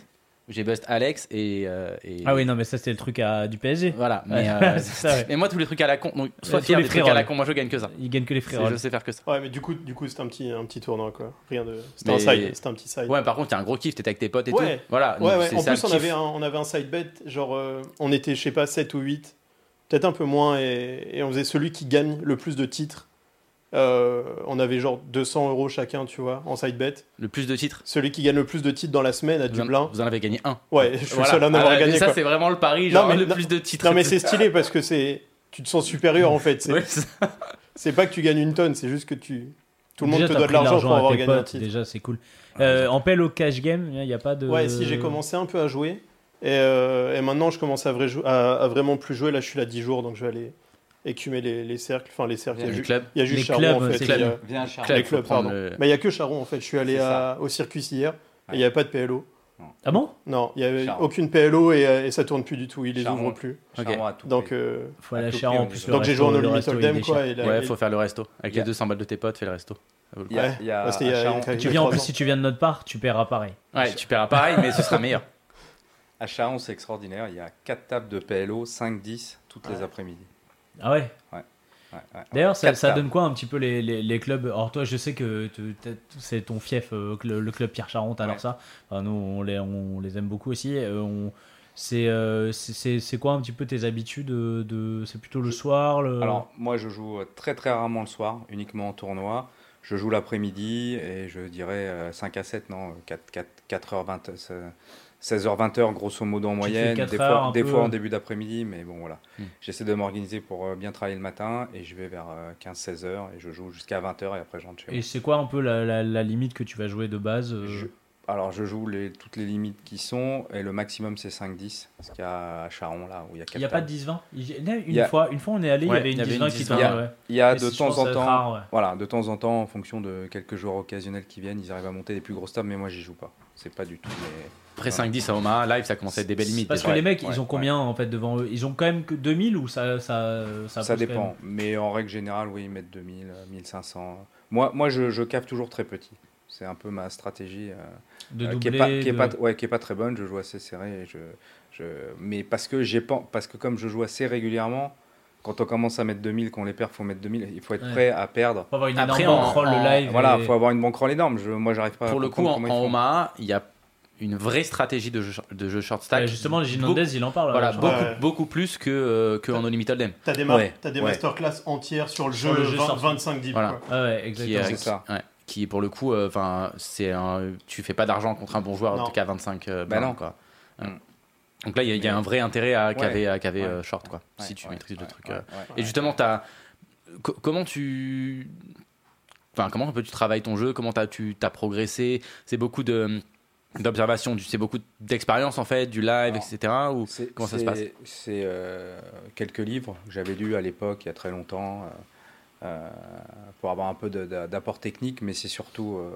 J'ai bust Alex et. euh, et- Ah oui, non, mais ça c'était le truc à, du PSG. Voilà, mais. Ouais, euh, c'est ça, ouais. Mais moi, tous les trucs à la con. Donc, sois tous fier les des trucs à la con, moi je gagne que ça. Il gagne que les free Je sais faire que ça. Ouais, mais du coup, du coup c'était un petit, un petit tournoi, quoi. Rien de. C'était Mais- un side. C'était un petit side. Ouais, par contre, t'as un gros kiff, t'étais avec tes potes et Ouais. tout. Voilà, Ouais, donc ouais. c'est En ça, plus, on avait, un, on avait un side bet, genre, euh, on était, je sais pas, 7 ou 8, peut-être un peu moins, et, et on faisait celui qui gagne le plus de titres. Euh, on avait genre 200 euros chacun, tu vois, en side bet. Le plus de titres. Celui qui gagne le plus de titres dans la semaine à Vous en, Dublin. vous en avez gagné un. Ouais, je suis Voilà. le seul à en avoir Ah, mais gagné. Ça, c'est vraiment le pari, Non, mais- le non- plus de titres. Non, mais c'est stylé parce que c'est. Tu te sens supérieur en fait. C'est Ouais, pas que tu gagnes une tonne, c'est juste que tu. Tout le monde Déjà, te doit de l'argent pour avoir gagné un titre. Déjà, c'est cool. Euh, en pelle au cash game, il n'y a pas de. Ouais, si j'ai commencé un peu à jouer. Et, euh, et maintenant, je commence à, vrai jou- à, à vraiment plus jouer. Là, je suis là 10 jours, donc je vais aller écumer les, les cercles. Enfin, les cercles. Il y a, Du ju- club. il y a juste Les Charon, clubs, en fait. Il a- club. Les clubs, faut prendre pardon. le- Mais il n'y a que Charon, en fait. Je suis allé à- au circus hier. Et il n'y avait pas de PLO. Ah bon? Non, il n'y avait Charon. aucune PLO et, euh, et ça tourne plus du tout. Ils les Charon. ouvrent plus. Charon a tout Donc, euh, Faut aller à Charon, plus. donc j'ai resto- joué en No Limit il Hold'em, Ouais, et- faut faire le resto. Avec Il a- les 200 balles de tes potes, fais le resto. Il a, il a il a- Charon- il a Tu viens en plus, si tu viens de notre part, tu paieras pareil. Ouais, tu paieras pareil, mais ce sera meilleur. À Charon, c'est extraordinaire. Il y a 4 tables de PLO, 5-10 toutes les après-midi. Ah ouais? Ouais, ouais. D'ailleurs, ça, donne quoi un petit peu les, les, les clubs? Alors toi, je sais que c'est ton fief, euh, le, le club Pierre Charon, t'adores Ouais. ça. Enfin, nous, on les, on les aime beaucoup aussi. Euh, on- c'est, euh, quoi un petit peu tes habitudes de, de- C'est plutôt le soir le... Alors, moi, je joue euh, très très rarement le soir, uniquement en tournoi. Je joue l'après-midi et je dirais euh, 5 à 7, non, 4, 4, 4h20, 16h, 20h, grosso modo en moyenne. Des fois, des en début d'après-midi, mais bon, voilà. Hmm. J'essaie de m'organiser pour euh, bien travailler le matin et je vais vers 15-16h et je joue jusqu'à 20h et après je rentre chez moi. Et c'est quoi un peu la, la- la limite que tu vas jouer de base euh, Je- alors, je joue les, toutes les limites qui sont et le maximum c'est 5-10 parce qu'il y a à Charon là où il y a 4 Il n'y a pas de 10-20 Il y a- Une, Il y a- fois, une fois, on est allé, Ouais, il y avait une il y avait 10-20 une qui 10-20. tournait. ouais. Il y a de temps en temps, rare, ouais. voilà, de temps en temps, en fonction de quelques joueurs occasionnels qui viennent, ils arrivent à monter des plus grosses tables, mais moi j'y joue pas. C'est pas du tout. mes- Après 5-10 à Omaha, live, ça commence à être des belles limites. Parce que les mecs, ouais, ils ont ouais. combien en fait devant eux? Ils ont quand même que 2000 ou ça ça ça, dépend, mais en règle générale, oui, ils mettent 2000, euh, 1500. Moi, moi je, je cave toujours très petit. C'est un peu ma stratégie euh, de euh, doubler qui, est pas, qui, est de- pas, ouais, qui est pas très bonne. Je joue assez serré. Et je, je, mais parce que, j'ai pas, parce que comme je joue assez régulièrement, quand on commence à mettre 2000, qu'on les perd, faut mettre 2000. Il faut être Ouais. prêt à perdre. Faut avoir une Après, énorme en- bankroll en- live. Voilà, et- il faut avoir une bankroll énorme. Je, moi, j'arrive pas à Pour le coup, en, en. Omaha, il y a une vraie stratégie de jeu, de jeu short stack. Ouais, justement, Gilles Beaucoup- Nandez, il en parle. Voilà, beaucoup, crois. Ouais. beaucoup plus que, euh, que en No Limit Hold'em. T'as des, mar- Ouais, t'as des ouais. masterclass entières sur le Sur jeu, le jeu 20 sorti. 25 deep. Voilà. Ah Qui, exactement. euh, C'est ça. ouais, qui pour le coup, euh, enfin, c'est un, tu fais pas d'argent contre un bon joueur, en tout cas 25 euh, Bah non. quoi. Mm. Donc là, il y, a- y un vrai intérêt à caver, Ouais. caver Ouais. euh, short, quoi, Ouais, si tu maîtrises le truc. euh. Et justement, co- comment tu, enfin, comment un peu tu travailles ton jeu, comment as, tu as progressé? C'est beaucoup de d'observation, c'est beaucoup d'expérience en fait, du live, Alors, etc. Ou comment ça se passe? C'est euh, quelques livres que j'avais lus à l'époque, il y a très longtemps, euh, pour avoir un peu d'apport technique, mais c'est surtout euh,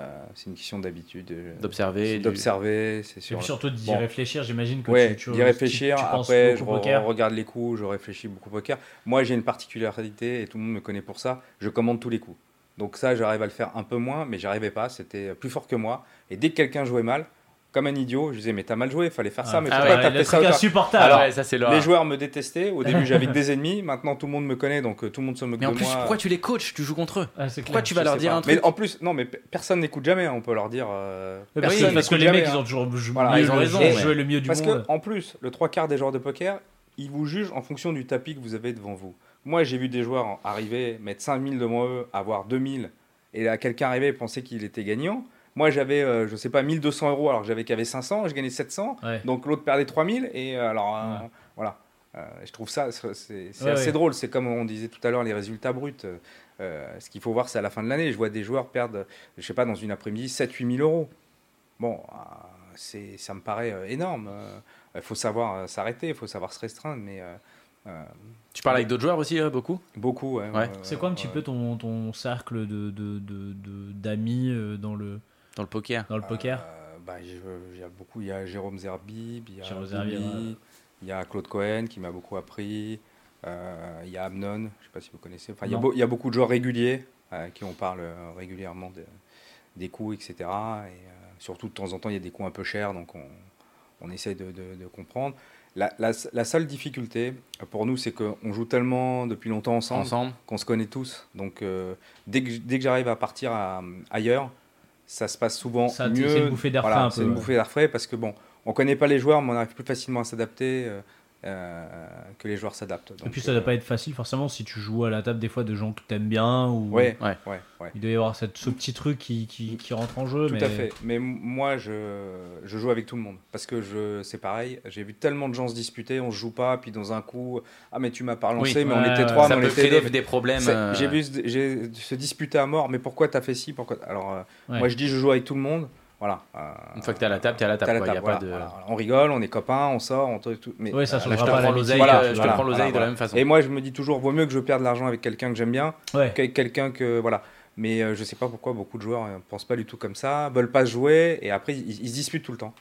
euh, c'est une question d'habitude. euh, D'observer, c'est du- D'observer, c'est Et sûr. puis surtout d'y Bon. réfléchir, j'imagine que Ouais, tu, tu d'y réfléchir. tu- tu penses Après, je poker. regarde les coups, je réfléchis beaucoup au poker. Moi, j'ai une particularité et tout le monde me connaît pour ça. Je commande tous les coups. Donc ça, j'arrive à le faire un peu moins, mais j'arrivais pas. C'était plus fort que moi. Et dès que quelqu'un jouait mal, comme un idiot, je disais mais t'as mal joué, il fallait faire ça, mais Ah pourquoi ouais, t'as fait ça insupportable. Alors, ouais, ça c'est le. Les joueurs me détestaient. Au début, j'avais que des ennemis. Maintenant, tout le monde me connaît, donc euh, tout le monde se moque Mais de en plus, moi. pourquoi tu les coaches? Tu joues contre eux Ah, Pourquoi clair. tu vas Je leur dire pas. un truc? Mais en plus, non, mais pe- personne n'écoute jamais. hein, On peut leur dire. euh, Oui, personne parce, parce que les jamais, mecs, hein. ils ont toujours jou- Voilà, mieux ils ont raison, joué le mieux du Parce monde. que en plus, le trois quarts des joueurs de poker, ils vous jugent en fonction du tapis que vous avez devant vous. Moi, j'ai vu des joueurs arriver, mettre 5000 devant eux, avoir 2000, et là, quelqu'un arriver et penser qu'il était gagnant. Moi, j'avais, euh, je sais pas, 1200 euros alors que j'avais qu'avait 500, je gagnais 700, Ouais. donc l'autre perdait 3000, et euh, alors, euh, Ouais. voilà. Euh, je trouve ça, c'est Ouais, assez ouais. drôle. C'est comme on disait tout à l'heure, les résultats bruts. Euh, ce qu'il faut voir, c'est à la fin de l'année. Je vois des joueurs perdre, je sais pas, dans une après-midi, 7-8 000 euros. Bon, euh, c'est, ça me paraît énorme. Il faut savoir s'arrêter, il faut savoir se restreindre, mais euh, euh, Tu parles avec d'autres joueurs aussi, beaucoup? Beaucoup. ouais, C'est quoi un petit peu ton, ton cercle de, de, de, de- d'amis dans le, dans le poker dans le poker Euh, bah, il y a- il y a beaucoup. Il y a Jérôme Zerbib, il y a Jérôme ouais. il y a Claude Cohen qui m'a beaucoup appris, euh, il y a Amnon, je sais pas si vous connaissez. Enfin, il y, a Non. beau- il y a beaucoup de joueurs réguliers euh, qui on parle régulièrement de- des coups, etc. Et euh, surtout de temps en temps, il y a des coups un peu chers, donc on, on essaie de, de- de comprendre. La, la- la seule difficulté pour nous, c'est qu'on joue tellement depuis longtemps ensemble ensemble qu'on se connaît tous. Donc euh, dès que, dès que j'arrive à partir à- ailleurs, ça se passe souvent Ça, mieux. c'est une bouffée d'air Voilà, frais un c'est peu, une ouais. bouffée d'air frais parce que bon, on connaît pas les joueurs, mais on arrive plus facilement à s'adapter euh, que les joueurs s'adaptent. Et puis ça doit euh, pas être facile forcément si tu joues à la table des fois de gens que t'aimes bien ou Ouais, Ouais. ouais, ouais. il doit y avoir cette, ce petit truc qui, qui, qui rentre en jeu. Tout mais... à fait. Mais moi, je, je joue avec tout le monde. Parce que je, c'est pareil. J'ai vu tellement de gens se disputer, on se joue pas, puis dans un coup, ah, mais tu m'as pas relancé, Oui. mais on était trois, Ça mais on peut était créer deux. des, des problèmes. Euh, J'ai vu se, disputer à mort, mais pourquoi t'as fait ci pourquoi... Alors, euh, Ouais. moi je dis je joue avec tout le monde. Voilà. euh, Une fois que t'es à la table, t'es à la table. à la quoi. Y a table, pas voilà, de... voilà. On rigole, on est copains, on sort, on tout. tout- mais Ouais, ça euh, changera pas l'oseille, Voilà, euh, je te voilà, prends l'oseille voilà, de la même façon. Et moi, je me dis toujours, vaut mieux que je perde de l'argent avec quelqu'un que j'aime bien, Ouais. que quelqu'un que voilà. Mais euh, je sais pas pourquoi beaucoup de joueurs ne pensent pas du tout comme ça, veulent pas jouer et après ils, ils se disputent tout le temps.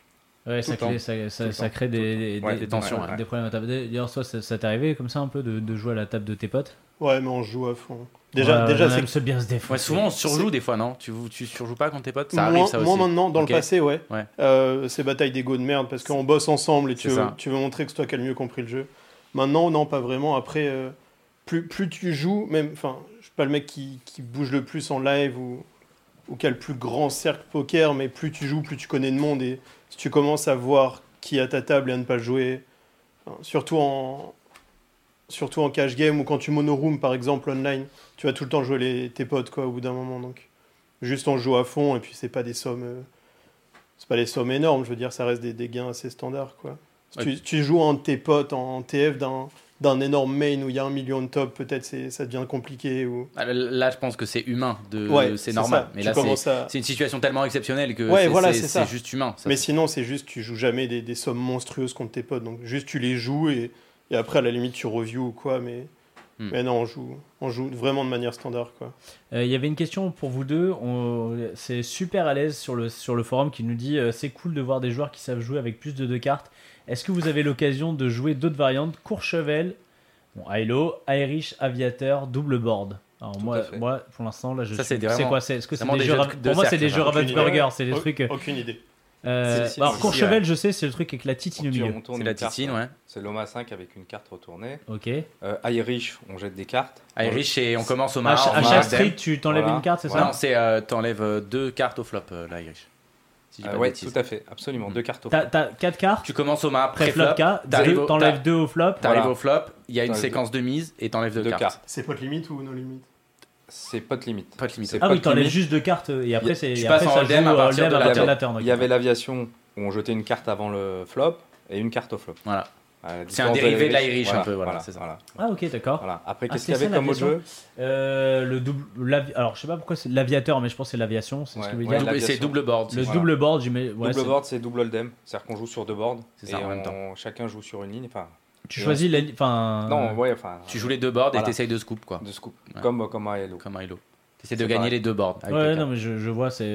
Ouais, ça, le temps. crée, ça, ça- Tout le ça temps. crée des, des, Ouais, des- des tensions, ouais, des problèmes à table. D'ailleurs, toi, ça, ça t'est arrivé comme ça un peu de, de jouer à la table de tes potes? Ouais, mais on joue à fond. Déjà, Ouais, déjà c'est bien se défoncer. Ouais, souvent on surjoue des fois, non tu, tu surjoues pas contre tes potes Ça Moi, maintenant, dans le passé, ouais. Ouais. Euh, c'est bataille d'ego de merde parce qu'on bosse ensemble et tu veux, ça. tu veux montrer que c'est toi qui as le mieux compris le jeu. Maintenant, non, pas vraiment. Après, euh, plus, plus tu joues, même, enfin, je suis pas le mec qui, qui bouge le plus en live ou, ou qui a le plus grand cercle poker, mais plus tu joues, plus tu connais de monde et si tu commences à voir qui est à ta table et à ne pas jouer, surtout en surtout en cash game ou quand tu monoroom par exemple online, tu vas tout le temps jouer les, tes potes quoi au bout d'un moment donc. Juste on joue à fond et puis c'est pas des sommes euh, c'est pas des sommes énormes, je veux dire ça reste des, des gains assez standards quoi. Si Ouais. tu, tu joues en tes potes en TF d'un d'un énorme main où il y a un million de top, peut-être c'est ça devient compliqué ou Ah, Là, je pense que c'est humain, de... Ouais, c'est normal. ça. Mais Tu là, c'est à- une situation tellement exceptionnelle que Ouais, c'est voilà, juste humain. Ça, Mais sinon, c'est juste, tu joues jamais des, des sommes monstrueuses contre tes potes. Donc, juste, tu les joues et, et après, à la limite, tu reviews ou quoi. Mais, Hmm. mais non, on joue, on joue vraiment de manière standard, quoi. Euh, Il y avait une question pour vous deux. On- C'est super à l'aise sur le, sur le forum qui nous dit euh, c'est cool de voir des joueurs qui savent jouer avec plus de deux cartes. Est-ce que vous avez l'occasion de jouer d'autres variantes? Courchevel, bon, Hilo, Irish, Aviateur, double board Alors Tout moi, moi, pour l'instant, là, je Ça, suis. c'est vraiment- quoi? C'est est-ce que c'est des des jeux de- de Pour moi, c'est des jeux. Aucune Ravensburger. C'est des trucs. euh, Aucune idée. Euh, alors c'est- Courchevel, je sais, c'est le truc avec la titine au milieu. C'est la carte, titine, ouais. C'est l'OMA 5 avec une carte retournée. Ok. Euh, Irish, on jette des cartes. Irish, et on commence au À, mar. ch- au à chaque street, tu t'enlèves Voilà. une carte, c'est Voilà. Non, ça c'est euh, t'enlèves euh, deux cartes au flop, euh, l'Irish. Si Euh, ouais, tout à fait, absolument. Mm. Deux cartes au flop. t'as quatre cartes. Tu commences au t'arrives deux- au- t'enlèves deux au flop. T'arrives au flop, il y a une séquence de mise et t'enlèves deux, cartes. C'est pote limite ou no limite? C'est pas de limite. Pas de limite. Ah oui, t'enlèves juste deux cartes euh, et après, c'est tu passes en hold'em joue à partir de la turn. la turn. Il y avait l'aviation où on jetait une carte avant le flop et une carte au flop. Voilà. La C'est un dérivé de l'Irish, un peu, voilà, voilà, c'est ça. voilà. Ah ok, d'accord. Voilà. Après, Ah, qu'est-ce qu'il y avait ça, comme autre jeu Euh, le double, l'avi- alors je sais pas pourquoi c'est l'aviateur, mais je pense que c'est l'aviation, c'est ce Ouais, que veut ouais, dire. C'est double board. Le double board, j'imagine. ouais, Double c'est- board, c'est double hold'em. C'est-à-dire qu'on joue sur deux boards. C'est ça, et en même temps. Chacun joue sur une ligne. Enfin, Tu choisis la li- enfin. non, ouais, enfin. Tu joues les deux boards et t'essayes de scoop, quoi. De scoop. Ouais. Comme, comme Hello. Comme un Hilo. T'essaies de gagner pareil. les deux boards. avec Ouais, non, mais je, je vois, c'est.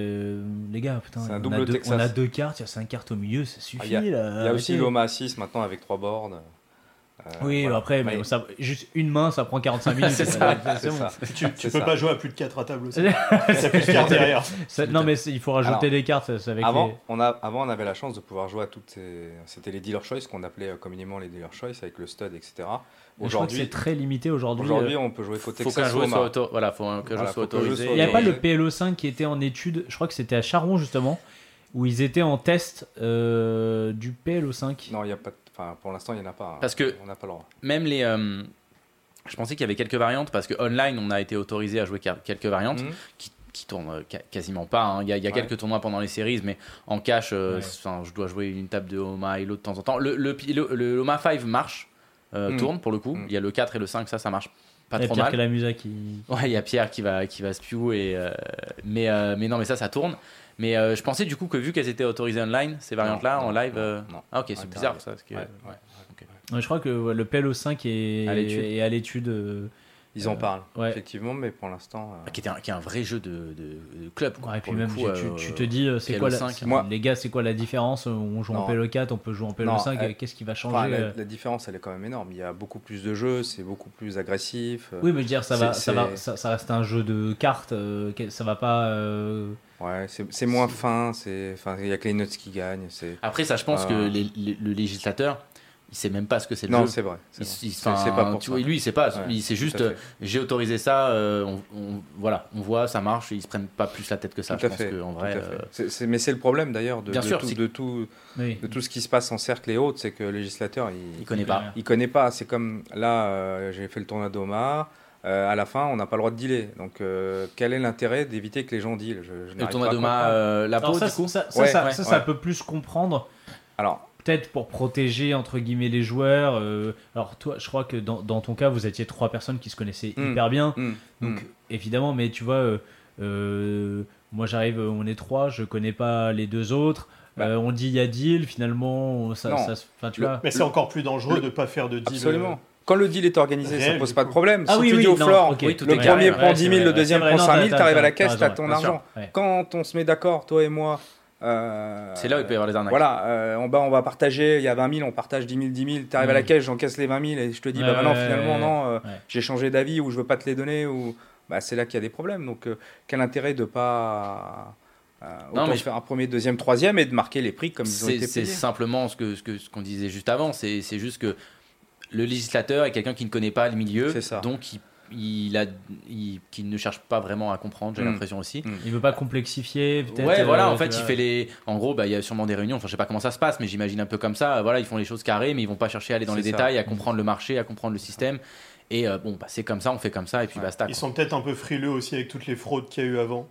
Les gars, putain, C'est un on, double a deux, Texas. on a deux cartes, il y a cinq cartes au milieu, ça suffit Ah, il y a- là. Il y a aussi l'OMA 6 maintenant avec trois boards. Euh, Oui, voilà. après, mais Ouais. ça, juste une main, ça prend 45 minutes. C'est ça, C'est bon. ça. Tu, tu peux ça. pas jouer à plus de 4 à table aussi. ça se faire derrière. Ça- non, mais il faut rajouter Alors, des cartes, avec Avant, les- on a, avant, on avait la chance de pouvoir jouer à toutes ces... C'était les dealer choice qu'on appelait euh, communément les dealer choice avec le stud, etc. Je crois que Aujourd'hui, c'est très limité aujourd'hui. aujourd'hui, euh, on peut jouer qu'au Faut qu'un au soit auto... Voilà, faut qu'un joueur Voilà, soit faut jeu autorisé. Il n'y a pas le autorisé. PLO5 qui était en étude, je crois que c'était à Charon justement, où ils étaient en test euh, du PLO5. Non, il y a pas. de- Enfin, pour l'instant, il n'y en a pas. hein. Parce que- on n'a pas le droit. Même les. euh, Je pensais qu'il y avait quelques variantes parce que online, on a été autorisé à jouer quel- quelques variantes Mhm. qui, qui tournent euh, quasiment pas. hein. Il y a, il y a Ouais. quelques tournois pendant les séries, mais en cash, euh, Ouais. je dois jouer une table de Oma et l'autre de temps en temps. Le, le, le, le Oma 5 marche, euh, Mhm. tourne pour le coup. Mhm. Il y a le 4 et le 5, ça, ça marche pas Il y a trop Pierre mal. Calamusa qui. Ouais, il y a Pierre qui va, qui va spew, et, euh, mais, euh, mais non, mais ça, ça tourne. Mais euh, je pensais du coup que vu qu'elles étaient autorisées online, ces variantes-là, en live. non, euh, non. Ah, ok, c'est bizarre ça. Parce que, Ouais, ouais. Ouais, je crois que ouais, le PLO5 est À l'étude. est à l'étude. euh, Ils en Euh, parlent, ouais. effectivement, mais pour l'instant. euh, Ah, qui, qui est un vrai jeu de, de, de club. Quoi, ouais, et puis même, coup, tu, tu- euh, tu te dis, c'est quoi la, PLO5, c'est- moi- les gars, c'est quoi la différence On joue en Non. PLO4, on peut jouer en PLO5, Non, euh, qu'est-ce qui va changer enfin, la, la différence, elle est quand même énorme. Il y a beaucoup plus de jeux, c'est beaucoup plus agressif. Oui, mais je veux dire, ça, va, ça, va, ça, ça reste un jeu de cartes, euh, ça va pas. euh, Ouais, c'est c'est moins fin. c'est- Enfin, il y a que les notes qui gagnent. c'est- Après, ça, je pense que les- les- le législateur, il sait même pas ce que c'est le Non, jeu. c'est vrai. Il- il- enfin, c'est pas pour tu ça. vois, lui, il sait pas. Ouais, il c'est juste, euh, j'ai autorisé ça. euh, on, on- voilà, on voit, ça marche. Ils se prennent pas plus la tête que ça. Tout je à pense fait. tout vrai, à fait. C'est- c'est- mais c'est le problème d'ailleurs de, Bien de sûr, tout, de, tout, Oui. de tout ce qui se passe en cercle et autres, c'est que le législateur, il, il connaît pas. il connaît pas. C'est comme là, euh, j'ai fait le tournoi d'Oma. euh, à la fin, on n'a pas le droit de dealer. Donc, euh, quel est l'intérêt d'éviter que les gens dealent? Je- je Le tournoi de Ma, euh, la peau, ça, du coup. ça, ça, Ouais, ça, ouais, ça, ça ouais. peut plus comprendre. Alors, Peut-être pour protéger entre guillemets les joueurs. euh, alors toi, je crois que dans, dans ton cas, vous étiez trois personnes qui se connaissaient Mm. hyper bien. hmm, Donc hmm. évidemment, mais tu vois, euh, euh, moi j'arrive, on est trois, je connais pas les deux autres. Bah. Euh, on dit il y a deal, finalement, ça, Non. ça tu Le- vois. Mais c'est encore plus dangereux de pas faire de deal. Absolument. Quand le deal est organisé, ça réel, pose pas de problème. Ah si oui, tu oui, dis au non, floor. Oui, le premier prend ouais, 10 c'est 000, vrai, le deuxième prend non, 5 000, t'as- t'arrives à la caisse, t'as t'as raison, ton argent. ouais. Quand on se met d'accord, toi et moi. Euh, C'est là où il peut y avoir les arnaques. Voilà, euh, on, va, on va partager, il y a 20 000, on partage 10 000, 10 000, tu arrives à la Mm. caisse, j'encaisse les 20 000 et je te dis, Ouais, bah ouais, finalement, ouais, non, euh, ouais. j'ai changé d'avis ou je veux pas te les donner, ou bah, c'est là qu'il y a des problèmes. Donc, euh, quel intérêt de pas euh, Non, autant mais faire un premier, deuxième, troisième et de marquer les prix comme ils ont été c'est simplement ce que ce que ce qu'on disait juste avant. C'est c'est juste que le législateur est quelqu'un qui ne connaît pas le milieu, C'est ça. donc il, il a, il- qui ne cherche pas vraiment à comprendre. J'ai Mm. l'impression aussi. Il veut pas complexifier, peut-être. Ouais, voilà, euh, en fait, il fait les. En gros, bah, il y a sûrement des réunions. Enfin, je sais pas comment ça se passe, mais j'imagine un peu comme ça. Voilà, ils font les choses carrées, mais ils vont pas chercher à aller dans C'est les ça. détails, à comprendre le marché, à comprendre le système. Et euh, bon, bah, c'est comme ça, on fait comme ça, et puis Ouais. basta. Ils quoi. sont peut-être un peu frileux aussi avec toutes les fraudes qu'il y a eu avant.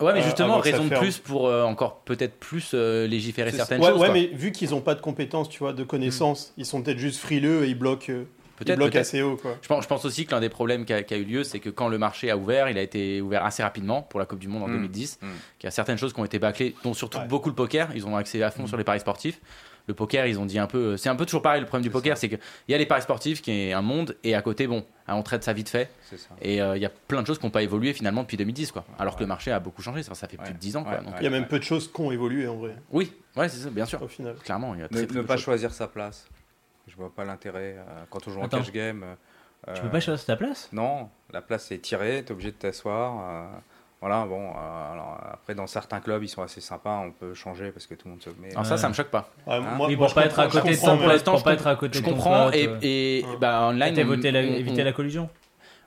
Ouais, mais euh, justement, raison de plus pour euh, encore peut-être plus euh, légiférer C'est certaines Ouais, choses. ouais, quoi. mais vu qu'ils n'ont pas de compétences, tu vois, de connaissances, ils sont peut-être juste frileux et ils bloquent, euh, Peut-être, assez haut, quoi. Je pense, je pense aussi que l'un des problèmes qui a, qui a eu lieu, c'est que quand le marché a ouvert, il a été ouvert assez rapidement pour la Coupe du Monde en Mm. 2010. Mm. Il y a certaines choses qui ont été bâclées, dont surtout Ouais. beaucoup le poker. Ils ont accès à fond sur les paris sportifs. Le poker, ils ont dit un peu. C'est un peu toujours pareil. Le problème du poker, ça. c'est qu'il y a les paris sportifs qui est un monde, et à côté, bon, hein, on traite ça vite fait. C'est ça. Et euh, il y a plein de choses qui n'ont pas évolué finalement depuis 2010, quoi. Alors que le marché a beaucoup changé. Ça, ça fait plus de 10 ans, quoi. Ouais, Donc, ouais. Il y a même peu de choses qui ont évolué en vrai, Oui, ouais, c'est ça, bien sûr. au final. Clairement, il y a Ne, très, ne peu de pas choisir sa place. Je vois pas l'intérêt euh, quand on joue en Attends. cash game. euh, Tu peux pas choisir ta place? Non, la place est tirée, tu es obligé de t'asseoir. euh, voilà, bon, euh, alors, après dans certains clubs ils sont assez sympas, on peut changer parce que tout le monde se met. Alors ça, ça me choque pas. Ah, Hein moi, Oui, moi, pour je pas être à côté de ton pour mais- pas être à côté Je comprends et, et Ouais. bah, online. T'as on- voté la- on- éviter on- la collusion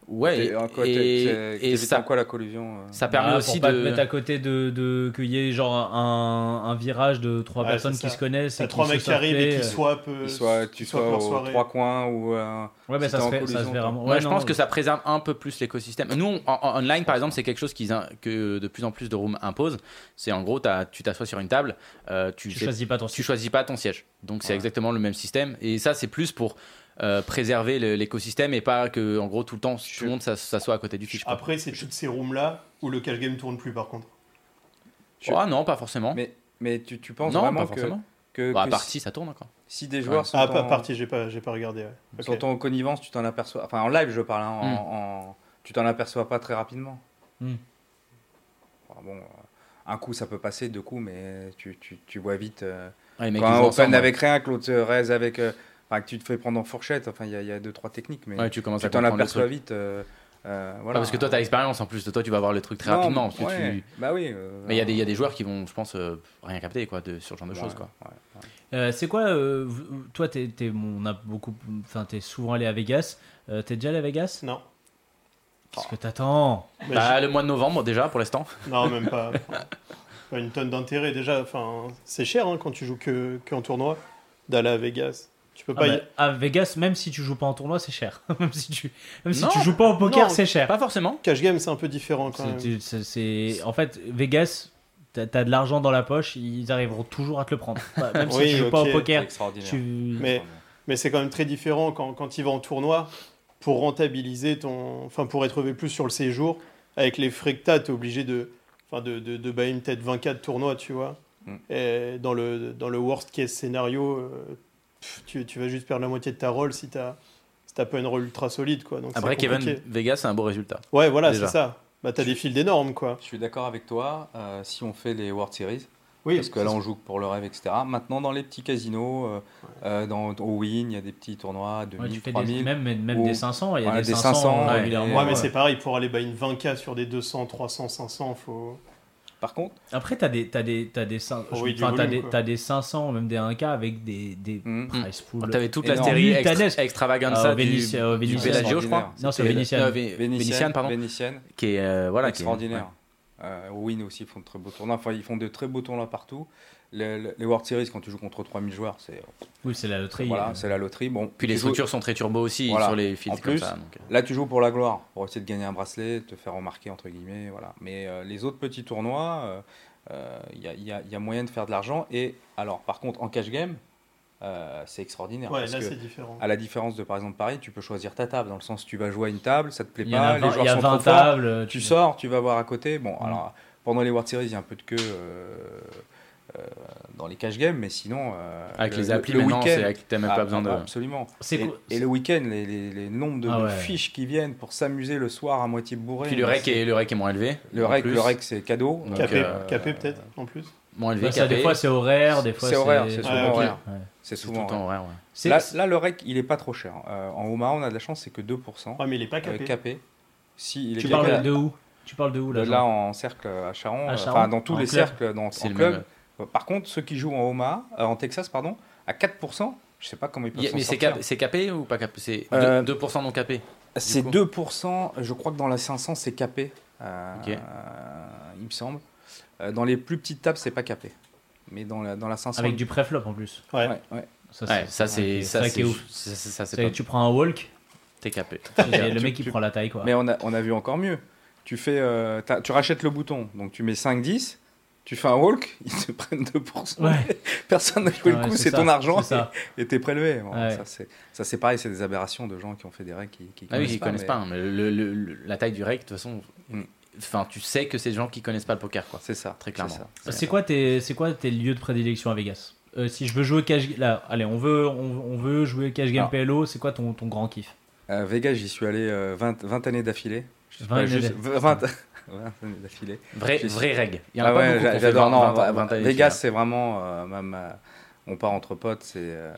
Ouais, et, quoi, et- ça, quoi la collusion euh ça permet Ah, aussi pour pas de. te mettre à côté de, de qu'il y ait genre un, un virage de trois Ouais, personnes qui se connaissent T'as et trois mecs qui arrivent et qui euh, swappent. euh, Qu'ils soient- tu sois aux soirée. trois coins ou. euh, Ouais, mais si ça se fait, ça collusion, se fait toi. vraiment. Ouais, Ouais, je non, pense que ça préserve un peu plus l'écosystème. Nous, on- en, en online, par exemple, c'est quelque chose in- que de plus en plus de rooms imposent. C'est en gros, tu t'assois sur une table, euh, tu, Tu t'es- choisis pas ton tu choisis pas ton siège. Donc c'est exactement le même système. Et ça, c'est plus pour euh, préserver l'écosystème et pas que, en gros, tout le temps, tout le monde s'as- s'assoit à côté du fiche. Après, c'est toutes ces rooms-là où le cash game tourne plus, par contre. Je- Ah non, pas forcément. Mais, mais tu, tu penses non, vraiment pas que, forcément. que, Bah, à que partie, ça tourne encore. si, si des joueurs sont, Ah, pas en, partie, j'ai pas, j'ai pas regardé. ouais. Ok. sont en connivence, tu t'en aperçois. Enfin, en live, je parle. hein, en- Hmm. en- tu t'en aperçois pas très rapidement. Hmm. Enfin, bon, euh, un coup ça peut passer, deux coups, mais tu, tu, tu vois vite. euh, mecs, quand un open ensemble, ouais. avec rien, que l'autre se raise avec. euh, enfin, que tu te fais prendre en fourchette. Enfin, il y, a- il y a deux, trois techniques, mais Ouais, tu commences tu à t'en aperçois vite. euh, euh, Ah, voilà. parce que toi, tu as l'expérience en plus. De toi, tu vas voir le truc très Non, rapidement. parce que ouais, tu- Bah oui. euh, Mais il y, a y a des joueurs qui vont, je pense, euh, rien capter quoi, de, sur ce genre de ouais, choses. Quoi. ouais. Euh, c'est quoi euh, toi t'es, t'es- bon, on a beaucoup enfin t'es souvent allé à Vegas Euh, t'es déjà allé à Vegas? Non. qu'est-ce que t'attends? Bah, le mois de novembre, déjà, pour l'instant. Non, même pas. Une tonne d'intérêt déjà. Enfin, c'est cher hein, quand tu joues que, que en tournoi d'aller à Vegas. Tu peux Ah pas. y- bah, à Vegas même si tu joues pas en tournoi c'est cher même si tu même si Non. tu joues pas au poker c'est cher Pas forcément. Cash game, c'est un peu différent quand même. tu- c'est, en fait Vegas t'as, de l'argent dans la poche ils arriveront toujours à te le prendre Bah, même si Oui, tu joues pas au C'est poker extraordinaire. tu... Mais, mais c'est quand même très différent quand, quand il va en tournoi pour rentabiliser ton. Enfin, pour être plus sur le séjour. Avec les frais que t'as, t'es obligé de, enfin de, de, de bailler peut-être 24 tournois, tu vois. Mm. Et dans le, dans le worst case scénario, euh, tu, tu vas juste perdre la moitié de ta roll si t'as si t'as pas une roll ultra solide, quoi. Donc Après, c'est Kevin. Vegas, c'est un beau résultat. Ouais, voilà, c'est ça. Bah, t'as des fils d'énormes, quoi. Je suis d'accord avec toi. euh, si on fait les World Series, Oui, parce que là on joue pour le rêve, etc. Maintenant dans les petits casinos, euh, euh, dans au Win, il y a des petits tournois à 2000, Ouais, tu fais des, 3000. même, même ou- des 500 il y a des des 500, 500, régulièrement Ouais, mais c'est pareil, pour aller bailler une 20K sur des 200, 300, 500, faut. Par contre, Après, t'as des, t'as des, t'as des, Oh oui, des, quoi. t'as des 500, même des 1K avec des, des hmm, price pools. T'avais toute la série extra, extravaganza Ah, au du, du. Bellagio, je crois. Extraordinaire. Non, c'est Vénitienne. Euh, Vé- Vénitienne, pardon. Vénitienne, Qui est, euh, voilà, qui est- extraordinaire. Euh, Win aussi, ils font de très beaux tournois. Enfin, ils font de très beaux tournois partout. Le- le- les World Series, quand tu joues contre 3000 joueurs, c'est Oui, c'est la loterie. voilà, euh. c'est la loterie. Bon, Puis les joues- structures sont très turbo aussi Voilà. sur les fils comme ça. donc, euh. Là, tu joues pour la gloire, pour essayer de gagner un bracelet, te faire remarquer, entre guillemets. Voilà. Mais euh, les autres petits tournois, euh, il y, a, il y a- il y a moyen de faire de l'argent. Et alors, par contre, en cash game, euh, c'est extraordinaire. Ouais, parce là, c'est différent. à la différence de, par exemple, Paris, tu peux choisir ta table. Dans le sens, tu vas jouer à une table, ça te plaît pas, a les 20, joueurs il y a sont 20 trop forts. tables. Tu sors, tu vas voir à côté. Bon, alors, pendant les World Series, il y a un peu de queue dans les cash games, mais sinon. euh, Avec le- les applis, le maintenant, week-end- c'est avec- t'as même Ah, pas besoin de. Absolument. C'est Et, le week-end, les, les, les nombres de Ah ouais. fiches qui viennent pour s'amuser le soir à moitié bourré. Puis le mais rec, est, le rec est moins élevé. le rec, plus. le rec, c'est cadeau. Donc, Capé, euh, capé peut-être en plus. Moins élevé, Bah, ça, capé. des fois c'est horaire, des fois C'est horaire, c'est souvent Ah, horaire. Ouais. C'est tout souvent horaire. ouais. Là, là, le rec, il est pas trop cher. Euh, en Omaha, on a de la chance, c'est que 2%. Ouais, mais il est pas euh, capé. capé. Si, il est Tu parles de où? Tu parles de où là là, en cercle à Charon, euh, enfin dans tous En les club. cercles dans, le club. Euh, Par contre, ceux qui jouent en Omaha, euh, en Texas, pardon, à 4%, je sais pas comment ils peuvent s'en Mais c'est cap- capé ou pas capé? C'est Euh, 2%, 2% non capé. C'est coup 2%, je crois que dans la 500, c'est capé, euh, Ok. euh, il me semble. Euh, dans les plus petites tables, c'est pas capé. Mais dans la, dans la 500... Avec du préflop en plus. Ouais. Ouais, ouais. Ça, Ouais, ça c'est ça c'est est ouf. ça, c'est- ça, c'est C'est- pas Tu prends un walk, t'es capé. et le Tu- mec il tu- prend la taille quoi. Mais on a, on a vu encore mieux. Tu, fais, euh, tu rachètes le bouton, donc tu mets 5-10, tu fais un walk, ils te prennent 2%. Ouais. Personne n'a joué Ouais, le coup, c'est ton argent et t'es prélevé. Bon, Ouais. Ça, c'est- pareil, c'est des aberrations de gens qui ont fait des règles qui, qui Ah oui, ils connaissent mais pas. hein, Mais le- le- le- la taille du rec, de toute façon, Mm. enfin, tu sais que c'est des gens qui connaissent pas le poker, quoi. C'est ça, Très clairement. ça. C'est quoi tes c'est quoi tes lieux de prédilection à Vegas? Euh, Si je veux jouer cash là, allez, on veut on, on veut jouer cash game Alors. PLO, c'est quoi ton, ton grand kiff? À Vegas, j'y suis allé euh, 20, 20 années d'affilée. Je sais 20 pas, années juste- d'affilée. 20 20 années d'affilée. Vrai, Je suis- vrai reg. Il y en a Ah pas ouais, beaucoup qui ont j'a- fait j'adore. 20, Non, 20, 20 années Vegas, c'est vraiment. euh, ma- ma- on part entre potes, c'est. euh,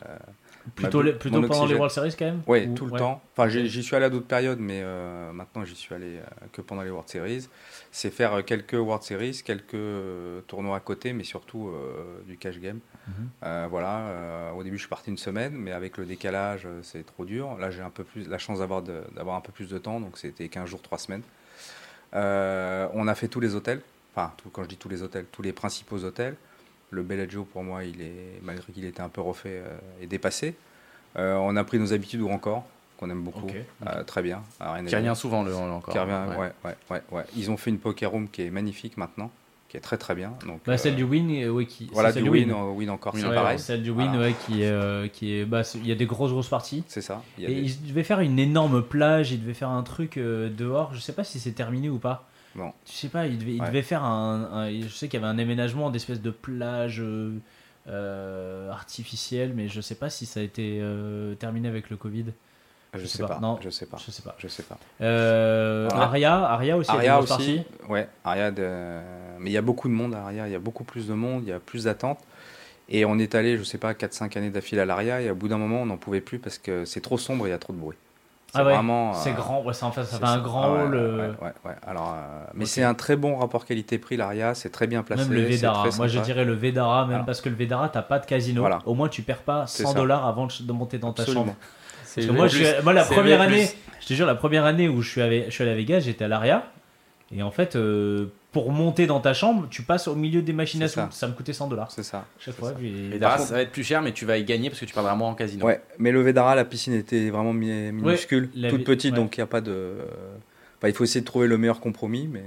Plutôt, ma- pendant les. World Series quand même Oui, Ou- tout le ouais. temps. Enfin, j'y j'y suis allé à d'autres périodes, mais euh, maintenant j'y suis allé euh, que pendant les World Series. C'est faire euh, quelques World Series, quelques euh, tournois à côté, mais surtout euh, du cash game. Mhm. Euh, voilà. euh, au début, je suis parti une semaine, mais avec le décalage, euh, c'est trop dur. Là, j'ai un peu plus la chance d'avoir de- d'avoir un peu plus de temps, donc c'était 15 jours, 3 semaines. Euh, on a fait tous les hôtels. Enfin, tout- quand je dis tous les hôtels, tous les principaux hôtels. Le Bellagio, pour moi, il est, malgré qu'il était un peu refait, euh, est dépassé. Euh, on a pris nos habitudes ou encore, qu'on aime beaucoup. Ok, Euh, très bien. Qui revient souvent le, encore. Qui revient, Ouais. ouais, ouais, ouais, ouais. Ils ont fait une poker room qui est magnifique maintenant, qui est très très bien. Donc, Bah, celle euh, du Win, euh, ouais, qui. Voilà, c'est du celle win, euh, win encore, Win c'est Ouais, pareil. Celle du Win, Voilà. ouais, qui est, euh, qui est, bah, il y a des grosses grosses parties. C'est ça. Il y a Et des- ils devaient faire une énorme plage, ils devaient faire un truc euh, dehors. Je sais pas si c'est terminé ou pas. Bon. Je sais pas, ils devaient, ils Ouais. devaient faire un, un- Je sais qu'il y avait un aménagement d'espèce de plage euh, euh, artificielle, mais je sais pas si ça a été euh, terminé avec le Covid. Je, je sais sais pas. pas. Non. Je sais pas. Je sais pas. Je sais pas. Euh, Voilà. Aria, Aria aussi, Aria aussi. parties. Ouais, Aria. de- Mais il y a beaucoup de monde à Aria. Il y a beaucoup plus de monde. Il y a plus d'attentes. Et on est allé, je sais pas, 4-5 années d'affilée à l'Aria. Et au bout d'un moment, on n'en pouvait plus parce que c'est trop sombre et il y a trop de bruit. C'est Ah ouais, vraiment. c'est euh, grand, ouais, en fait, ça c'est fait un grand Ah ouais, ouais, euh. Alors, euh, mais c'est un très bon rapport qualité-prix, l'Aria. C'est très bien placé. Même le c'est Vedara. Moi, je dirais le Vedara, même parce que le Vedara, t'as pas de casino. Voilà. Au moins, tu perds pas C'est 100 ça. dollars avant de monter dans ta chambre. Parce que moi, plus. je suis- moi, la première année, je te jure, la première année où je suis, allé- je suis allé à Vegas, j'étais à l'Aria. Et en fait, euh, pour monter dans ta chambre, tu passes au milieu des machines à C'est sous. ça. Ça me coûtait 100 dollars. C'est ça. Chaque fois. ça. puis- contre- ça va être plus cher, mais tu vas y gagner parce que tu perdras moins en casino. Ouais, mais le Vedara, la piscine était vraiment mi- minuscule, la toute petite, ouais. donc il n'y a pas de. Enfin, il faut essayer de trouver le meilleur compromis, mais.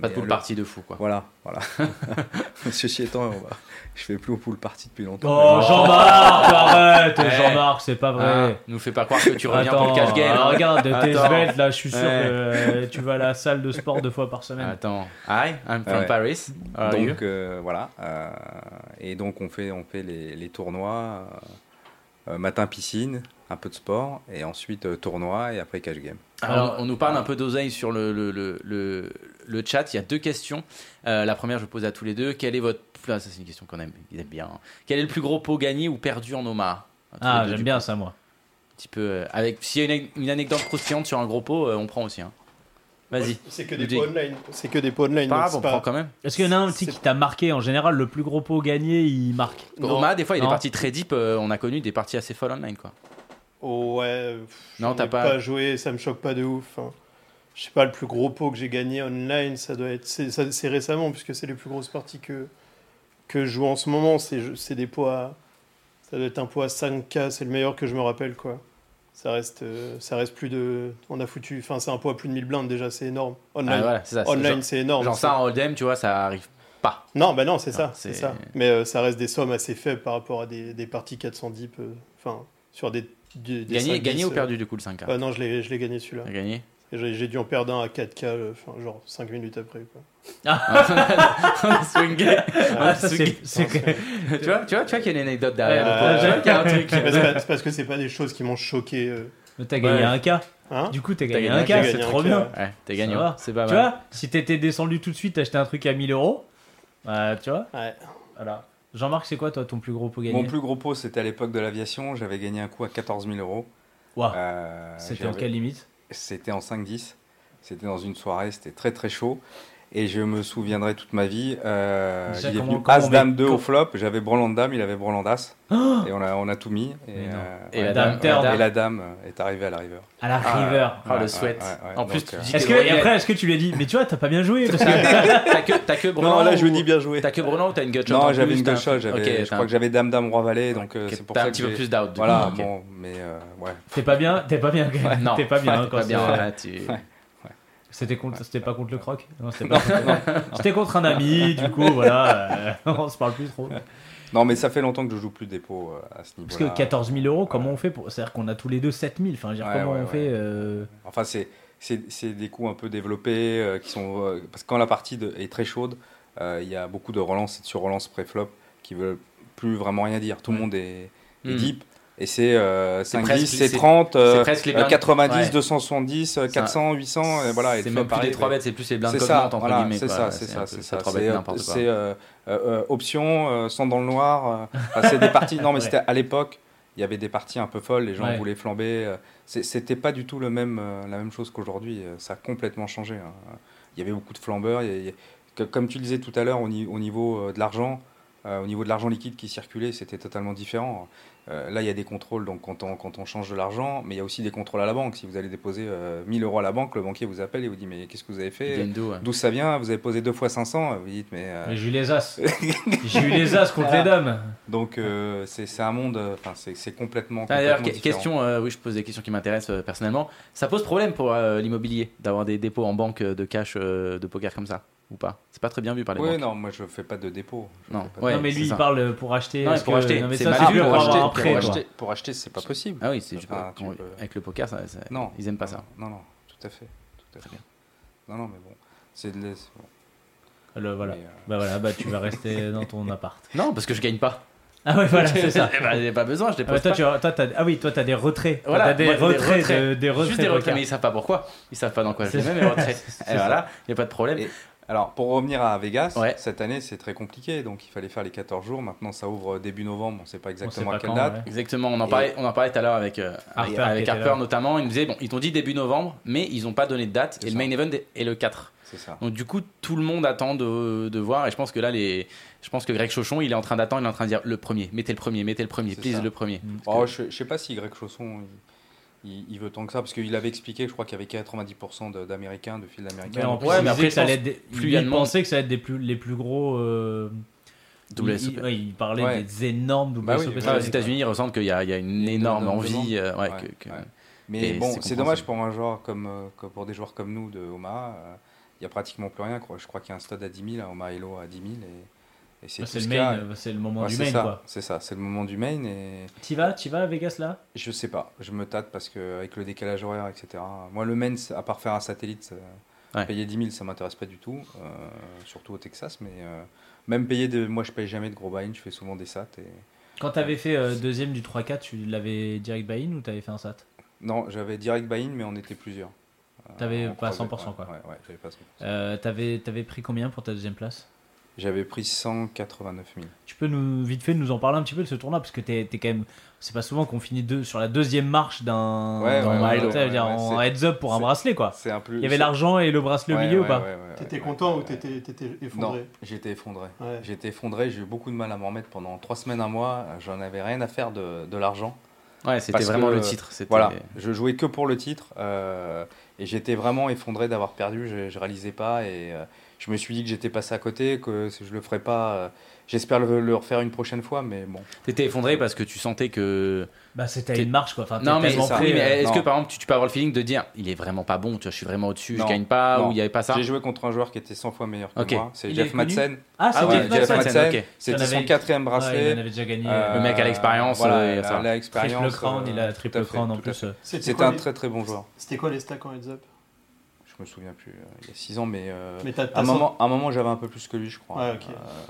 Pas de mais pool le- party de fou, quoi. Voilà, voilà. Ceci étant, on va- je fais plus au pool party depuis longtemps. Oh, Jean-Marc, arrête, Ouais. Jean-Marc, c'est pas Ah, vrai. nous fais pas croire que tu reviens Attends, pour le cash game. ah, regarde, tes svelte, là, je suis sûr Ouais. que euh, tu vas à la salle de sport deux fois par semaine. Attends. Hi, I'm from Ouais. Paris. How are you? donc euh, voilà, euh, et donc on fait, on fait les, les tournois, euh, euh, matin piscine, un peu de sport, et ensuite euh, tournoi, et après cash game. Alors, on nous parle un peu d'oseille sur le, le, le, le, le chat. Il y a deux questions. Euh, la première, je pose à tous les deux. Quel est votre. Ah, ça, c'est une question qu'on aime, ils aiment bien. Quel est le plus gros pot gagné ou perdu en Omaha Ah, j'aime bien coup. ça, moi. Un petit peu. euh, avec, s'il y a une, une anecdote croustillante sur un gros pot, euh, on prend aussi. hein. Vas-y. C'est que des pots online. C'est que des pots online. Pas grave, on pas- prend quand même. Est-ce qu'il y en a un petit qui t'a marqué? En général, le plus gros pot gagné, il marque. Non. Omaha, des fois, il y a des parties très deep. euh, on a connu des parties assez folles online, quoi. Oh, ouais. pff, Non, t'as pas- joué, ça me choque pas de ouf. hein. Je sais pas, le plus gros pot que j'ai gagné online, ça doit être. C'est récemment, puisque c'est les plus grosses parties que, que je joue en ce moment. C'est des pots à. Ça doit être un pot à 5K, c'est le meilleur que je me rappelle, quoi. Ça reste, euh, ça reste plus de. On a foutu. Enfin, c'est un pot à plus de 1000 blindes déjà, c'est énorme. Online, Ah, voilà, ça. online c'est énorme. Genre ça en hold'em, tu vois, ça arrive pas. Non, bah non, c'est ça, c'est ça. Mais euh, ça reste des sommes assez faibles par rapport à des, des parties 400 deep. euh, Enfin, sur des. Des Gagné, 5, gagné 10, ou euh, perdu du coup le 5K euh, Non, je l'ai je l'ai gagné celui-là. Gagné. J'ai j'ai dû en perdre un à 4K, euh, enfin, genre 5 minutes après. Quoi. Swingé. Ah, Swingé. c'est que- tu vois, tu vois, tu vois qu'il y a une anecdote derrière. Ouais, Donc, ouais, tu vois qu'il y a un truc. Mais c'est pas- c'est parce que c'est pas des choses qui m'ont choqué. euh. T'as gagné Ouais. un K. Hein Du coup, t'as T'as gagné gagné un K, c'est gagné un trop K, bien. ouais. T'es va. C'est pas Tu mal. vois, si t'étais descendu tout de suite, t'achetais un truc à 1000 euros, bah, tu vois, Ouais. voilà. Jean-Marc, c'est quoi toi ton plus gros pot gagné Mon plus gros pot, c'était à l'époque de l'aviation. J'avais gagné un coup à 14 000 euros. Euh, C'était en quelle limite? C'était en 5-10. C'était dans une soirée, c'était très très chaud. Et je me souviendrai toute ma vie. euh, Déjà, il est venu As Dame met- 2 au flop. J'avais Brelan de Dame, il avait Brelan d'As. et on a, on a tout mis. Et, euh, ouais, la dame ouais, turn. et la dame est arrivée à la river. À la Ah, river. Ah, le Ouais, sweat. ouais, ouais, En plus, euh, Est-ce que et après, est-ce que tu lui as dit, mais tu vois, t'as pas bien joué parce que- T'as que, t'as que Brelan Non, là, je lui dis bien joué. T'as que Brelan ou t'as une gutshot en Non, plus, j'avais une un- Ok, je t'as crois un- que j'avais Dame Dame Roi Valet, donc euh, c'est pour t'as ça un que petit peu plus d'out. du Voilà, bon, mais euh, ouais. T'es pas bien, t'es pas bien, t'es pas bien hein, quand bien. C'était contre, c'était pas contre le croc? Non, c'était pas. C'était contre un ami, du coup, voilà, euh, on se parle plus trop. Non, mais ça fait longtemps que je joue plus de dépôt euh, à ce Parce niveau-là. que 14 000 euros, comment on fait pour. C'est-à-dire qu'on a tous les deux 7 000. Enfin, je veux dire, Ouais, comment ouais, on ouais. fait euh, Enfin, c'est, c'est, c'est des coups un peu développés euh, qui sont. euh, parce que quand la partie de- est très chaude, euh, il y a beaucoup de relances et de sur-relances pré-flop qui veulent plus vraiment rien dire. Tout le monde est, est Hmm. deep. Et c'est euh, C'est 5, presque- 10, c'est c'est- 30, C'est euh, presque les euh, blindes. 90, Ouais. 270, euh, C'est un- 400, 800, et voilà. C'est même plus les arrive, 3 et- bêtes, c'est plus les blindes C'est comme ça, voilà, c'est ça, c'est ça, peu- c'est ça. 3 C'est euh, euh, euh, euh, option, euh, sans dans le noir. euh, c'est des parties. Non, mais c'était à l'époque. Il y avait des parties un peu folles. Les gens Ouais. voulaient flamber. euh, C'était pas du tout le même, euh, la même chose qu'aujourd'hui. euh, Ça a complètement changé. hein. Il y avait beaucoup de flambeurs. il y comme tu le disais tout à l'heure, au, ni- au niveau euh, de l'argent, euh, au niveau de l'argent liquide qui circulait, c'était totalement différent. Euh, là, il y a des contrôles donc quand on, quand on change de l'argent, mais il y a aussi des contrôles à la banque. Si vous allez déposer euh, 1000 euros à la banque, le banquier vous appelle et vous dit Mais qu'est-ce que vous avez fait? D'où, ouais. Ça vient? Vous avez posé deux fois 500 Vous dites Mais. euh, Mais J'ai eu les as. J'ai eu les as contre les dames. donc euh, c'est c'est un monde, euh, enfin c'est c'est complètement. Ah, D'ailleurs, question, euh, oui, je pose des questions qui m'intéressent euh, personnellement. Ça pose problème pour euh, l'immobilier d'avoir des dépôts en banque de cash euh, de poker comme ça ou pas C'est pas très bien vu par les Oui, banques. non, moi je fais pas de dépôt. Je Non. fais pas de- Ouais, non, mais lui, il ça. parle pour acheter. Non, pour que- acheter, Non, mais c'est ça, mal c'est vu pour pour acheter, avoir un pour prêt. pour, quoi. acheter, pour acheter, c'est pas possible. Ah oui, c'est quand- peux- avec le poker, ça, ça- Non. ils aiment pas ça. Non, non, tout à fait. Tout à fait. bien. Non, non, mais bon. C'est de l'es- bon, Le- voilà. mais, euh, Bah voilà, bah tu vas rester dans ton appart. Non, parce que je gagne pas. Ah ouais, voilà, c'est ça. Eh ben, j'ai pas besoin, je Ah, dépose bah, toi, pas. tu, toi, t'as- ah oui, toi, t'as des retraits. Toi, Voilà, t'as des, moi, j'ai des retraits, retraits. de- des retraits. Juste des retraits, mais ils savent pas pourquoi. Ils savent pas dans quoi je les mets mes retraits. Et voilà, il y a pas de problème. Et- Alors, pour revenir à Vegas, Ouais. cette année c'est très compliqué, donc il fallait faire les 14 jours. Maintenant, ça ouvre début novembre, on sait pas exactement pas à quelle quand, date. ouais. Exactement, on en parlait, on en parlait tout à l'heure avec, euh, Harper avec notamment. Ils nous disaient, bon, ils t'ont dit début novembre, mais ils n'ont pas donné de date. Et le main event est le 4. C'est ça. Donc du coup, tout le monde attend de, de voir. Et je pense que là, les, je pense que Greg Chauchon, il est en train d'attendre, il est en train de dire le premier, mettez le premier, mettez le premier, please ça. le premier. Oh, je, je sais pas si Greg Chausson il, il- il veut tant que ça, parce qu'il avait expliqué, je crois qu'il y avait 90% de- d'Américains, de fils Mais d'Américains. en Donc, plus, Ouais, il mais après, ça des- plus il lui, y a de il monde- pensait que ça allait être des plus, les plus gros. euh, il, il- ouais, il parlait Ouais. des énormes Bah oui, Ah, aux. États-Unis, ils ressentent qu'il y, a il y a une Il énorme envie. euh, ouais, Ouais, que- que- ouais. Mais bon, c'est dommage pour un joueur comme, euh, pour des joueurs comme nous de Omaha. euh, Il y a pratiquement plus rien. Quoi. Je crois qu'il y a un stade à 10 000, à Omaha Hello à 10 000. Et, et c'est Bah, C'est le a. main, euh, c'est le moment Ouais, du main, ça, quoi. C'est ça, c'est le moment du main. Et T'y vas, t'y vas à Vegas là? Je sais pas, je me tâte parce qu'avec le décalage horaire, etc. Moi, le main, à part faire un satellite, Ouais. payer 10 000, ça m'intéresse pas du tout. euh, surtout au Texas. Mais euh, même payer de. Moi, je paye jamais de gros buy-in, je fais souvent des sats. Et... Quand t'avais fait euh, deuxième du 3-4, tu l'avais direct buy-in ou t'avais fait un SAT? Non, j'avais direct buy-in, mais on était plusieurs. Euh, T'avais pas croisait, 100%, ouais, quoi. Ouais, ouais, j'avais pas 100%. euh, T'avais t'avais pris combien pour ta deuxième place? J'avais pris 189 000. Tu peux nous vite fait nous en parler un petit peu de ce tournoi parce que t'es es quand même c'est pas souvent qu'on finit deux, sur la deuxième marche d'un Ouais, ouais, ouais, ouais, en c'est- heads up pour un bracelet quoi. C'est un peu. Il y avait l'argent et le bracelet au milieu ouais, ou pas ouais, ouais, ouais, T'étais ouais, content ouais, ou t'étais Non, effondré? j'étais effondré. Ouais. J'étais effondré, j'ai eu beaucoup de mal à m'en remettre pendant trois semaines, un mois. J'en avais rien à faire de, de l'argent. Ouais, c'était vraiment que, le titre. Voilà, je jouais que pour le titre euh, et j'étais vraiment effondré d'avoir perdu. Je, je réalisais pas et euh, je me suis dit que j'étais passé à côté, que je le ferais pas. euh, J'espère le, le refaire une prochaine fois, mais bon. T'étais effondré parce que tu sentais que. Bah c'était une marche quoi. Enfin, Non, mais, ça. oui, mais euh, est-ce que par exemple tu, tu peux avoir le feeling de dire il est vraiment pas bon, tu vois, je suis vraiment au-dessus, je gagne pas, Non. ou il y avait pas ça J'ai joué contre un joueur qui était 100 fois meilleur que moi. C'est Jeff Madsen. Ah, c'est Ah oui, Jeff Jeff Madsen. Madsen, Madsen. ok. C'était son quatrième Ouais, bracelet. il en avait déjà gagné. Euh, Le mec a l'expérience, Voilà, euh, il a l'expérience. triple crown, il a triple crown en plus. C'était quoi un très très bon joueur. C'était quoi les stacks en heads up je me souviens plus, euh, il y a 6 ans, mais, euh, à, un moment, à un moment j'avais un peu plus que lui, je crois. Euh,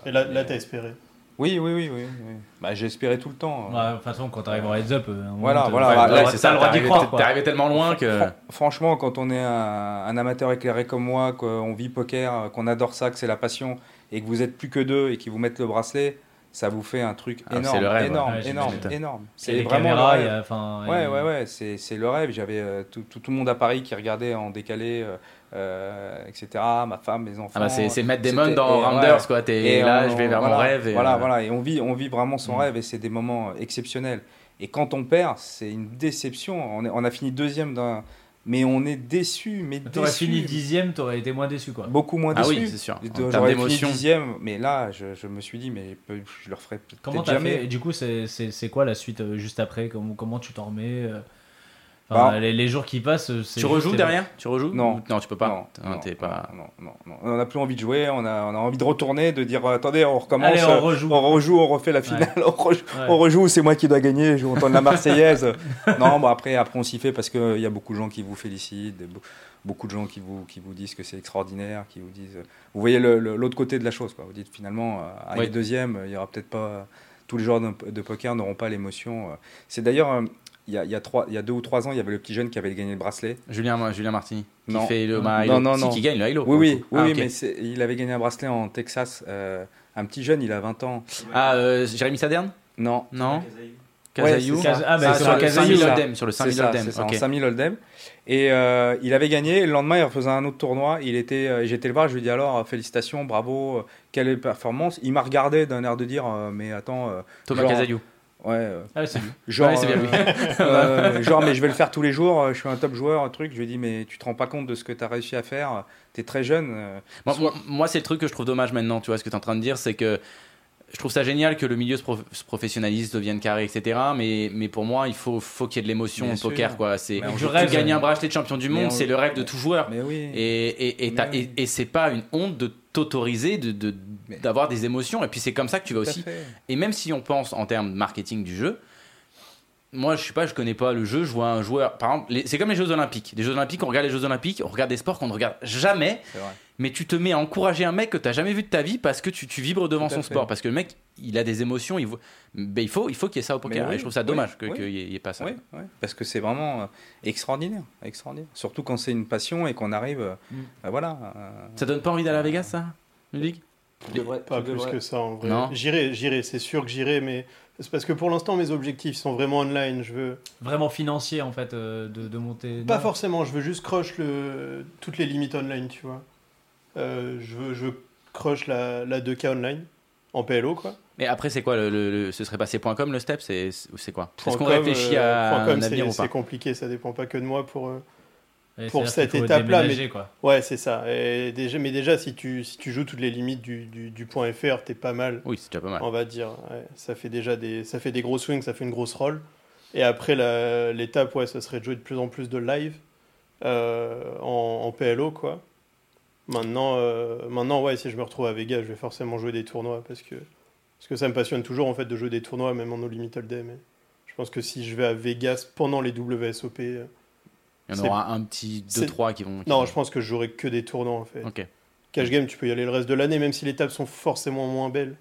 Et là, mais- là t'as espéré. Oui, oui, oui, oui. oui. Bah, j'ai espéré tout le temps. Ouais, de toute façon, quand t'arrives en heads up, Voilà, voilà, c'est ça, le droit d'y t'es arrivé- croire. T'es arrivé tellement loin que. Fran- Franchement, quand on est un, un amateur éclairé comme moi, qu'on vit poker, qu'on adore ça, que c'est la passion, et que vous êtes plus que deux et qu'ils vous mettent le bracelet, ça vous fait un truc Ah, énorme, c'est le rêve, énorme, ouais. Énorme, énorme. C'est vraiment caméras, le rêve. a- Ouais, ouais, ouais, c'est c'est le rêve. J'avais euh, tout, tout, tout le monde à Paris qui regardait en décalé, euh, euh, etc. Ma femme, mes enfants. Ah bah c'est c'est Matt C'était- Damon dans et Rounders, ouais. quoi. T'es Et là, on- je vais vers voilà, mon rêve. Et, voilà, euh, voilà. Et on vit, on vit vraiment son Mm. rêve et c'est des moments exceptionnels. Et quand on perd, c'est une déception. On, est- on a fini deuxième d'un. Mais on est déçu, mais T'aurais déçu. fini dixième, t'aurais été moins déçu, quoi. Beaucoup moins Ah déçu. oui, c'est sûr. En termes J'aurais fini d'émotion. dixième, mais là, je, je me suis dit, mais je, le ferai peut-être Comment t'as jamais. fait? Et du coup, c'est c'est- c'est quoi la suite euh, juste après? Comment, comment tu t'en remets euh? Enfin, Bah, les, les jours qui passent, euh, c'est Tu rejoues derrière Tu rejoues Non. Non, tu peux pas. Non, Non, pas. non, non, non. On n'a plus envie de jouer, on a, on a envie de retourner, de dire euh, attendez, on recommence, Allez, on euh, rejoue. on rejoue, on refait la finale, on, rejoue, Ouais. on rejoue, c'est moi qui dois gagner, je entends la Marseillaise. non, bon après, après on s'y fait parce qu'il y a beaucoup de gens qui vous félicitent, beaucoup de gens qui vous, qui vous disent que c'est extraordinaire, qui vous disent. Vous voyez l'autre côté de la chose, quoi. Vous dites finalement, euh, arriver Ouais. deuxième, il y aura peut-être pas. Tous les joueurs de, de poker n'auront pas l'émotion. euh. C'est d'ailleurs. Il y, a, il, y a trois, il y a deux ou trois ans, il y avait le petit jeune qui avait gagné le bracelet. Julien, Julien Martini. Qui Non. fait le Non, ma- non, non, si, non. qui gagne le Hilo. Oui, oui, Ah, oui, mais il avait gagné un bracelet en Texas. euh, un petit jeune, il a 20 ans. Ah, euh, Jérémy Saderne Non. Non Ouais, ça. Ah, bah, Ah, sur le le Casayou, 5000 ça. Oldem. Sur le C'est 5000 ça, Oldem. c'est ça, en ok. 5000 Oldem. Et euh, il avait gagné. Et le lendemain, il refaisait un autre tournoi. Il était, euh, j'étais le voir. Je lui ai dit alors, félicitations, bravo, quelle performance? Il m'a regardé d'un air de dire, euh, mais attends, euh, Thomas Genre- Casayou. Ouais, euh, Ah, ouais, c'est lui. genre, Ouais, bien euh, lui. euh, genre, mais je vais le faire tous les jours. euh, Je suis un top joueur, un truc. Je lui ai dit, mais tu te rends pas compte de ce que tu as réussi à faire. Tu es très jeune. Moi, moi- moi, c'est le truc que je trouve dommage maintenant, tu vois, ce que tu es en train de dire, c'est que je trouve ça génial que le milieu se, prof- se professionnalise, devienne carré, etc. Mais, mais pour moi, il faut, faut qu'il y ait de l'émotion au poker, quoi. C'est tu rêve, gagner un bracelet de champion du monde, on- c'est le rêve de tout joueur. Mais oui. Et, et, et, oui. c'est pas une honte de t'autoriser de, de- Mais- d'avoir des émotions. Et puis c'est comme ça que tu vas aussi. fait. Et même si on pense en termes de marketing du jeu, moi je sais pas, je connais pas le jeu, je vois un joueur. Par exemple, c'est comme les Jeux Olympiques. Les Jeux Olympiques, on regarde les Jeux Olympiques, on regarde des sports qu'on ne regarde jamais, C'est vrai. Mais tu te mets à encourager un mec que tu jamais vu de ta vie parce que tu, tu vibres devant son fait. sport. Parce que le mec, il a des émotions, il, voit- ben, il faut, il faut qu'il y ait ça au poker. Mais oui, et je trouve ça dommage que- oui. qu'il n'y ait, pas ça. Oui, oui, parce que c'est vraiment euh, extraordinaire, extraordinaire. Surtout quand c'est une passion et qu'on arrive, euh, Mm. euh, voilà. euh, Ça donne pas envie d'aller à Vegas, ça devrais- Pas plus devrais- que ça en vrai. J'irai, j'irai, c'est sûr que j'irai, mais c'est parce que pour l'instant mes objectifs sont vraiment online. Je veux Vraiment financier, en fait, euh, de, de monter. pas non. forcément, je veux juste crush le toutes les limites online, tu vois. Euh, je veux, je veux crush la, la 2K online en PLO quoi. Mais après, c'est quoi le, le- le- Ce serait passé .com le step C'est c'est quoi? Est-ce Point qu'on com, réfléchit euh, à point com, un avenir c'est, ou pas? c'est compliqué, ça dépend pas que de moi pour. euh, Et pour cette faut étape-là, mais- quoi. Ouais, c'est ça. Et déjà, mais déjà, si tu, si tu joues toutes les limites du, du, du point FR, t'es pas mal. Oui, c'est déjà pas mal. on va dire. Ouais, ça fait déjà des, ça fait des gros swings, ça fait une grosse roll. Et après, l'étape, ouais, ça serait de jouer de plus en plus de live euh, en, en PLO, quoi. Maintenant, euh, maintenant, ouais, si je me retrouve à Vegas, je vais forcément jouer des tournois parce que, parce que ça me passionne toujours, en fait, de jouer des tournois, même en No Limit Hold'em. Et je pense que si je vais à Vegas pendant les WSOP, euh, Il y en aura un petit c'est- 2-3 qui vont. qui non, vont- je pense que je jouerai que des tournois, en fait. Cash game, tu peux y aller le reste de l'année, même si les tables sont forcément moins belles.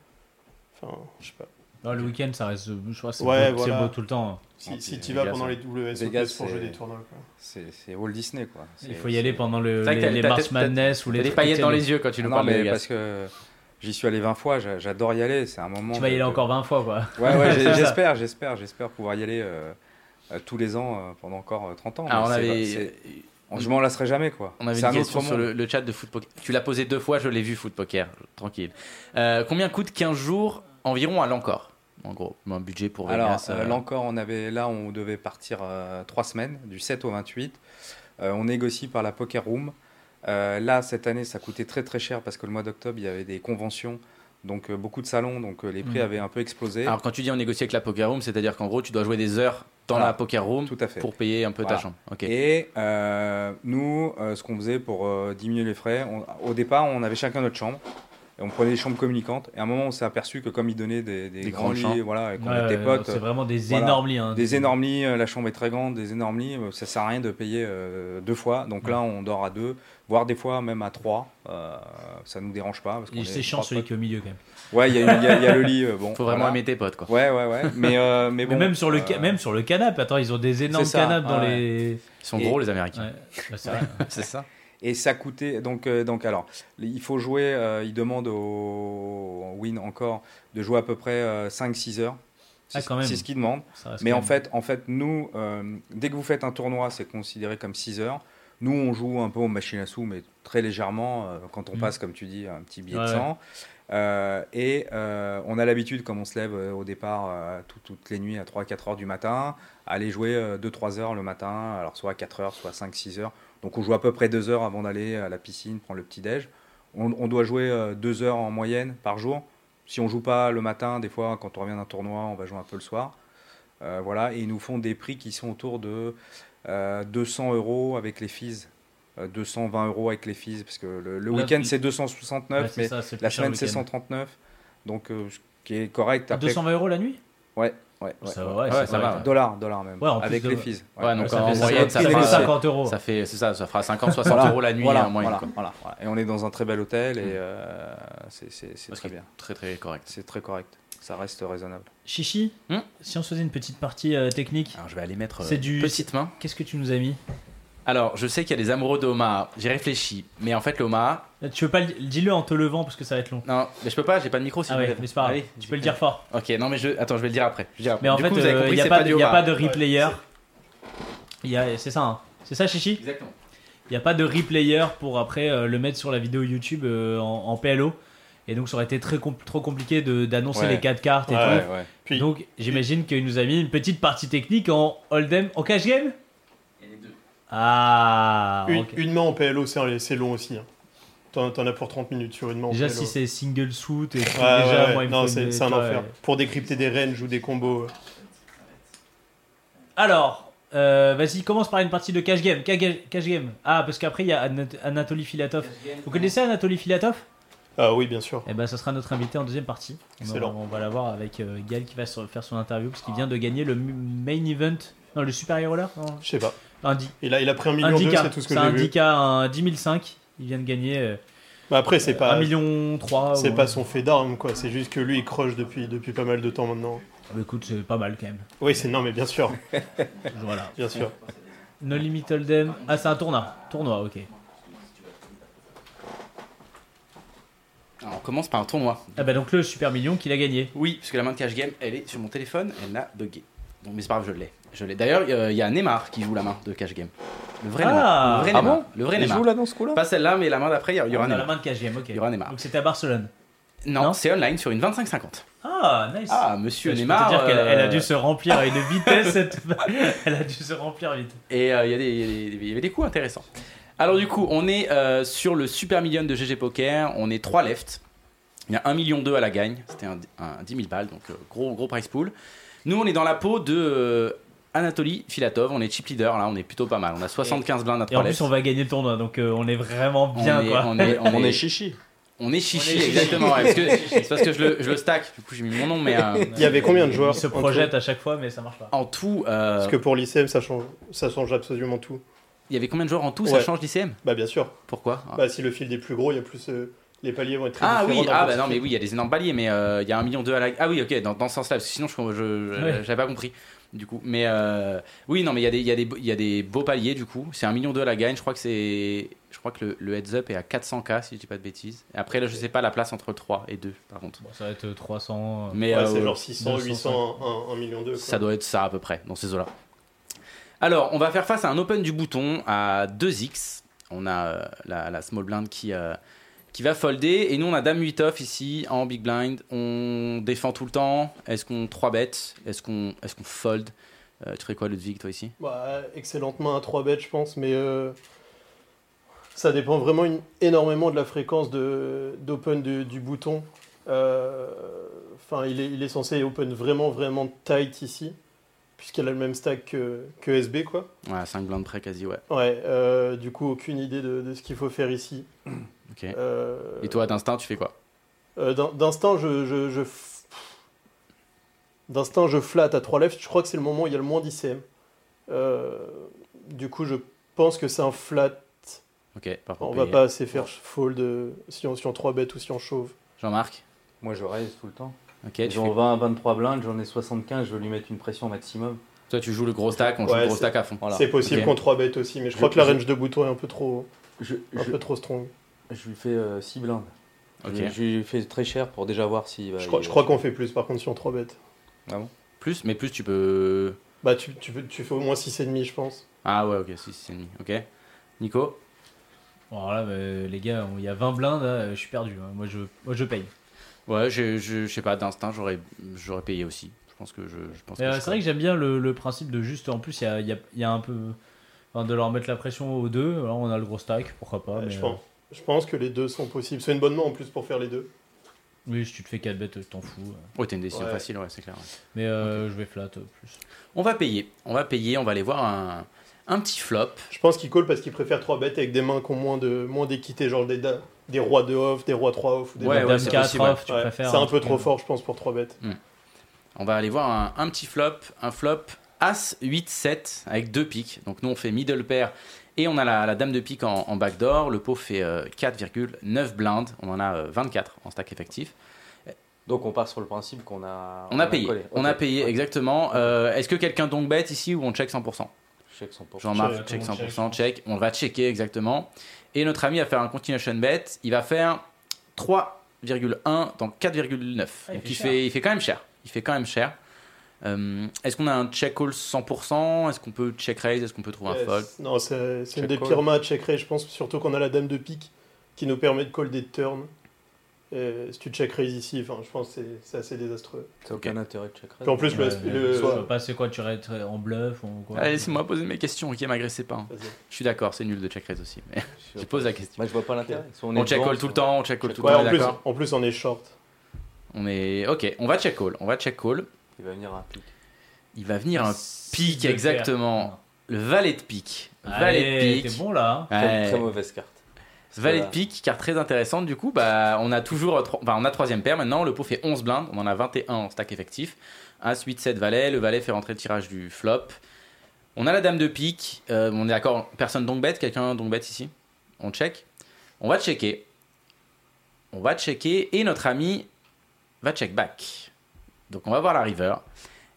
Enfin, je sais pas. Non, le week-end, ça reste. Je crois c'est Ouais, beau, c'est voilà. beau tout le temps. Si, Ah, si tu vas pendant les WSOP Vegas, c'est pour jouer des tournois. Quoi. C'est c'est Walt Disney, quoi. Il faut y aller pendant le, les, les t'as- Madness ou les des paillettes dans les- yeux quand tu nous Non, parles mais parce que j'y suis allé 20 fois, j'a- j'adore y aller, c'est un moment. Tu vas y aller de- encore 20 fois, quoi. Ouais, ouais, j'espère, j'espère, j'espère pouvoir y aller euh, euh, tous les ans euh, pendant encore euh, 30 ans. Alors, on avait, je m'en lasserai jamais, quoi. on avait C'est une un question autre sur le, le chat de Foot Poker. Tu l'as posé deux fois, je l'ai vu, Foot Poker. Tranquille. Euh, combien coûte 15 jours environ à l'encore? En gros, un budget pour Alors, Vegas. euh, euh, là encore, on avait, là, on devait partir euh, trois semaines, du 7 au 28. Euh, on négocie par la Poker Room. Euh, là, cette année, ça coûtait très très cher parce que le mois d'octobre, il y avait des conventions, donc beaucoup de salons, donc les prix Mm. avaient un peu explosé. Alors, quand tu dis on négocie avec la Poker Room, c'est-à-dire qu'en gros, tu dois jouer des heures dans Voilà. la Poker Room Tout à fait. pour payer un peu Voilà. ta chambre. Et nous, ce qu'on faisait pour diminuer les frais, on- au départ, on avait chacun notre chambre. Et on prenait des chambres communicantes. Et à un moment, on s'est aperçu que comme ils donnaient des, des Des grands lits, chambres. voilà, et qu'on Ouais, était ouais, potes, C'est vraiment des Voilà. énormes lits. hein. des énormes lits, euh, la chambre est très grande, des énormes lits, euh, ça sert à rien de payer euh, deux fois. Donc là, on dort à deux, voire des fois même à trois. Euh, ça nous dérange pas. Parce qu'on Et est C'est chiant celui qui est au milieu quand même. Ouais, il y, a- y y le lit. euh, bon, Faut vraiment voilà. aimer tes potes, quoi. Ouais, ouais, ouais. Mais, euh, mais Mais bon. même sur le ca- euh, même sur le canapé. Attends, ils ont des énormes canapes dans ouais. les. Ils sont Et- gros, les Américains. Ouais, bah, c'est vrai. C'est ça. Et ça coûtait. Donc, euh, donc alors, il faut jouer. euh, il demande au Win encore de jouer à peu près 5-6 heures. Ah, C'est c'est ce qu'il demande. Mais en même- fait, en fait, nous, euh, dès que vous faites un tournoi, c'est considéré comme 6 heures. Nous, on joue un peu aux machines à sous, mais très légèrement, euh, quand on Mm. passe, comme tu dis, un petit billet Ouais, de ouais. 100. Euh, et euh, on a l'habitude, comme on se lève euh, au départ euh, tout- toutes les nuits à 3-4 heures du matin, à aller jouer 2-3 heures le matin, alors soit 4 heures, soit 5-6 heures. Donc on joue à peu près 2 heures avant d'aller à la piscine, prendre le petit-déj. On, on doit jouer 2 heures en moyenne par jour. Si on joue pas le matin, des fois, quand on revient d'un tournoi, on va jouer un peu le soir. Euh, voilà, et ils nous font des prix qui sont autour de euh, 200 euros avec les fees. Euh, 220 euros avec les fees, parce que le, week-end c'est 269, Ouais, c'est mais ça, la semaine c'est week-end. 139. Donc, euh, ce qui est correct. Après, 220 euros la nuit? Ouais, ouais, ouais. Ça, ouais. ouais, Ouais, c'est ça va. Dollars, dollars même. Ouais, en plus avec de- les fees. Ouais, donc Ça en fait- moyenne, ça ça fait fera, 50 euros. ça fait, c'est ça, ça fera 50-60 Voilà, euros la nuit voilà, en moyenne. voilà, quoi. voilà, voilà. Et on est dans un très bel hôtel et euh, c'est très bien. Très très correct. C'est très correct. Ça reste raisonnable. Chichi, Hmm si on se faisait une petite partie euh, technique, Alors je vais aller mettre euh, C'est du- petite main. qu'est-ce que tu nous as mis? Alors je sais qu'il y a des amoureux de Omaha. J'ai réfléchi, mais en fait le Omaha, Là, Tu veux pas le... dis-le en te levant parce que ça va être long. non, mais je peux pas, j'ai pas de micro. Si ah je ouais, mais c'est pas grave. Allez, tu peux le dire fort. Ok, non mais je, attends, je vais le dire après. Je vais le dire après. Mais en Du fait, coup, vous avez euh, il n'y a, c'est pas du de- y a pas de replayer. Il y a- C'est ça, hein c'est ça, Chichi? Exactement. Il n'y a pas de replayer pour après euh, le mettre sur la vidéo YouTube euh, en, en PLO. Et donc, ça aurait été très compl- trop compliqué de- d'annoncer Ouais. les 4 cartes et Ouais, tout. ouais. Puis, Donc, j'imagine qu'il nous a mis une petite partie technique en Hold'em, en cash game? Ah une, main en PLO, c'est long aussi. hein. T'en as pour 30 minutes sur une main en Déjà, PLO. si c'est single suit et tout, Ouais, déjà, ouais, moi, il me non, faut c'est un enfer. ouais. Pour décrypter des ranges ou des combos. Alors, euh, vas-y, commence par une partie de cash game. Cash game. Ah, parce qu'après, il y a Anat- Anatoly Filatov. Vous connaissez Anatoly Filatov? Ah oui, bien sûr. Eh ben, ce sera notre invité en deuxième partie. On, Excellent. on va l'avoir avec euh, Gaël qui va faire son interview parce qu'il vient de gagner le main event. Non, le super hero là Je sais pas. Un, di- Il a, il a pris un million d'eux, 10K. c'est tout ce que C'est j'ai un vu. 10K, un 10 500. Il vient de gagner euh, Mais après, c'est pas, 1 million 3. c'est ou- pas son fait d'armes, quoi. C'est juste que lui, il croche depuis, depuis pas mal de temps maintenant. Bah, écoute, c'est pas mal quand même. Oui, c'est non, mais bien sûr, Voilà. bien sûr. No Limit Hold'em. Ah, c'est un tournoi. Tournoi, ok. Alors, on commence par un tournoi. Ah, bah donc le super million qu'il a gagné. Oui, parce que la main de cash game, elle est sur mon téléphone, elle a bugué. Donc, mais c'est pas grave, je l'ai. Je l'ai. D'ailleurs, euh, il y a Neymar qui joue la main de cash game. Le vrai Ah. Neymar. Le vrai Ah Neymar. bon Le vrai Il Neymar. joue là dans ce coup-là? Pas celle-là, mais la main d'après, il y, y aura la Neymar. main de cash game, ok. Il y aura Neymar. Donc c'était à Barcelone. Non, Non c'est online sur une 25-50. Ah, nice. Ah, monsieur Je peux Neymar. te dire qu'elle elle a euh, dû se remplir à une vitesse. cette- elle a dû se remplir vite. Et euh, il y, a des- il y il y avait des coups intéressants. Alors du coup, on est euh, sur le Super Million de GG Poker. On est 3 left. Il y a 1 million 2 à la gagne. C'était un, un 10 000 balles, donc euh, gros, gros price pool. Nous, on est dans la peau de euh, Anatoly Filatov. On est chip leader, là, on est plutôt pas mal. On a 75 blindes à Et en 3 plus, on va gagner le tournoi, donc euh, on est vraiment bien, on est, quoi. on est, on On est- est chichi. on est chichi, On est exactement. ouais, parce que- c'est parce que je le, je le stack. Du coup, j'ai mis mon nom, mais euh, Il y avait combien de joueurs Il se en tout projette à chaque fois, mais ça marche pas. en tout, euh, Parce que pour l'ICM, ça change, ça change absolument tout. il y avait combien de joueurs en tout? Ça change d'ICM Bah, bien sûr. Pourquoi? Bah, si le field est plus gros, il y a plus. euh, les paliers vont être très Ah différents oui, ah bah non mais oui, il y a des énormes paliers, mais euh, il y a un million deux à la. Ah oui, ok, dans, dans ce sens-là, parce que sinon je j'avais pas compris. Du coup, mais euh, oui, non, mais il y a des il y a des il y a des beaux paliers du coup. C'est un million deux à la gagne. Je crois que c'est je crois que le, le heads up est à 400k si je dis pas de bêtises. Et après là, je sais pas la place entre 3 et 2 par contre. Bon, ça va être 300. euh, Mais Ouais, euh, c'est genre 600, 200, 800, 1, million 2. ça doit être ça à peu près dans ces eaux-là. Alors, on va faire face à un open du bouton à 2x. On a euh, la, la small blind qui, euh, qui va folder. Et nous, on a Dame 8 off ici en big blind. On défend tout le temps. Est-ce qu'on 3 bet Est-ce qu'on est qu'on fold? Euh, Tu ferais quoi, Ludwig, toi ici? Bah, excellente main à 3 bêtes, je pense, mais euh, ça dépend vraiment énormément de la fréquence d'open du bouton. Euh, Enfin, il, est, il est censé open vraiment, vraiment tight ici, puisqu'elle a le même stack que, que SB, quoi. Ouais, 5 blindes près quasi, ouais. Ouais, euh, du coup, aucune idée de, de ce qu'il faut faire ici. Ok. Euh, Et toi, d'instinct, tu fais quoi? Euh, d'in- D'instinct, je, je, je f- D'instinct, je flatte à 3 left. Je crois que c'est le moment où il y a le moins d'ICM. Euh, du coup, je pense que c'est un flat. Ok, pas On va payer. pas assez faire fold si on, si on 3 bet ou si on chauve. Jean-Marc? Moi, je raise tout le temps. Ok, tu J'en fais- 20 à 23 blindes, j'en ai 75, je veux lui mettre une pression maximum. toi tu joues le gros stack, on joue Ouais, le gros stack à fond. Voilà. C'est possible qu'on 3 bet aussi, mais je Je- crois que la je- range de bouton est un peu trop, Je, un je, peu trop strong. je lui fais 6 blindes. Ok. Je, je lui fais très cher pour déjà voir si. bah, Je crois, il- crois qu'on fait plus par contre si on 3 bet. Plus, mais plus tu peux. Bah, tu, tu, peux- tu fais au moins 6,5, je pense. Ah ouais, ok, si, c'est demi. Ok. Nico? Bon, alors là, bah, les gars, il y a 20 blindes, là, je suis perdu. hein. Moi, je, moi, je paye. Ouais, je, je, je sais pas, d'instinct, j'aurais, j'aurais payé aussi. Je pense que je, je pense euh, je c'est vrai que j'aime bien le, le principe de juste. En plus, il y a, il y a- y a un peu. enfin, de leur mettre la pression aux deux. Alors, on a le gros stack, pourquoi pas. Ouais, mais, je, euh, pense, je pense que les deux sont possibles. C'est une bonne main en plus pour faire les deux. oui, si tu te fais 4 bêtes, t'en fous. Ouais, t'as une décision Ouais. facile, ouais, c'est clair. ouais. Mais euh, je vais flat euh, plus. On va payer, on va payer, on va aller voir un, un petit flop. Je pense qu'il call parce qu'il préfère 3 bêtes avec des mains qui ont moins de moins d'équité, genre des, da- des rois de off, des rois 3 off. Ou des Ouais, dames ouais, Dame c'est 4 possible, off, tu préfères. C'est un hein, peu trop euh, fort, je pense, pour 3 bêtes. On va aller voir un, un petit flop, un flop As 8 7 avec deux piques. Donc nous on fait middle pair et on a la, la dame de pique en, en backdoor. Le pot fait euh, 4,9 blindes. On en a euh, 24 en stack effectif. Donc on part sur le principe qu'on a. On a payé, collé. on a payé exactement. Euh, Est-ce que quelqu'un donc bet ici ou on check 100% Check 100%. Jean-Marc on check, 100%, check. On va checker exactement. Et notre ami va faire un continuation bet. Il va faire 3,1 dans 4,9. Donc Ah, il fait il fait, il fait quand même cher. Il fait quand même cher. Euh, Est-ce qu'on a un check call 100% Est-ce qu'on peut check raise? Est-ce qu'on peut trouver un fold? Non, c'est une des pires matchs check raise, je pense, surtout qu'on a la dame de pique qui nous permet de call des turns. Et si tu check raise ici, enfin, je pense que c'est- c'est assez désastreux. T'as aucun intérêt de check raise. Puis en plus, le, Ouais, le- je sais pas c'est quoi, tu restes en bluff ou quoi Allez, laissez-moi poser mes questions. Ok, m'agressez pas. hein. Je suis d'accord, c'est nul de check raise aussi. Mais Je je pose la question. Moi je vois pas l'intérêt. Soit On check call tout le soit- temps, on check call tout le Ouais, temps, en en plus, on est short. On est ok. On va check call. On va check call. Il va venir un pic. Il va venir un pic exactement. Le valet de pique. Valet de pique. t'es bon là. Très, très mauvaise carte. Valet de pique, carte très intéressante. Du coup, bah, on a toujours, enfin, on a troisième paire maintenant. Le pot fait 11 blindes. On en a 21 en stack effectif. As, 8, 7 valet. Le valet fait rentrer le tirage du flop. On a la dame de pique. Euh, on est d'accord. Personne donc bet. Quelqu'un donc bet ici? On check. On va checker. On va checker. Et notre ami va check back. Donc, on va voir la river.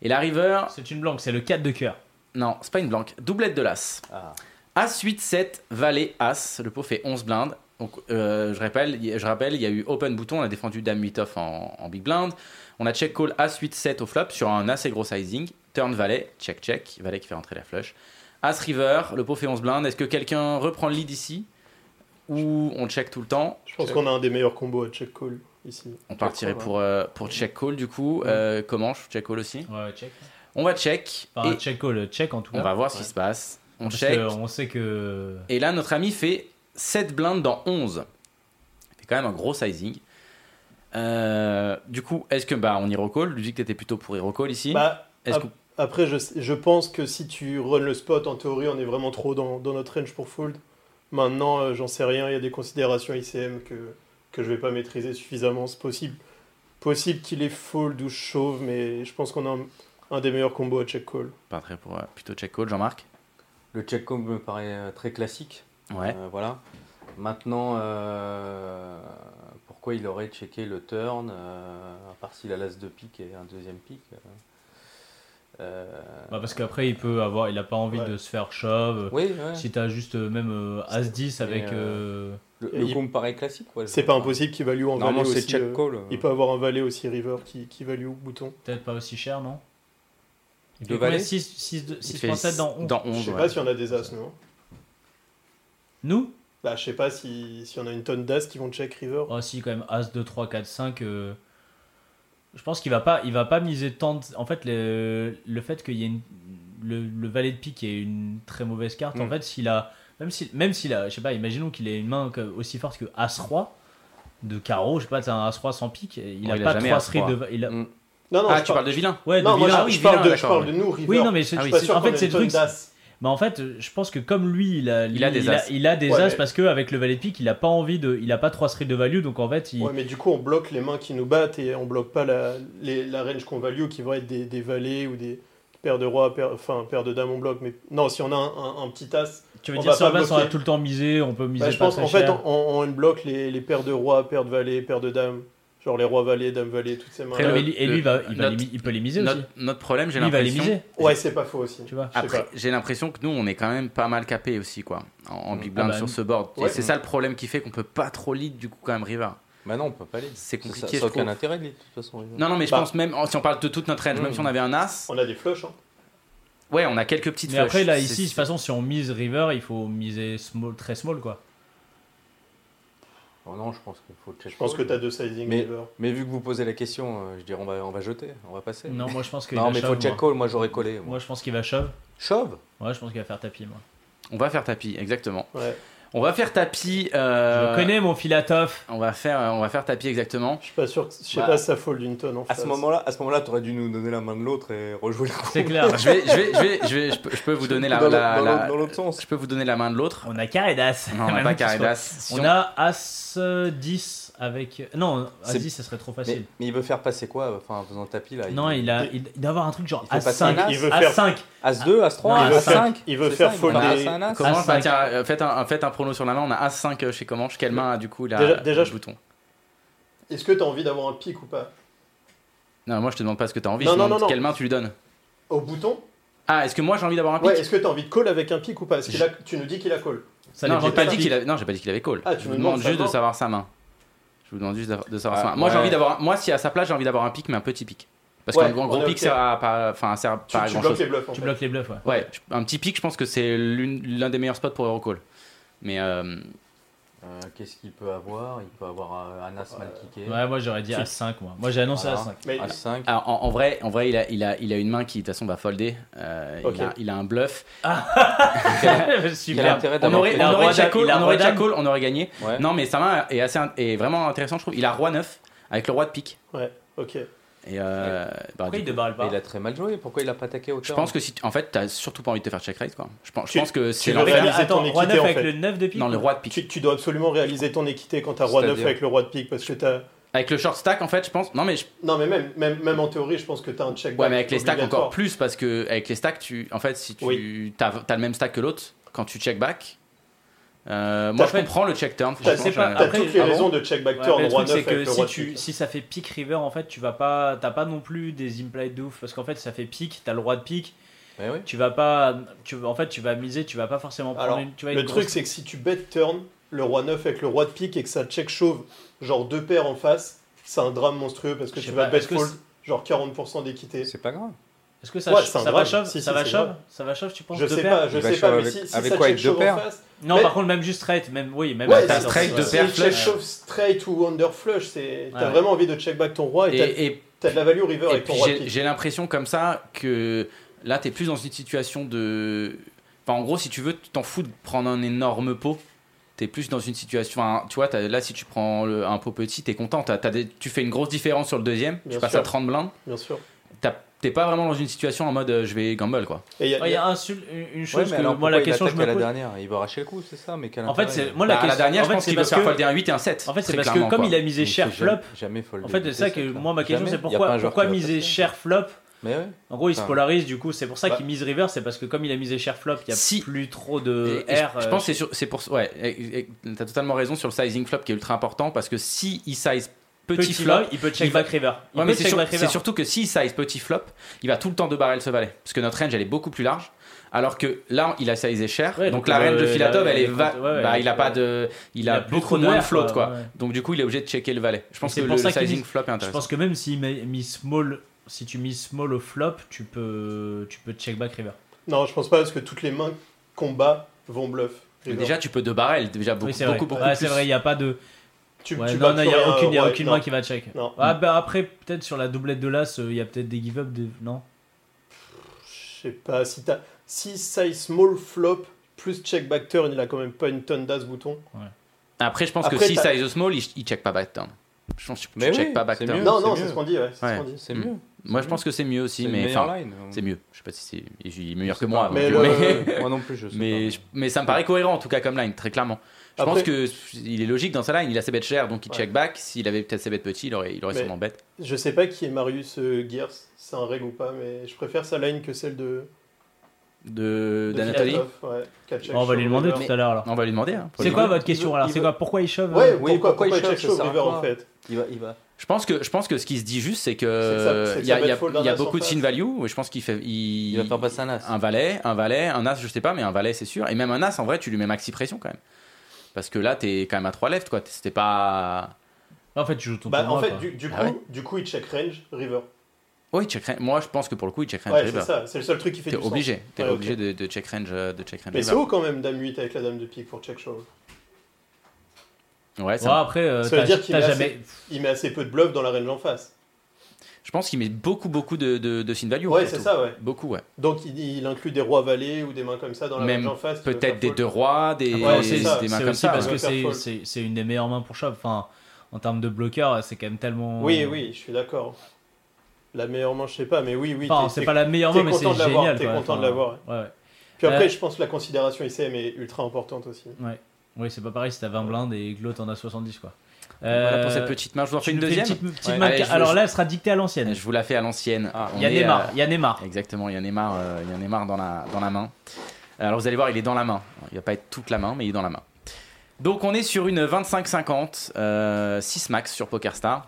Et la river, C'est une blanque, c'est le 4 de cœur. non, c'est pas une blanque. Doublette de l'as. Ah. As 8 7 valet as, le pot fait 11 blindes. Donc euh, je rappelle, je rappelle, il y a eu open bouton, on a défendu dame 8 off en, en big blind. On a check call as 8 7 au flop sur un assez gros sizing. Turn valet, check check, valet qui fait rentrer la flush. As river, le pot fait 11 blindes. Est-ce que quelqu'un reprend le lead ici ou on check tout le temps? Je pense qu'on a un des meilleurs combos à check call ici. On partirait pour euh, pour check call du coup. Euh, comment je check call aussi? Ouais, check. On va check Enfin, et check call, check en tout cas. on va voir ce qui se passe. On Parce check. on sait que. Et là, notre ami fait 7 blindes dans 11. C'est quand même un gros sizing. Euh, du coup, est-ce que bah on y recall Lui dit que t'étais plutôt pour y recall ici. Bah, Est-ce ap- que- Après, je, je pense que si tu run le spot, en théorie, on est vraiment trop dans, dans notre range pour fold. Maintenant, euh, j'en sais rien, il y a des considérations ICM que, que je vais pas maîtriser suffisamment. C'est possible, possible qu'il ait fold ou chauve, mais je pense qu'on a un, un des meilleurs combos à check call. Pas très pour euh, plutôt check call, Jean-Marc. Le check call me paraît euh, très classique. Ouais. Euh, voilà. Maintenant, euh, pourquoi il aurait checké le turn, euh, à part s'il a l'as de pique et un deuxième pique euh, Bah, parce qu'après, il peut avoir. Il a pas envie Ouais. de se faire shove. Oui, ouais. Si t'as juste même euh, As-10 avec. Euh, le, le il- coup me paraît classique. ouais, C'est pas impossible qu'il value en valet aussi. check euh, call. il peut avoir un valet aussi river qui, qui value bouton. Peut-être pas aussi cher, non? Il De fait combien valet 6, 6, Il fait 6.7 dans 11. Dans Je 11, sais ouais. pas si on a des as, non Nous? Bah, je sais pas si, si on a une tonne d'as qui vont check river. Oh, si, quand même, As, 2, 3, 4, 5. euh, Je pense qu'il va pas, il va pas miser tant. de- En fait, le, le fait qu'il y ait une- le, le valet de pique est une très mauvaise carte. En Mm. fait, s'il a. Même s'il même s'il a. Je sais pas, imaginons qu'il ait une main aussi forte que As-Roi de carreau. Je sais pas, c'est un As-Roi sans pique. Il Oh, a il a pas jamais 3 As-Roi. streets de. Il a... Mm. Non, non, Ah, tu parles de vilain Ouais, de Non, moi, vilain. je, Ah oui, je parle, vilain, de, je parle de nous, river. Oui, non, mais je, Ah oui, c'est- En fait, c'est le truc. Bah en fait, je pense que comme lui, il a, Il a des il a, as. il a des Ouais, as mais- parce que avec le valet de pique, il a pas envie de, il a pas trois streets de value, donc en fait, il, Ouais, mais du coup, on bloque les mains qui nous battent et on bloque pas la, les- la range qu'on value qui va être des, des valets ou des paires de rois, paires, enfin paires de dames on bloque. Mais non, si on a un, un- un petit as, tu veux on dire va base, on va bloquer. tout le temps miser, on peut miser bah, je pas pense qu'en fait, on bloque les, les paires de rois, paires de valets, paires de dames. Genre les rois valets, dames valets, toutes ces mains. Après, le- et lui, le- va, il, va notre- les mi- il peut les miser aussi. Notre, notre problème, j'ai Lui, il va les l'impression. miser, Ouais, c'est pas faux aussi. tu vois. Après, j'ai l'impression que nous, on est quand même pas mal capé aussi, quoi, en, en big Ah blind bah, sur ce board. Ouais. Et c'est ça le problème qui fait qu'on peut pas trop lead, du coup, quand même, river. Bah non, on peut pas aller. C'est Ça- compliqué, Ça je n'a aucun intérêt de lire, de toute façon. Non, non, mais je Bah. pense même, si on parle de toute notre range, même Mm. si on avait un as, On a des flushs. Hein. ouais, on a quelques petites Mais après, flushs. là, ici, de toute façon, si on mise river, il faut miser small, très small, quoi. Oh non, je pense qu'il faut check. Je pense que tu as deux sizing Mais-. Mais vu que vous posez la question, euh, je dirais on va, on va jeter, on va passer. Non, moi, je pense qu'il Non, mais shove, faut check moi. call, moi j'aurais collé. moi. Moi, je pense qu'il va shove. Shove? Ouais, je pense qu'il va faire tapis, moi. On va faire tapis, exactement. Ouais. On va faire tapis. euh, Je connais mon Filatov. On va faire, on va faire tapis exactement. Je suis pas sûr, que- je sais Bah, pas si ça fold d'une tonne en À face. ce moment-là, à ce moment-là, t'aurais dû nous donner la main de l'autre et rejouer le coup. C'est clair. Je vais, je vais, je vais, je vais, je peux, je peux vous donner la, dans, la- la- dans l'autre sens. je peux vous donner la main de l'autre. On a carré d'as. Non, on n'a pas carré d'as. Si On a As euh, 10 avec. Non, As C'est- 10, ça serait trop Mais, facile. mais il veut faire passer quoi Enfin, en faisant tapis là? Non, il, a, il, il doit avoir un truc genre As passer 5. un as. Il veut As faire- 5. As 2, As 3, Non, il veut As faire- 5 il veut faire folder. folder- un As. Comment faites un, faites un sur la main. On a As 5 chez Comanche. Quelle main, du coup, il a Déjà- déjà, le je- bouton Est-ce que tu as envie d'avoir un pic ou pas? Non, moi, je te demande pas ce que tu as envie. Non, je te non, demande non, non. quelle main tu lui donnes. Au bouton? Ah, est-ce que moi, j'ai envie d'avoir un pic Ouais, est-ce que tu as envie de call avec un pic ou pas? Parce qu'il a, tu nous dis qu'il a call. Ça Non, j'ai de pas dit qu'il avait. Non, j'ai pas dit qu'il avait call. Ah, tu je me vous demande juste de savoir sa main. Je vous demande juste de savoir Ah, sa main. Moi, j'ai ouais. envie d'avoir. Moi, si à sa place, j'ai envie d'avoir un pic, mais un petit pic. Parce Ouais, qu'un gros pic, ok. sert à pas, enfin, sert Tu, pas à tu grand bloques chose. les bluffs Tu fait. bloques les bluffs, ouais. Ouais, un petit pic, je pense que c'est l'un des meilleurs spots pour Eurocall. Mais euh, Euh, Qu'est-ce qu'il peut avoir? Il peut avoir euh, un As mal kické. Ouais, moi j'aurais dit As 5, moi. Moi j'ai annoncé Voilà. As 5. Mais As 5. alors, en, en vrai, en vrai, il a, il a, il a une main qui de toute façon va folder. Euh, il, a, il a un bluff. Quel Super. On aurait, on un aurait un on aurait call, on aurait gagné. Ouais. Non, mais sa main est assez, est vraiment intéressante, je trouve. Il a roi 9 avec le roi de pique. Ouais, ok. Et euh, bah, Pourquoi il pas il a très mal joué. Pourquoi il a pas attaqué au je pense que si, en fait, t'as surtout pas envie de te faire check raise quoi. Je pense, je Tu- pense que c'est tu Tu l'enfer. réaliser Attends, ton Roi équité, 9 en avec fait. le 9 de pique Non, le roi de pique. Tu, tu dois absolument réaliser ton équité quand t'as roi 9 C'est-à-dire avec le roi de pique parce que t'as. Avec le short stack, en fait, je pense. Non, mais je- Non, mais même, même, même en théorie, je pense que t'as un check Ouais, mais avec les stacks encore plus parce que avec les stacks, tu, en fait, si tu Oui. as, le même stack que l'autre, quand tu check back, euh, moi je comprends le check turn. T'as franchement, je- pas- Après, toutes les ah bon raisons de check back Ouais, turn, mais le roi truc 9 c'est que si, tu, ça fait pique river en fait tu vas pas t'as pas non plus des implied de ouf parce qu'en fait ça fait pique t'as le roi de Mais oui. tu vas pas tu, en fait tu vas miser tu vas pas forcément prendre Alors, une tu vas Le une truc, grosse- c'est que si tu bet turn, le roi 9 avec le roi de pique et que ça check chauve, genre deux paires en face, c'est un drame monstrueux parce que tu sais vas bet fold, genre 40% d'équité. C'est pas grave. Est-ce que ça, Ouais, ça va shove Si, ça si, va grave. ça va shove tu penses Je sais pas, je sais pas, mais avec- si, si avec ça quoi, avec deux paires face. non Mais- par contre même juste straight même oui même Ouais, straight, si- deux paires, flush. chauve straight ou under flush, c'est t'as Ouais. vraiment envie de check back ton roi et, t'as- de la value river et avec ton puis roi j'ai l'impression comme ça que là t'es plus dans une situation de. Enfin, en gros, si tu veux, tu t'en fous de prendre un énorme pot. T'es plus dans une situation. tu vois, là, si tu prends le- un pot petit, t'es content. Des- tu fais une grosse différence sur le deuxième. Bien tu passes sûr. à 30 blindes. Bien sûr. T'as- T'es pas vraiment dans une situation en mode euh, je vais gamble quoi. Il y a- Ouais, il y a un sul- une- une Ouais, chose mais que alors moi la pourquoi il question je attaque me à la pose dernière? Il va arracher le coup, c'est ça Mais quel en fait intérêt c'est moi la Bah, à question la dernière, en je fait, pense c'est qu'il veut parce faire que folder un 8 et un 7. en fait c'est très parce que clairement, comme quoi. il a misé Il cher fait flop Jamais fold. en fait c'est ça que moi ma question c'est y pourquoi pourquoi va miser cher flop Mais ouais. En gros, il se Enfin. polarise, du coup, c'est pour ça Bah. qu'il mise river, c'est parce que comme il a misé cher flop, il n'y a Si. plus trop de Et- et je- R. je, euh, pense que c'est sur- c'est pour ouais, et- et- t'as totalement raison sur le sizing flop qui est ultra important parce que si il size petit, petit flop, flop, il peut check il va- back river. Il Ouais, peut mais c'est check sur- back c'est river. surtout que s'il size petit flop, il va tout le temps de barrel ce valet. Parce que notre range, elle est beaucoup plus large. Alors que là, il a sizé cher. Ouais, donc, donc, la range de euh, Filatov, la- elle est va- comptes- ouais, ouais, bah, il a ouais. pas de, il, Il a, beaucoup moins de R, float, quoi, quoi. ouais. Donc, du coup, il est obligé de checker le valet. Je pense c'est que pour le, ça le qu'il sizing mise- flop est Je intéressant. pense que même s'il met mise small, si tu mises small au flop, tu peux, tu peux check back river. Non, je pense pas parce que toutes les mains combat vont bluff. Déjà, tu peux de barrel, déjà beaucoup, oui, beaucoup, beaucoup Ouais, c'est vrai, il n'y a pas de. Tu, Ouais, tu non, bats non, il n'y a aucune, il y a ouais, aucune non. main qui va check. Non. Ah, bah après, peut-être sur la doublette de l'as, euh, il y a peut-être des give-up. Des... Non? Je sais pas, si t'as si size small flop plus check back turn, il a quand même pas une tonne d'as bouton. Après, je pense Après, que si size small, il, il check pas back turn. Je pense que tu Mais check oui, pas back turn. mieux. non, non, c'est ce qu'on dit, ouais. c'est ce mieux. Moi, je pense que c'est mieux aussi, mais line. c'est mieux. Je sais pas si c'est il est meilleur que moi. pas. Mais donc, le- mais- Moi non plus, je sais mais, pas. je- mais ça me paraît cohérent en tout cas comme line, très clairement. Je Après- pense que il est logique dans sa line. Il a ses bêtes chères, donc il Ouais. check back. S'il avait peut-être ses bêtes petits, il aurait, il aurait Mais- sûrement bête. Je sais pas qui est Marius euh, Gears, c'est un règle ou pas, mais je préfère sa line que celle de, De de d'Anatoly. Ouais, Bon, on va lui demander River. tout à l'heure alors. On va lui demander. hein, C'est quoi votre question alors? C'est quoi Pourquoi il shove? Ouais, euh, pourquoi, Oui, pourquoi pourquoi il shove, à River en fait Il va, il va. Je pense que je pense que ce qui se dit juste, c'est que il y a, y y beaucoup de sin value. Je pense qu'il fait il, Il va faire passer un as. un valet, un valet, un as, je sais pas, mais un valet c'est sûr. Et même un as, en vrai, tu lui mets maxi pression quand même. Parce que là, t'es quand même à 3 left, quoi. C'était pas. En fait, tu joues ton Bah, tournoi, en fait, du, du coup, Ah ouais du coup, il check range, River. Oui, check range. Moi, je pense que pour le coup, il check range Ouais, river. c'est ça, c'est le seul truc qui fait T'es du sens. obligé, t'es Ouais, obligé de, de check range, de check range Mais c'est haut quand même, dame 8 avec la dame de pique pour check shove. Ouais, Ouais, ça- après, euh, Ça veut dire qu'il met jamais. Il met assez peu de bluff dans la range en face. Je pense qu'il met beaucoup, beaucoup de, de, de sin value. Ouais, c'est ça, ouais. Beaucoup, ouais. Donc il, il inclut des rois valets ou des mains comme ça dans la Même range en face. Peut-être des deux rois, des, Ouais, des- c'est ça. des mains comme aussi ça. parce que c'est- fold. c'est c'est une des meilleures mains pour shove. Enfin, en termes de bloqueur, c'est quand même tellement. Oui, oui, je suis d'accord. La meilleure main, je sais pas, mais oui, oui. Enfin, t'es- c'est pas la meilleure main, mais c'est content de l'avoir, génial. t'es content de l'avoir, Ouais, ouais. Puis après, Euh, je pense que la considération ICM est ultra importante aussi. Ouais. Oui, c'est pas pareil si t'as 20 blindes et que l'autre en a 70, quoi. Voilà pour Euh, cette petite main. Je vous en fais une deuxième. petite, petite Ouais. Allez, Alors là, elle sera dictée à l'ancienne. Je vous la fais à l'ancienne. Ah, Il y a Neymar. euh, Il y a Neymar. Exactement, il y a Neymar, euh, il y a Neymar dans la, dans la main. Alors vous allez voir, il est dans la main. Il va pas être toute la main, mais il est dans la main. Donc on est sur une 25-50, euh, 6 max sur PokerStar.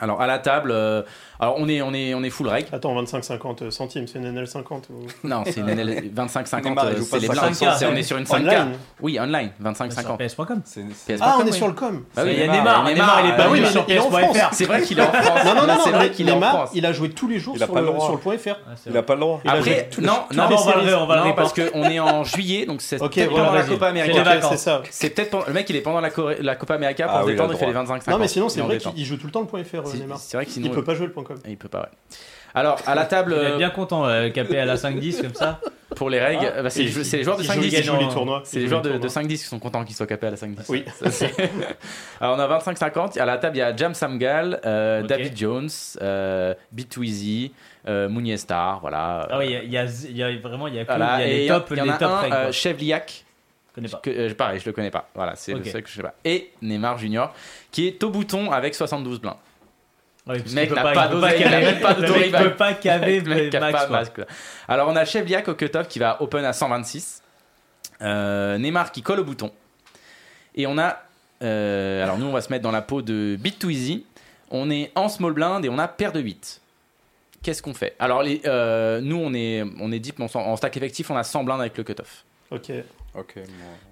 Alors à la table, euh, alors on est, on est, on est full reg. Attends, 25-50 centimes, c'est une NL50 ou... Non, c'est une NL 25-50, Neymar, il euh, joue c'est pas les 50, blindes. c'est- On est sur une 5K. Online Oui, online, Sur 25-50. PS.com. C'est PS.com, Ah, on est sur le com Bah oui, il y a Neymar, Neymar. Neymar, Neymar, il est euh, pas bah oui, sur il est en PS.fr. C'est vrai qu'il est en France. Non, non, non, c'est vrai qu'il est en France. il a joué tous les jours sur pas le, point FR. Ah, c'est Il a pas le droit. Après, non, non, on va le on va le parce qu'on est en juillet, donc c'est Ok, peut-être pendant la. Copa C'est América. c'est ça. C'est peut-être le mec il est pendant la, la Copa América pour Ah a détendre, il fait les droit. 25 Non, mais sinon, c'est vrai qu'il joue tout le temps le point FR, C'est- Neymar. C'est vrai que sinon Il peut pas jouer le point com. il peut pas. Ouais. Alors à la table Il est euh, bien content, euh, capé à la 5-10 comme ça. pour les règles, Ah. bah, c'est les joueurs de il joue- 5-10. Il joue les gagnant. tournois. C'est les joue joueurs de, de 5-10 qui sont contents qu'ils soient capés à la 5-10. Oui. Ça, c'est- Alors on a 25-50. À la table, il y a Jam Samgal, euh, Ok. David Jones, euh, Bitweezy, euh, Mounier Star, voilà. Ah oui, il y a- il y, a, y a vraiment il y a que Voilà, il y a les a- top, il y en les a top un, règles, euh, quoi. Chevliac, Je connais pas. que, euh, pareil, je le connais pas. Voilà, c'est Ok. le seul que je sais pas. Et Neymar Junior, qui est au bouton avec 72 blindes. Ouais, mec n'a pas d'oseille, il même pas d'autorité. peut pas caver max quoi. là. Alors on a Chevliac au cutoff qui va open à 126. Euh, Neymar qui colle au bouton. Et on a. euh, alors nous on va se mettre dans la peau de Beat to Easy. On est en small blind et on a paire de 8. Qu'est-ce qu'on fait? Alors les, euh, nous on est, on est deep, mais on s'en- en stack effectif on a 100 blindes avec le cutoff. Ok. Ok,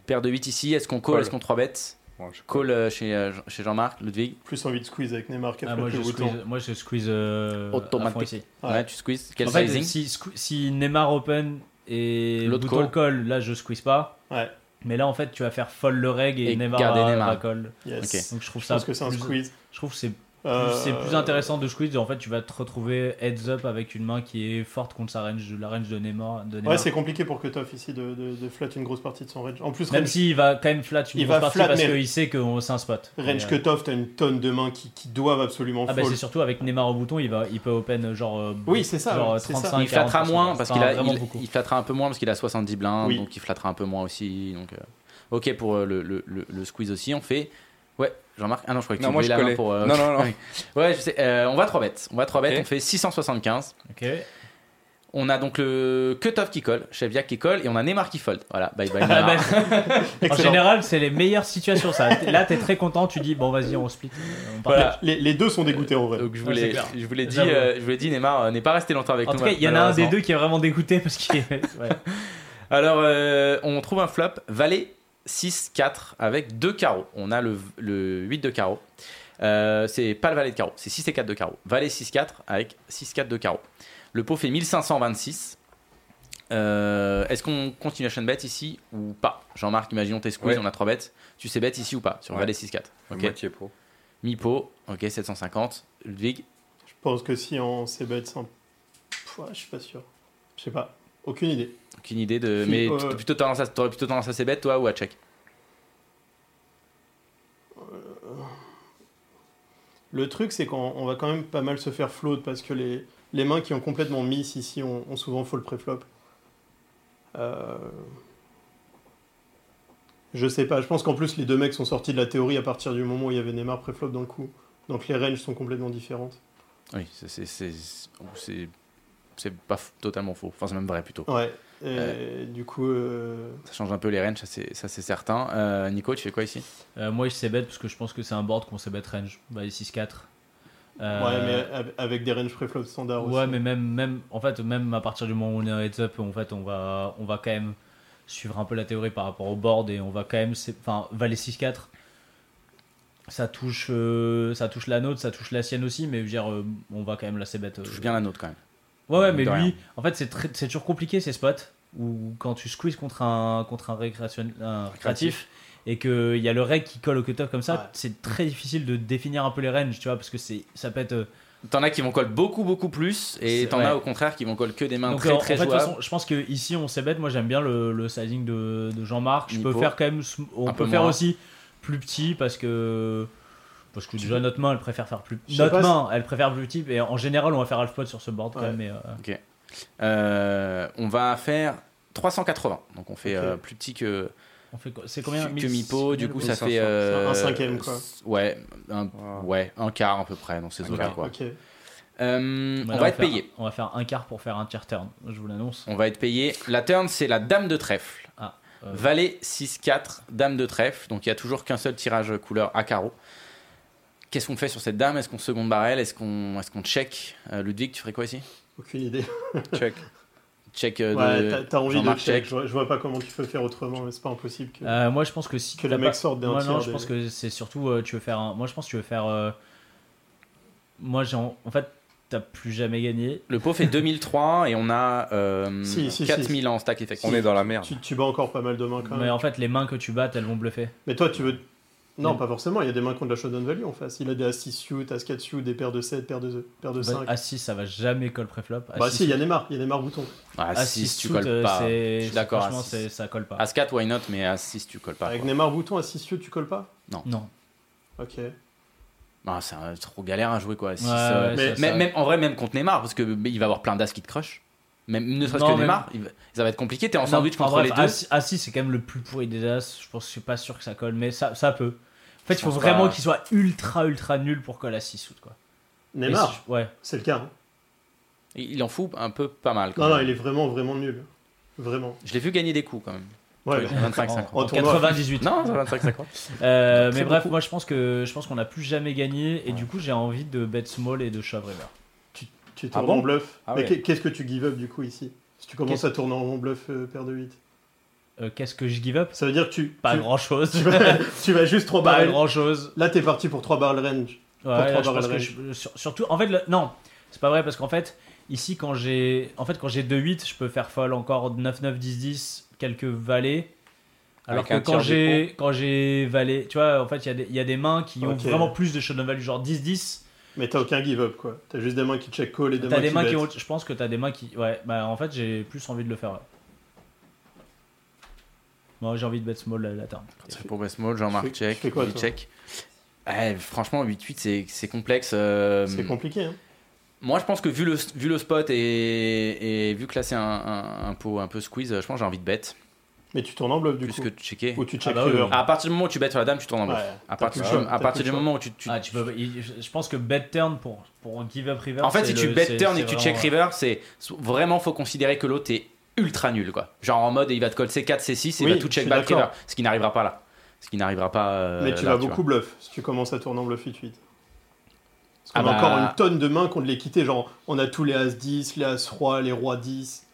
Paire de 8 ici, est-ce qu'on Call. est-ce qu'on 3 bêtes je Call euh, chez, euh, chez Jean-Marc, Ludwig. Plus envie de squeeze avec Neymar a Ah, moi, le je squeeze, moi je squeeze euh, Automatique. à fond ici. Ouais. Ouais, tu squeezes. Quel En fait, sizing si, Neymar open et L'autre bouton call. là je squeeze pas. Ouais. Mais là en fait tu vas faire fold le reg et, Et Neymar garder va, Neymar. va call. Yes. Donc je trouve Je ça pense que c'est un plus- squeeze. Je trouve que c'est c'est plus intéressant de squeeze. En fait, tu vas te retrouver heads up avec une main qui est forte contre sa range, la range de Neymar. De Neymar. Ouais, c'est compliqué pour Cutoff ici de, de, de flat une grosse partie de son range. En plus, Même range, s'il va quand même flat une Il grosse va partie flat, parce mais- qu'il sait que c'est un spot. range Et, euh, Cutoff, t'as une tonne de mains qui, qui doivent absolument Ah bah fold. c'est surtout avec Neymar au bouton, il, va, il peut open genre, euh, Oui, c'est ça, genre c'est ça. 35, Il flattera 40%, moins parce qu'il a, il, il flattera un peu moins parce qu'il a 70 blindes, Oui. donc il flattera un peu moins aussi. Donc, euh, ok pour euh, le, le, le, le squeeze aussi. On fait. Jean-Marc. Ah non, je croyais que Non, tu moi, je la main pour. euh, Non, non, non. oui. Ouais, je sais. Euh, on va 3 bêtes. On va 3 bêtes. On fait 675. Ok. On a donc le cutoff qui colle, Cheviak qui colle et on a Neymar qui fold. Voilà, bye bye. Ah Neymar. bah, en général, c'est les meilleures situations. Ça. Là, t'es très content, tu dis bon, vas-y, on split. On. Voilà. Les, les deux sont dégoûtés en vrai. Donc je c'est clair. je voulais dit, euh, je voulais dit Neymar euh, n'est pas resté longtemps avec En nous. tout cas, il y en a un des deux qui est vraiment dégoûté parce qu'il est. ouais. Alors, euh, on trouve un flop, valet 6-4 avec deux carreaux. On a le, le 8 de carreau. Euh, c'est pas le valet de carreau, c'est 6 et 4 de carreau. Valet 6-4 avec 6-4 de carreau. Le pot fait 1526. Euh, Est-ce qu'on continue à bet ici ou pas? Jean-Marc, imaginons tes squeeze, Ouais. on a 3 bêtes. Tu sais bet ici ou pas sur Ouais. valet 6-4 Ok. Moitié pot. Mi-pot, ok, 750. Ludwig, Je pense que si on s'est bet sans. Pff, ouais, je suis pas sûr. Je sais pas. Aucune idée. aucune idée de. Si, Mais euh, plutôt- tendance à, t'aurais plutôt tendance à toi ou à check? Le truc, c'est qu'on on va quand même pas mal se faire float parce que les, les mains qui ont complètement miss ici ont, ont souvent fold préflop. Euh... Je sais pas, je pense qu'en plus les deux mecs sont sortis de la théorie à partir du moment où il y avait Neymar préflop dans le coup. Donc les ranges sont complètement différentes. Oui, c'est- c'est- pas totalement faux. Enfin, c'est même vrai plutôt. Ouais, et du coup, euh, Ça change un peu les ranges, ça c'est ça, c'est certain. Euh, Nico, tu fais quoi ici? Euh, moi, je sais bet parce que je pense que c'est un board qu'on sait bet range. Bah, les 6-4. Euh, ouais, mais av- avec des ranges préflop standards aussi. Ouais, mais même, même, en fait, même à partir du moment où on est en heads up, en fait, on va, on va quand même suivre un peu la théorie par rapport au board et on va quand même, enfin, valet 6-4, ça touche, euh, ça touche la nôtre, ça touche la sienne aussi, mais je veux dire, euh, on va quand même la. Ça touche bien la nôtre quand même. Ouais, ouais, mais lui, rien. en fait, c'est très- c'est toujours compliqué ces spots où quand tu squeezes contre un, contre un, récréation, un récréatif et qu'il y a le reg qui colle au cutoff comme ça, Ouais. c'est très difficile de définir un peu les ranges, tu vois, parce que c'est ça peut être. euh, T'en as qui vont coller beaucoup beaucoup plus et t'en ouais. as au contraire qui vont coller que des mains Donc, très en- très en fait, jouables. façon, je pense que ici on s'est bête. Moi, j'aime bien le, le sizing de, de Jean-Marc. Je peux faire quand même. On Un peut peu faire moins. aussi plus petit parce que parce que déjà notre main, elle préfère faire plus. Je sais Notre main, elle préfère plus petit. Et en général, on va faire half pot sur ce board quand Ouais. même. mais, euh, Euh, on va faire 380. Donc on fait Ok. euh, plus petit que, on fait quoi? C'est combien? que 1000 Mipo. Du coup, ça 1500. fait. euh, Un cinquième, quoi. Ouais, un, Wow. ouais, un quart à peu près dans ces eaux-là. quoi. Ok. On va être faire- payé. On va faire un quart pour faire un tier turn. Je vous l'annonce. On va être payé. La turn, c'est la dame de trèfle. Ah, euh, Valet 6-4, dame de trèfle. Donc il y a toujours qu'un seul tirage couleur à carreau. Qu'est-ce qu'on fait sur cette dame? Est-ce qu'on seconde barrel? Est-ce qu'on est qu'on check? Euh, Ludwig, tu ferais quoi ici? Aucune idée. Check. Check euh, Ouais, de t'as- envie de check. check. Je, vois, je vois pas comment tu peux faire autrement, mais c'est pas impossible que, euh, moi, je pense que si que t'as les pas- sortent d'un Moi, tiers. non, je des- pense que c'est surtout. euh, tu veux faire un. Moi, je pense que tu veux faire. euh, Moi, j'ai en... en fait, t'as plus jamais gagné. Le pot fait 2003 et on a euh, Si, si, si. 4000 en stack effectif. On est dans la merde. Tu, tu bats encore pas mal de mains quand Mais même. en fait, les mains que tu battes, elles vont bluffer. Mais toi, tu veux. Non, Mais- pas forcément. Il y a des mains qui ont de la showdown value en face. Il a des as 6 suit, as 4 suit, des paires de 7, paires de, paires de 5. À 6, ça va jamais call préflop. Bah si, il y a Neymar. Il y a Neymar bouton. Ah, à 6, six tu suit, colles euh, pas. Je suis d'accord. Franchement, À 6, c'est- ça colle pas. As 4, why not Mais à 6, tu colles pas. Avec quoi. Neymar bouton à 6 suit, tu colles pas? Non. Ok. Ah, c'est trop galère à jouer quoi. Ouais, euh, ouais, mais- ça- même, ça- même- en vrai, même contre Neymar, parce que mais il va avoir plein d'as qui te crush. Même ne serait-ce Non, que même- Neymar, ça va être compliqué. T'es en Non, sandwich en contre bref, les deux. six- à 6, c'est quand même le plus pourri des as. Je pense que je suis pas sûr que ça colle, mais ça, ça peut. En fait, il faut vraiment pas. qu'il soit ultra, ultra nul pour coller à 6 quoi. Mais Neymar, si- Ouais. c'est le cas. hein. Il en fout un peu pas mal. quand Non, non, même. il est vraiment, vraiment nul. Vraiment. Je l'ai vu gagner des coups quand même. Ouais, Ouais, 25-50. En En tournoi. 98. Non, c'est 25-50. Euh, mais bref, beaucoup. moi je pense que je pense qu'on n'a plus jamais gagné et du coup j'ai envie de bet small et de shove river. Tu tournes Ah bon en bluff. Ah Mais ouais. qu'est-ce que tu give up du coup ici? Si tu commences à tourner en bluff euh, paire de 8. Euh, Qu'est-ce que je give up? Ça veut dire que tu. Pas tu, grand chose. tu, vas, tu vas juste 3 pas barrels. grand chose. Là, t'es parti pour 3 barrels range. Ouais, trois là, je barrels pense que range. je- sur- surtout, en fait, le- non, c'est pas vrai parce qu'en fait, ici quand j'ai, en fait, quand j'ai 2-8, je peux faire folle encore 9-9, 10-10, quelques valets. Alors Avec que quand j'ai, quand j'ai valet, tu vois, en fait, il y a des- il y, a des mains qui ont Ok. vraiment plus de showdown value, genre 10-10. Mais t'as aucun give up quoi. T'as juste des mains qui check call et des T'as mains des qui mains qui ont, je pense que t'as des mains qui, ouais, bah en fait, j'ai plus envie de le faire. Ouais. Moi, j'ai envie de bet small la, la turn. C'est pour Westmall, Jean-Marc Tu fais- check. quoi, check. Ouais, franchement, 8-8, c'est- c'est complexe. euh, C'est compliqué. Hein. Moi, je pense que vu le, vu le spot et, et vu que là c'est un, un, un pot un peu squeeze, je pense que j'ai envie de bet Mais tu tournes en bluff du plus coup. que de checker. Ou tu check bah oui, river. oui. À partir du moment où tu bets sur la dame, tu tournes en bluff. Ouais, à partir, du, à partir du moment où tu. tu- Ah, tu peux, il- je pense que bet turn pour pour un give up river. en fait, si tu bet turn et que tu check river, c'est vraiment faut considérer que l'autre est ultra nul quoi. Genre en mode il va te coller C4, C6 et il Oui, va tout check back. Ce qui n'arrivera pas là. Ce qui n'arrivera pas. euh, Mais tu là, vas vois. beaucoup bluff si tu commences à tourner en bluff 8-8. Parce Ah qu'on a bah- encore une tonne de mains qu'on de les quitter. Genre, on a tous les As 10, les As Roi, les Rois 10.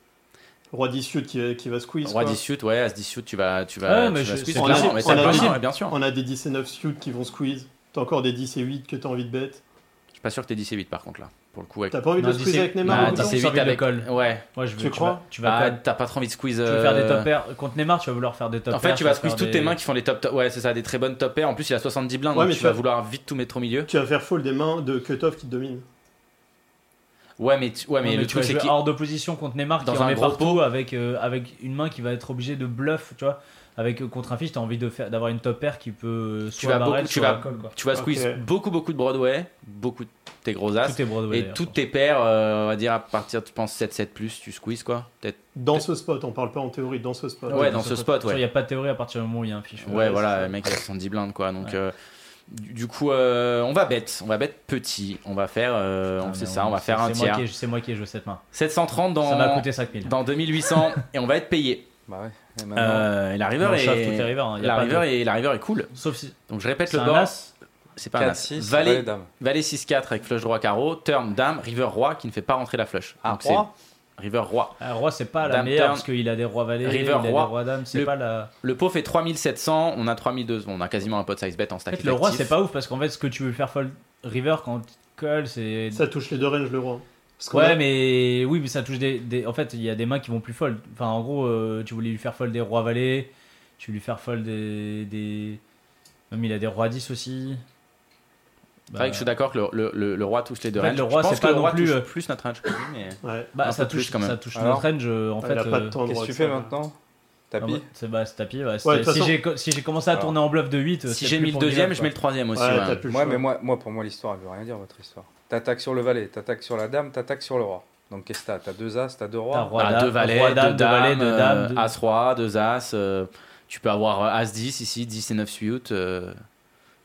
Roi 10 suit qui, va- qui va squeeze. Roi quoi. 10 suit, ouais, As 10 suit, tu vas, tu Ouais, vas, mais tu je- vas squeeze possible. mais On a ouais, bien sûr. On a des 10 et 9 suit qui vont squeeze. T'as encore des 10 et 8 que t'as envie de bet. Je suis pas sûr que t'es 10 et 8 par contre là. Pour le coup, avec. T'as pas envie de Non, le squeeze 10 et- avec Neymar Ah, en Non, même temps 10 et t'as envie 8 de avec. call. Ouais. Moi, je veux, Tu tu, crois vas, tu vas Ah, t'as pas trop envie de squeeze. Tu veux faire des euh, top pairs. Contre Neymar, tu vas vouloir faire des top En fait, tu vas squeeze toutes des- tes mains qui font les top, top. Ouais, c'est ça, des très bonnes top pairs. En plus, il a 70 blindes, Ouais, donc mais tu tu vas vas- vouloir vite tout mettre au milieu. Tu vas faire fold des mains de cutoff qui te dominent. Ouais, mais, tu- ouais, mais Ouais, le tu vas truc, c'est qu'il. hors d'opposition contre Neymar qui Dans en un met partout avec, euh, avec une main qui va être obligée de bluff, tu vois. Avec euh, contre un fiche, t'as envie de faire d'avoir une top pair qui peut Tu soit vas barrel, beaucoup- tu vas-. Tu vas squeeze beaucoup, beaucoup de Broadway, beaucoup de tes gros as. Tout est Broadway. et d'ailleurs, toutes tes paires, euh, on va dire à partir, tu penses 7-7 plus, tu squeezes quoi Peut-être. Dans ce spot, on parle pas en théorie, dans ce spot. Ouais, dans ce spot, ouais. Il n'y a pas de théorie à partir du moment où il y a un fiche. Ouais, Ouais, voilà, c'est le mec il a 70 blindes quoi. Donc Ouais. euh, du, coup, euh, on va bête, on va bête petit. On va faire, euh, mais ça, on va c'est- faire un c'est moi tiers. qui ai- C'est moi qui ai joué cette main. 730 Ça m'a dans, coûté 5000. dans 2800 et on va être payé. Bah ouais. Et maintenant, Euh, et la river on est, toutes les rivers. hein, y a la pas river de- est, la river est cool. Sauf si Donc je répète le un as. C'est pas un 4, as. 6, Valet, valet, dame. valet 6-4 avec flush droit carreau, turn dame, river roi qui ne fait pas rentrer la flush. Ah, Donc c'est roi river roi. Ah, roi, c'est pas la Dame meilleure turn. parce qu'il a des rois valets, River il a des roi. rois dames. C'est Le- pas la. Le pot fait 3700, on a 3200, on a quasiment un pot size bet en En stack fait, le roi, c'est pas ouf parce qu'en fait, ce que tu veux faire fold river quand tu colle, c'est. Ça touche les deux ranges, le roi. Parce Ouais, a- mais oui, mais ça touche des, des- En fait, il y a des mains qui vont plus fold. Enfin, en gros, euh, tu voulais lui faire fold des rois valets, tu veux lui faire fold des. des... Même il a des rois 10 aussi. C'est vrai que je suis d'accord que le, le- le- le roi touche les deux En fait, ranges. le roi, c'est que pas le roi non plus, touche euh, plus notre range que lui, mais... Ouais. Bah, ça touche, quand même. ça touche Alors notre range euh, en fait. euh, Qu'est-ce que tu fais maintenant ah, Tapis bah, C'est bah, tapis. ouais. Ouais, si façon- j'ai si commencé à Alors, tourner en bluff de 8, Si j'ai mis le deuxième, je mets le troisième aussi. Ouais, mais moi, moi, pour moi, l'histoire, elle veut rien dire, votre histoire. T'attaques sur le valet, t'attaques sur la dame, t'attaques sur le roi. Donc, qu'est-ce que t'as? T'as deux as, t'as deux T'as rois. roi, Ah, dame, deux valets, roi, deux dame, deux dames, valets, deux dames, euh, deux- as roi, deux as. euh, tu peux avoir euh, as 10 ici, 10 et 9 suite. euh,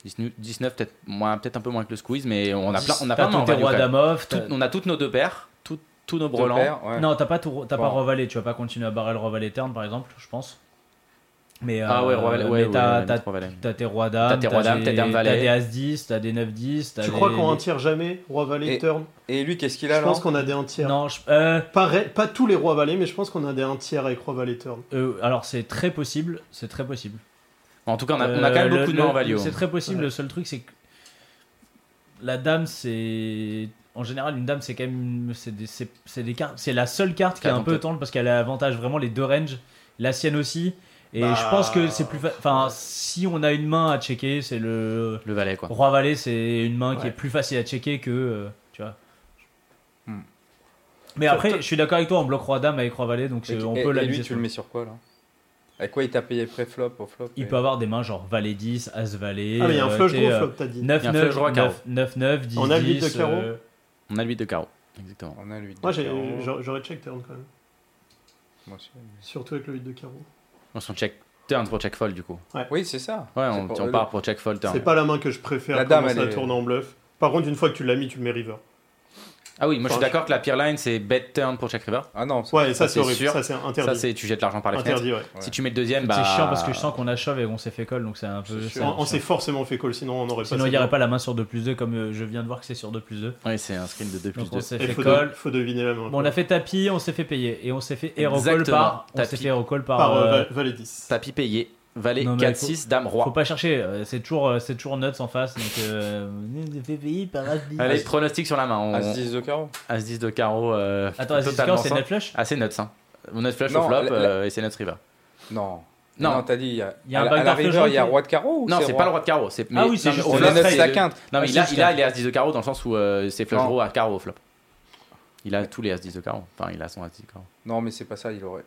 19, 19 peut-être moins, peut-être un peu moins que le squeeze, mais on a plein, on a T'as plein de même. dame off. Tout- t'as- on a toutes nos deux paires, tout- tous nos brelans. paires, ouais. Non, t'as pas, tout- t'as pas Bon. roi valet, tu vas pas continuer à barrer le roi valet turn par exemple, je pense. Mais, Ah ouais, euh, roi valet, mais ouais, ouais, t'as- ouais, t'as- trois valets. T'as tes rois dames, T'as tes rois dames, des- t'as dame t'as valet. des as 10, t'as des 9 10. t'as Tu des- crois qu'on un tiers jamais Roi valet Et- turn Et lui, qu'est-ce qu'il a Je pense qu'on a des un tiers. Non, je- euh, Pas, tous les rois valets, mais je pense qu'on a des un tiers avec roi valet turn. euh, alors c'est très possible, c'est très possible. En tout cas, on a, on a quand même beaucoup de mains en value. C'est très possible, Ouais. le seul truc c'est que la dame c'est. En général, une dame c'est quand même. C'est des, c'est- c'est des cartes. C'est la seule carte qui est un peu tendre parce qu'elle a avantage vraiment les deux ranges, la sienne aussi. Et Bah, je pense que c'est plus. fa- Enfin, si on a une main à checker, c'est le. Le valet, quoi. Roi Valet, c'est une main qui est plus facile à checker que. euh, tu vois. Hmm. Mais après, je suis d'accord avec toi, on bloque Roi Dame avec Roi Valet, donc Et, c'est- on et- peut la et lui, tu le mets sur quoi là? Avec quoi il t'a payé pré-flop au flop Il et- peut avoir des mains genre Valet 10, As Valet. Ah, mais il y a un euh, flush gros euh, flop, t'as dit. 9, Il y a un 9, flush roi carreau. 9, 9, 9, 10, On a le huit 10, de carreau euh, On a le 8 de carreau. Exactement. On a lui. Moi, j'ai- j'aurais j'aurais check turn quand même. Moi aussi. Surtout avec le 8 de carreau. On s'en check turn pour check fold, du coup. Oui, c'est ça. Ouais, on, pour- on part pour check fold turn. C'est pas la main que je préfère La dame, elle à est- tourner en bluff. Par contre, une fois que tu l'as mis, tu le mets river. Ah oui, moi je suis d'accord que la pire line c'est bet turn pour check river. Ah non, Ouais, ça, Ça, c'est horrible. sûr. Ça, c'est Ça, interdit. c'est tu jettes l'argent par les fenêtres. Interdit, ouais. Ouais. Si tu mets le deuxième, bah. C'est chiant parce que je sens qu'on a shove et qu'on s'est fait call, donc c'est un peu. C'est On, s'est forcément fait call, sinon on aurait pas Sinon, il n'y aurait pas la main sur 2 plus 2, comme euh, je viens de voir que c'est sur 2 plus 2. Oui, c'est un screen de 2 plus Donc on 2. s'est fait faut, call. de- faut deviner la main. Bon, on a fait tapis, on s'est fait payer. Et on s'est fait hero call Exactement. par. On s'est fait hero call par. par euh, euh, val- valet 10. Tapis payé. Valet Non, mais 4, faut- 6, dame, Faut roi. pas chercher, euh, c'est toujours, euh, c'est toujours nuts en face. Donc, euh, payer par As 10. Allez, pronostic sur la main. On... As 10 de carreau. As 10 de carreau. euh, Attends, As 10 totalement carreau, c'est net flush Ah, c'est nuts, hein. Nuts flush Non, au flop la- la- euh, et c'est nuts river. Non. Non. Non, t'as dit, il y a, Il y a un à, la- la river, il y a roi de carreau ou Non, c'est pas le roi de carreau. c'est- mais- oui, c'est juste neuf, c'est la quinte. Non, mais Ah, il a, les As 10 de carreau dans le sens où c'est flush draw à carreau au flop. Il a tous les As 10 de carreau. Enfin, il a son As 10 de carreau. Non, mais c'est pas ça, il aurait.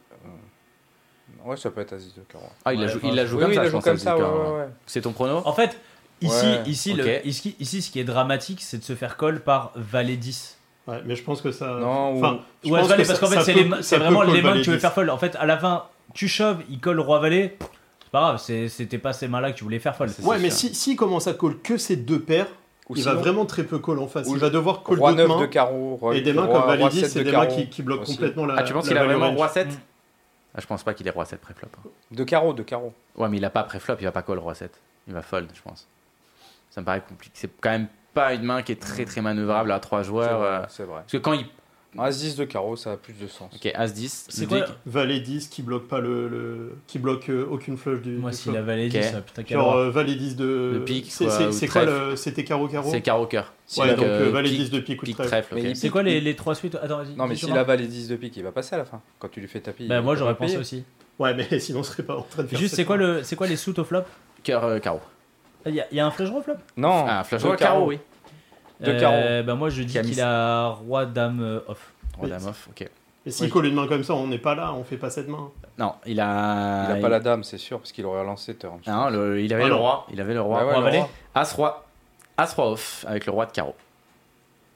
Ouais, ça peut être 10 de carreau. Ah, il la Ouais, joue, il la joue Oui, comme oui, ça, il je joue pense. comme As 10 ça, de ouais, carreau. ouais, ouais. C'est ton prono? En fait, ici, Ouais, ici, le, ici, ici, ce qui est dramatique, c'est de se faire call par Valet 10. Ouais, mais je pense que ça. Non, ou- Enfin, Ouais, Valet, parce qu'en fait, c'est vraiment les mains que tu veux 10. faire fold. En fait, à la fin, tu shoves, il colle Roi Valet. C'est pas grave, c'était pas ces mains-là que tu voulais faire fold. C'est Ouais, mais si s'il commence à call que ces deux paires, Ou il va vraiment très peu call en face. ou Il va devoir call d'autres 9 de mains. carreau. roi- Et des mains roi- comme Valet roi 10, 7 c'est de des mains qui, qui bloquent aussi. complètement la. Ah, tu penses qu'il a vraiment range. roi 7 Mm. Ah, je pense pas qu'il est roi 7 préflop. hein. De carreau, de carreau. Ouais, mais il a pas préflop, il va pas call roi 7. Il va fold, je pense. Ça me paraît compliqué. C'est quand même pas une main qui est très très manœuvrable à 3 C'est joueurs. vrai, euh, C'est vrai. Parce que quand il. As 10 de carreau, ça a plus de sens. Ok, As 10. C'est quoi Valet 10 qui bloque pas le, le- qui bloque euh, aucune flush du. Moi, du s'il flop. a Valet Ok. 10, ça, putain, Genre euh, Valet 10 de. De pique, C'est quoi. C'était carreau carreau C'est carreau cœur. Ouais, donc euh, Valet pique- 10 de pique ou de Pique trèfle. C'est quoi les, les trois suites? Attends, vas-y. Non, mais dis, s'il Jean-Marc. a Valet 10 de pique, il va passer à la fin. Quand tu lui fais tapis. Bah, moi, j'aurais pensé aussi. Ouais, mais sinon, on serait pas en train de faire Juste, c'est quoi, main. le, c'est quoi les suites au flop? Cœur euh, carreau. Il y, a- il y a un flush draw flop? Non, Ah, flush de draw carreau, oui. De carreau. Bah, moi, je dis a qu'il a Roi Dame euh, off. Roi dame off, ok. Et s'il Oui. colle une main comme ça, on n'est pas là, on fait pas cette main. Non, il a. Il n'a pas la dame, c'est sûr, parce qu'il aurait relancé turn. Non, le- il avait Ah le roi. Il avait le roi. Bah ouais, Roi le roi. As roi. As roi off avec le roi de carreau.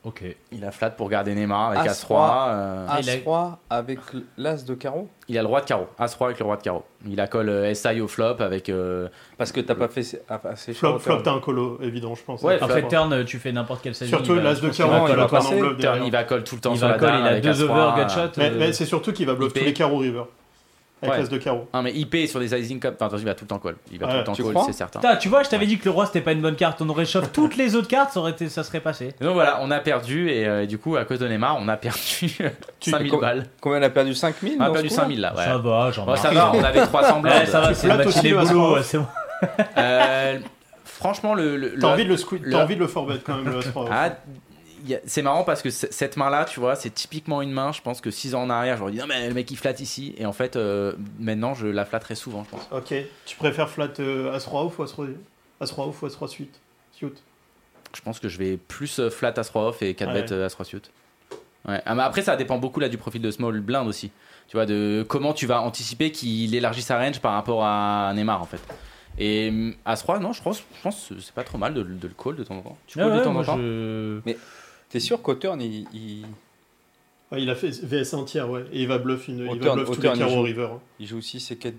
Ok. Il a flat pour garder Neymar avec As As roi. euh, Ah, il a- As-roi avec l'As de carreau Il a le roi de carreau. As roi avec le roi de carreau. Il a colle euh, SI au flop avec. euh, Parce que t'as pas fait ah, assez Flop, flop, t'as un colo, évident, je pense. Ouais, Flop. Après turn, tu fais n'importe quel size. Surtout l'as de carreau, il va va pas passer, turn, il va colle tout le temps Il sur va la call, il a avec deux over gutshot. Mais, euh, mais c'est surtout qu'il va bluff tous les carreaux river. Avec Ouais. l'as de carreau. Non mais IP sur des sizing comme. Enfin, attention, il va tout le temps call. Il va Ouais, tout le temps tu call, c'est certain. Putain, tu vois, je t'avais dit que le roi c'était pas une bonne carte. On aurait chauffé toutes les autres cartes, ça, aurait été, ça serait passé. Donc voilà, on a perdu et euh, du coup, à cause de Neymar, on a perdu 5000 com- balles. Combien on a perdu? 5000 On a perdu ce coup-là 5000 là. Ouais. Ça va, j'en Bon, ça va, on avait 300 blindes. Ouais, ça va, c'est c'est bon. Euh, franchement, le. le- T'as envie de le t'as envie de le forbet quand même, le As-Roi. Ah, y a- c'est marrant parce que cette main-là, tu vois, c'est typiquement une main. Je pense que 6 ans en arrière, j'aurais dit non, mais le mec il flatte ici. Et en fait, euh, maintenant, je la flatterai souvent, je pense. Ok. Tu préfères flat euh, As-Roi off ou As-Roi As-Roi off ou As-Roi suite? Suite. Je pense que je vais plus euh, flat as 3 off et 4 Ouais. bet as 3 suit. Ouais. Ah, mais après, ça dépend beaucoup là du profil de small blind aussi. Tu vois, de comment tu vas anticiper qu'il élargisse sa range par rapport à Neymar en fait. Et hum, as 3 non, je pense, je pense que c'est pas trop mal de, de le call de temps en temps. Tu Ah calls de ouais, temps moi, en temps? je- T'es sûr qu'au turn, il, il, Ouais, il a fait VS entière, ouais. Et il va bluff, une, il va bluff tous les carreaux joue. river. hein. il joue aussi ses 4,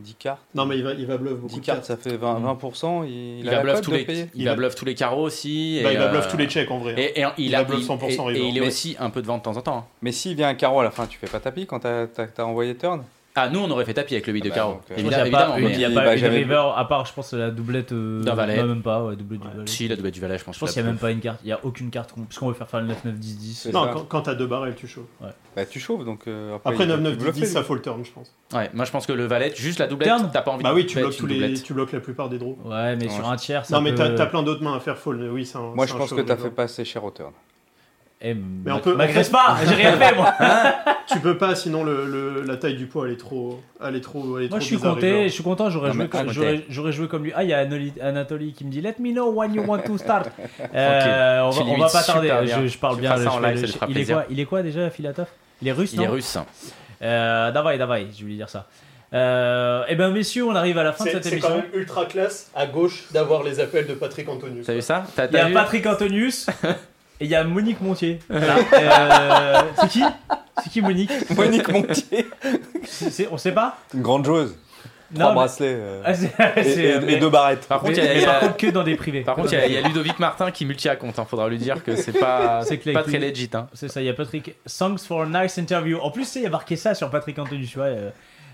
10 cartes Non, mais il va, il va bluff beaucoup 10 de cartes, cartes. ça fait 20%. 20% il, il, il a va bluff tous les, il Il va bluff tous les carreaux aussi. Bah, il va euh, bluff tous les checks en vrai. hein. Et, et il, Il a, bluff il- 100% et- et river. il est Mais- aussi un peu de vent de temps en temps. hein. Mais s'il vient un carreau à la fin, tu fais pas tapis quand t'as envoyé turn? Ah, nous on aurait fait tapis avec le 8 de Ah bah, carreau. donc, euh, Je pense qu'il y a Évidemment, pas, évidemment, une- il y a mais- pas il une jamais- river, à part, je pense, la doublette. euh, D'un valet. non, même pas, ouais, doublette du Ouais. valet. Si, la double du valet, je pense. Je pense qu'il n'y a même pas une carte, il n'y a aucune carte, parce qu'on veut faire faire le 9, 9, 10, 10. C'est Non, ça. quand, quand t'as deux barrels, tu chauffes. Bah, tu chauffes donc. euh, Après il- 9, tu 9, 10, bluffes, 10, ça faut le turn, je pense. Ouais, moi je pense que le valet, juste la doublette, Turn t'as pas envie Bah de oui, tu bloques, tous les, doublette. tu bloques la plupart des draws. Ouais, mais Non, sur un tiers, ça Non, mais t'as plein d'autres mains à faire fold, mais oui, c'est un. Moi, je pense que t'as fait pas assez cher au turn. Eh, Mais ma- on peut- M'agresse pas, j'ai rien fait moi. Tu peux pas, sinon le, le- la taille du pot elle est trop. Elle est trop, elle est Moi trop je suis bizarre, content, je suis content, j'aurais joué, comme- compté. j'aurais, j'aurais joué comme lui. Ah, il y a Anoli- Anatoly qui me dit Let me know when you want to start. Euh, on, va, on va limites pas tarder, je, je parle Tu bien. je en live, ça il, est quoi, il est quoi déjà, Filatov? Il est russe, Il non? est russe. Euh, Davai, Davai, je voulais dire ça. Euh, eh ben messieurs, on arrive à la fin de C'est cette c'est émission. quand même ultra classe à gauche d'avoir les appels de Patrick Antonius. T'as vu ça? T'as Il y a vu? Patrick Antonius et il y a Monique Montier. Voilà. Euh, c'est qui? C'est qui Monique? Monique Montier, C'est- c'est- On sait pas? Une grande joueuse. Trois mais- bracelets euh, Ah, c'est- et, c'est- et- et mais- deux barrettes. Par contre, il y a- mais il y a- par contre que dans des privés. Par contre, il y, a- il y a Ludovic Martin qui multi-à-compte. Hein. Faudra lui dire que c'est pas, C'est pas très legit. Hein. C'est ça, il y a Patrick. Thanks for a nice interview. En plus, tu sais, il y a marqué ça sur Patrick Antonius, tu vois. euh,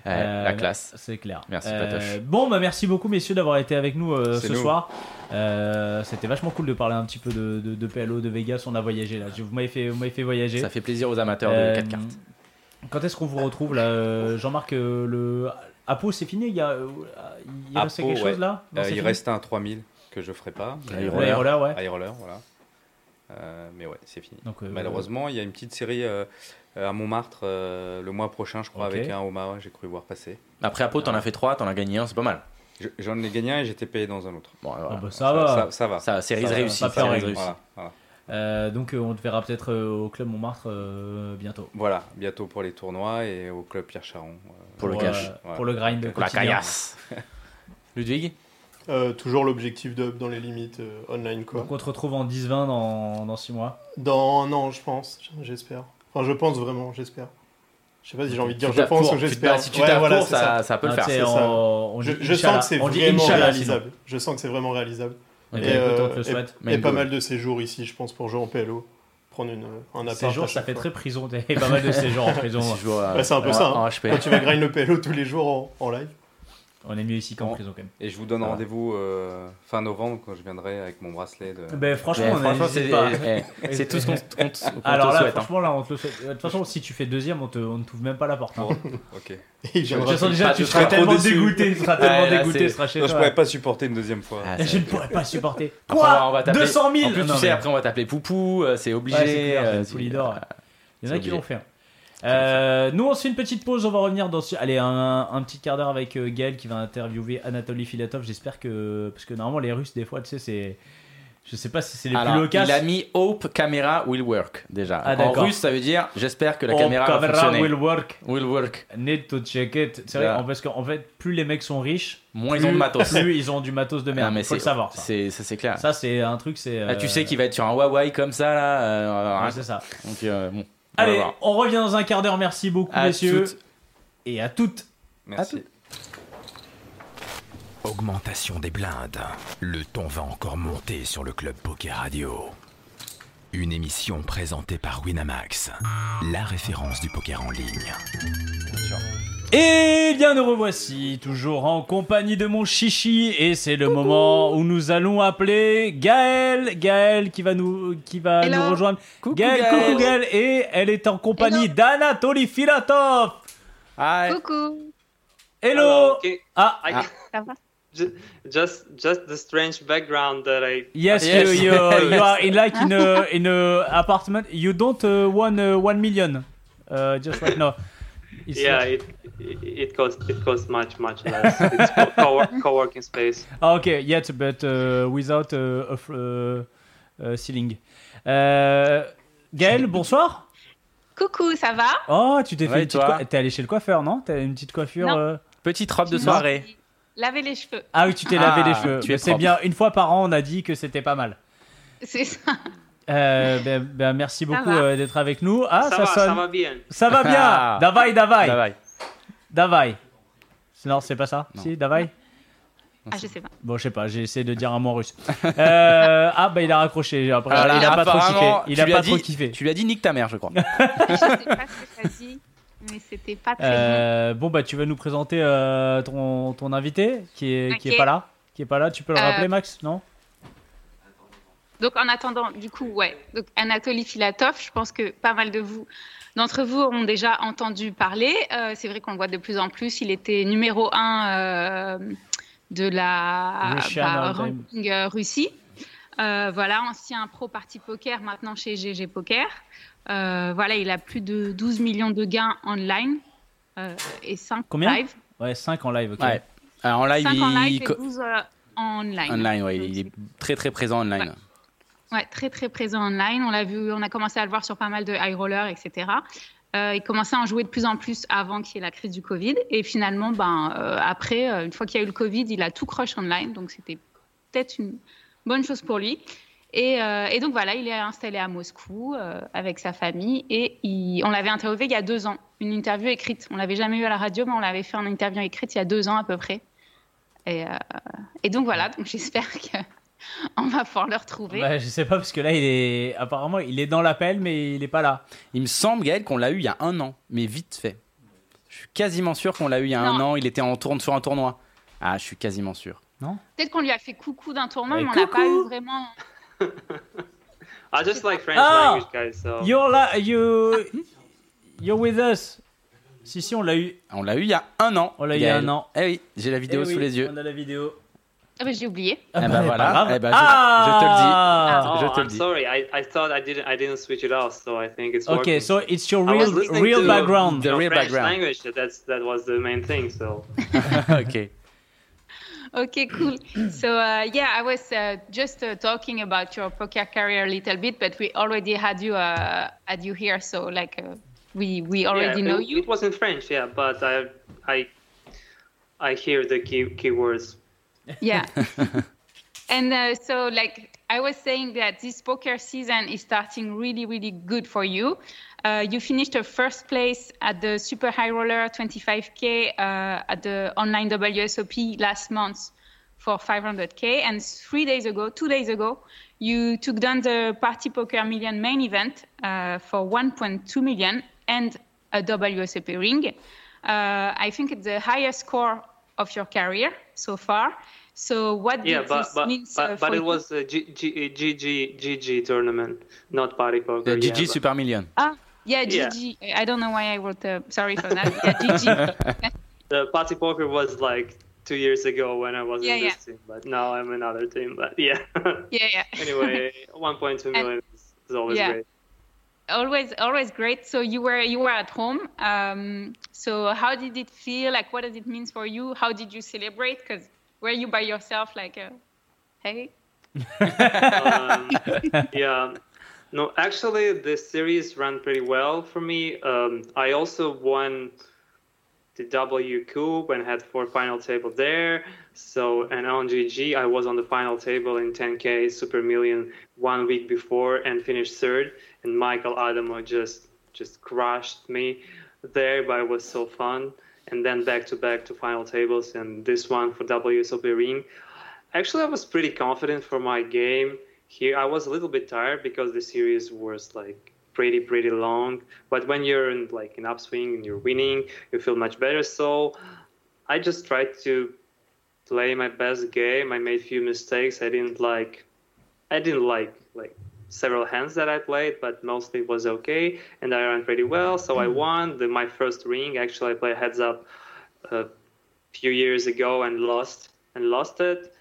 euh, la classe. C'est clair. Merci, Euh, Patoche. Bon, bah merci beaucoup, messieurs, d'avoir été avec nous euh, ce nous. soir. Euh, C'était vachement cool de parler un petit peu de, de, de PLO, de Vegas. On a voyagé là. Je- Vous m'avez fait, vous m'avez fait voyager. Ça fait plaisir aux amateurs Euh, de 4 cartes. Quand est-ce qu'on vous retrouve là euh, Jean-Marc, euh, le. Apo, c'est fini? Il y a, euh, il reste Apo, quelque ouais. chose là? Non, Euh, il fini reste un 3000 que je ferai pas. High Ouais, roller. roller, ouais. High roller, voilà. Euh, mais ouais, c'est fini. Donc, euh, Malheureusement, il y a une petite série euh, euh, à Montmartre euh, le mois prochain, je crois, avec un Omaha, j'ai cru voir passer. Après Apo, t'en as fait 3, t'en as gagné un, c'est pas mal. Je- J'en ai gagné un et j'étais payé dans un autre. Bon, Ah bah, ça, va. Ça, ça va. Ça, série Ça va, réussie. série. Voilà, voilà. Euh, donc, euh, on te verra peut-être euh, au club Montmartre euh, bientôt. Voilà, bientôt pour les tournois et au club Pierre Charon. euh, Pour le euh, cash. Pour le grind La La caillasse. Ludwig Euh, toujours l'objectif d'up dans les limites euh, online quoi. Donc, on te retrouve en 10-20 dans, dans 6 mois. Dans un an, je pense, j'espère. Enfin, je pense vraiment, j'espère. Je sais pas si j'ai envie de dire je pense ou j'espère. Si tu Ouais, voilà, ça, ça peut le Ah, faire. ça. on, on Je, dit je Inch'Allah. sens que c'est vraiment réalisable. Je sens que c'est vraiment réalisable. Et, on euh, et Main pas mal de séjours ici, je pense, pour jouer en PLO. Prendre une, un appart. Ces jours, à ça fait fois. très prison. Et pas mal de séjours en prison. C'est un peu en- ça, En hein. HP. Quand tu vas grind le PLO tous les jours en, en live. On est mieux ici qu'en Bon. prison quand même. Et je vous donne rendez-vous euh, fin novembre quand je viendrai avec mon bracelet de. Ben, franchement, Ouais, on franchement, c'est pas. eh, c'est tout ce qu'on qu'on te qu'on te Alors là, souhaite. hein. franchement, là, on te le souhaite. De toute façon, si tu fais deuxième, on, te, on ne t'ouvre même pas la porte. hein. Ok. Et façon, plus. déjà, tu je seras tellement dégoûté. Tu seras tellement Ouais, là, dégoûté, tu seras chez Non, je toi. pourrais pas supporter une deuxième fois. Ah, je ne pourrais pas supporter. Après, on va- on Quoi va t'appeler- 200 000 En plus, tu sais, après, on va t'appeler Poupou, euh, c'est obligé. Ouais, euh. Il y en a qui l'ont fait. Euh, nous, on se fait une petite pause. On va revenir dans ce- allez, un, un petit quart d'heure avec euh, Gaël qui va interviewer Anatoly Filatov. J'espère que. Parce que normalement, les Russes, des fois, tu sais, c'est. Je sais pas si c'est les Alors, plus loquaces. il a mis Hope Camera Will Work déjà. Ah, en russe, ça veut dire j'espère que la Oh, caméra va fonctionner. will work. Will work. Need to check it. C'est vrai, parce qu'en fait, plus les mecs sont riches, Moins ils plus- ont de matos. Plus ils ont du matos de merde. mais faut le savoir. Ça, C'est clair. Ça, c'est un truc, c'est. Ah, tu euh, sais qu'il va être sur un Huawei comme ça là. euh, ouais, hein. c'est ça. Donc euh, bon. Allez, on revient dans un quart d'heure. Merci beaucoup, À messieurs. toutes. Et à toutes. Merci. Augmentation des blindes. Le ton va encore monter sur le Club Poker Radio. Une émission présentée par Winamax, la référence du poker en ligne. Et bien nous revoici, toujours en compagnie de mon chichi, et c'est le moment où nous allons appeler Gaël, Gaël qui va nous, qui va Hello. nous rejoindre. Coucou, Gaël, Gaël. coucou Gaël, et elle est en compagnie d'Anatoly Filatov. Ah, Coucou. Hello. Hello, okay. Ah, Ah. Ça va? Ju- just just the strange background that I yes, Yes. You, you, you are in like in a in a apartment. You don't uh, want uh, one million, uh, just right now. It's yeah like- it it costs it costs much much less. it's co- co- co-working space. Ah, ok, yet, but uh, without uh, a f- uh, uh, ceiling. Euh, Gaël, bonsoir. Coucou, ça va? Oh, tu t'es fait une petite coi- T'es allé chez le coiffeur, non? T'as une petite coiffure euh petite robe de soirée. Laver les cheveux. Ah oui, tu t'es lavé Ah, les cheveux. tu es C'est bien, une fois par an, on a dit que c'était pas mal. C'est ça. Euh, ben, ben, merci beaucoup euh, d'être avec nous. Ah, ça, ça, va, sonne. ça va bien. Ça va bien. Ah. Davai, davai. Davai. Davai. Non, c'est pas ça Non. Si, davai Ah, je sais pas. Bon, je sais pas, j'ai essayé de dire un mot en russe. Euh, ah, bah il a raccroché. Après, Voilà, il a pas trop kiffé. apparemment, Il tu a lui as pas trop dit- kiffé. Tu lui as dit nique ta mère, je crois. je sais pas ce que t'as dit, mais c'était pas très Euh, bon bah tu vas nous présenter euh, ton, ton invité qui est, qui est Ok. pas là qui est pas là tu peux le Euh, rappeler Max non? Bon. Donc, en attendant, du coup, ouais. Donc, Anatoly Filatov, je pense que pas mal de vous, d'entre vous ont déjà entendu parler. Euh, c'est vrai qu'on le voit de plus en plus. Il était numéro un euh, de la bah, ranking euh, Russie. Euh, voilà, ancien pro party poker, maintenant chez GG Poker. Euh, voilà, il a plus de 12 millions de gains online euh, et 5 Combien? live. ouais 5 en live ok Ouais. Alors, en live, 5 en live il... et co- 12 euh, en online. online, ouais, il est très très présent online. Ouais, très très présent online. On l'a vu, on a commencé à le voir sur pas mal de high rollers, etc. Euh, il commençait à en jouer de plus en plus avant qu'il y ait la crise du Covid. Et finalement, ben, euh, après, euh, une fois qu'il y a eu le Covid, il a tout crush online. Donc c'était peut-être une bonne chose pour lui. Et, donc voilà, il est installé à Moscou avec sa famille. Et on l'avait interviewé il y a deux ans, une interview écrite. On l'avait jamais eu à la radio, mais on l'avait fait en interview écrite il y a deux ans à peu près. Et, et donc voilà, donc j'espère que on va pouvoir le retrouver. Bah, je sais pas parce que là il est apparemment il est dans l'appel mais il est pas là Il me semble, Gaël, qu'on l'a eu il y a un an, mais vite fait. Je suis quasiment sûr qu'on l'a eu il y a un Non. an. Il était en tourne sur un tournoi. Ah, je suis quasiment sûr. Peut-être qu'on lui a fait coucou d'un tournoi, mais on n'a pas eu vraiment. I just like French Ah! language, guys. So you're you you're with us si si on l'a eu On l'a eu il y a un an. On l'a eu il y a un an. Eh oui, j'ai la vidéo Eh oui, sous les yeux. on a la vidéo Ah bah, j'ai oublié. Ah Eh bah, ben voilà. pas grave. Eh ben, je- ah je te le dis. Oh, Je te le I'm dis. sorry. I, I thought I didn't I didn't switch it off, so I think it's ok working. so it's your real real to background The real French background. language. That's that was the main thing. So ok. Okay, cool. So uh, yeah, I was uh, just uh, talking about your poker career a little bit, but we already had you uh, had you here, so like uh, we we already yeah, know it, you. it was in French, yeah, but I I I hear the key keywords. Yeah. and uh, so, like, I was saying that this poker season is starting really, really good for you. Uh, you finished a first place at the Super High Roller 25K uh, at the online WSOP last month for 500K. And three days ago, two days ago, you took down the Party Poker Million main event uh, for 1.2 million and a WSOP ring. Uh, I think it's the highest score of your career so far. So what Yeah, did but this but means but, uh, but it was a G, G, GG GG tournament, not party poker. The yeah, GG but- Super Million. Ah, yeah, Yeah. GG. I don't know why I wrote. Uh, sorry for that. Yeah, GG. The party poker was like two years ago when I was Yeah, in yeah. this team, but now I'm another team. But yeah. yeah, yeah. anyway, 1.2 million is, is always Yeah. great. Always, always great. So you were you were at home. Um, so how did it feel? Like, what does it mean for you? How did you celebrate? Because were you by yourself? Like, uh, hey, um, yeah. No, actually, the series ran pretty well for me. Um, I also won the W Coupe and had four final table there. So, and on GG, I was on the final table in 10K Super Million one week before and finished third. And Michael Adamo just just crushed me there, but it was so fun. And then back to back to final tables, and this one for WSOP Ring. Actually, I was pretty confident for my game here. I was a little bit tired because the series was like pretty pretty long. But when you're in like an upswing and you're winning, you feel much better. So I just tried to play my best game. I made few mistakes. I didn't like I didn't like like several hands that I played, but mostly it was okay, and I ran pretty well. So I won the, my first ring. Actually, I played heads up a few years ago and lost and lost it.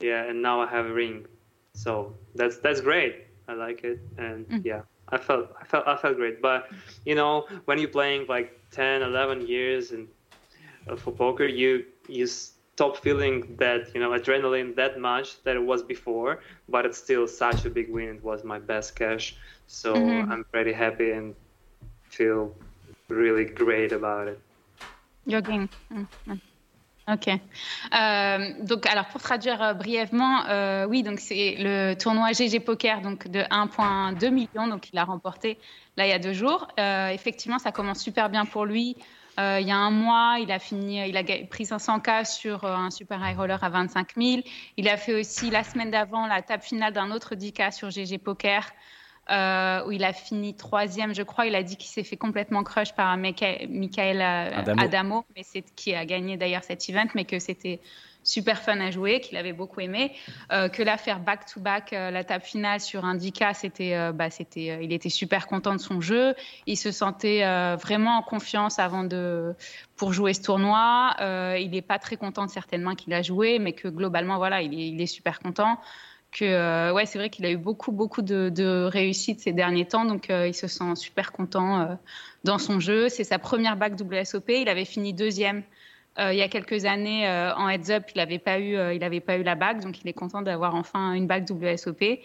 Yeah, and now I have a ring. So that's that's great. I like it, and Mm. yeah, I felt I felt I felt great. But you know, when you're playing like 10, 11 years and uh, for poker, you you stop feeling that you know adrenaline that much that it was before. But it's still such a big win. It was my best cash, so Mhm. I'm pretty happy and feel really great about it. Your game. Mm, mm. Ok. Euh, donc, alors pour traduire euh, brièvement, euh, oui, donc c'est le tournoi GG Poker donc de 1,2 million, donc il a remporté là il y a deux jours. Euh, effectivement, ça commence super bien pour lui. Euh, il y a un mois, il a fini, il a pris 500K sur euh, un super high roller à 25 000. Il a fait aussi la semaine d'avant la table finale d'un autre 10K sur GG Poker. euh, où il a fini troisième, je crois. Il a dit qu'il s'est fait complètement crush par Michael Adamo. Adamo, mais c'est qui a gagné d'ailleurs cet event, mais que c'était super fun à jouer, qu'il avait beaucoup aimé. Euh, que là, faire back-to-back euh, la table finale sur 10K, c'était, euh, bah, c'était, euh, il était super content de son jeu. Il se sentait vraiment en confiance avant de, pour jouer ce tournoi. Il n'est pas très content de certaines mains qu'il a jouées, mais que globalement, voilà, il est, super content. Que, ouais, c'est vrai qu'il a eu beaucoup, beaucoup de, de réussite ces derniers temps, donc il se sent super content dans son jeu. C'est sa première bague WSOP. Il avait fini deuxième il y a quelques années euh, en heads up. Il n'avait pas eu, euh, il avait pas eu la bague, donc il est content d'avoir enfin une bague WSOP.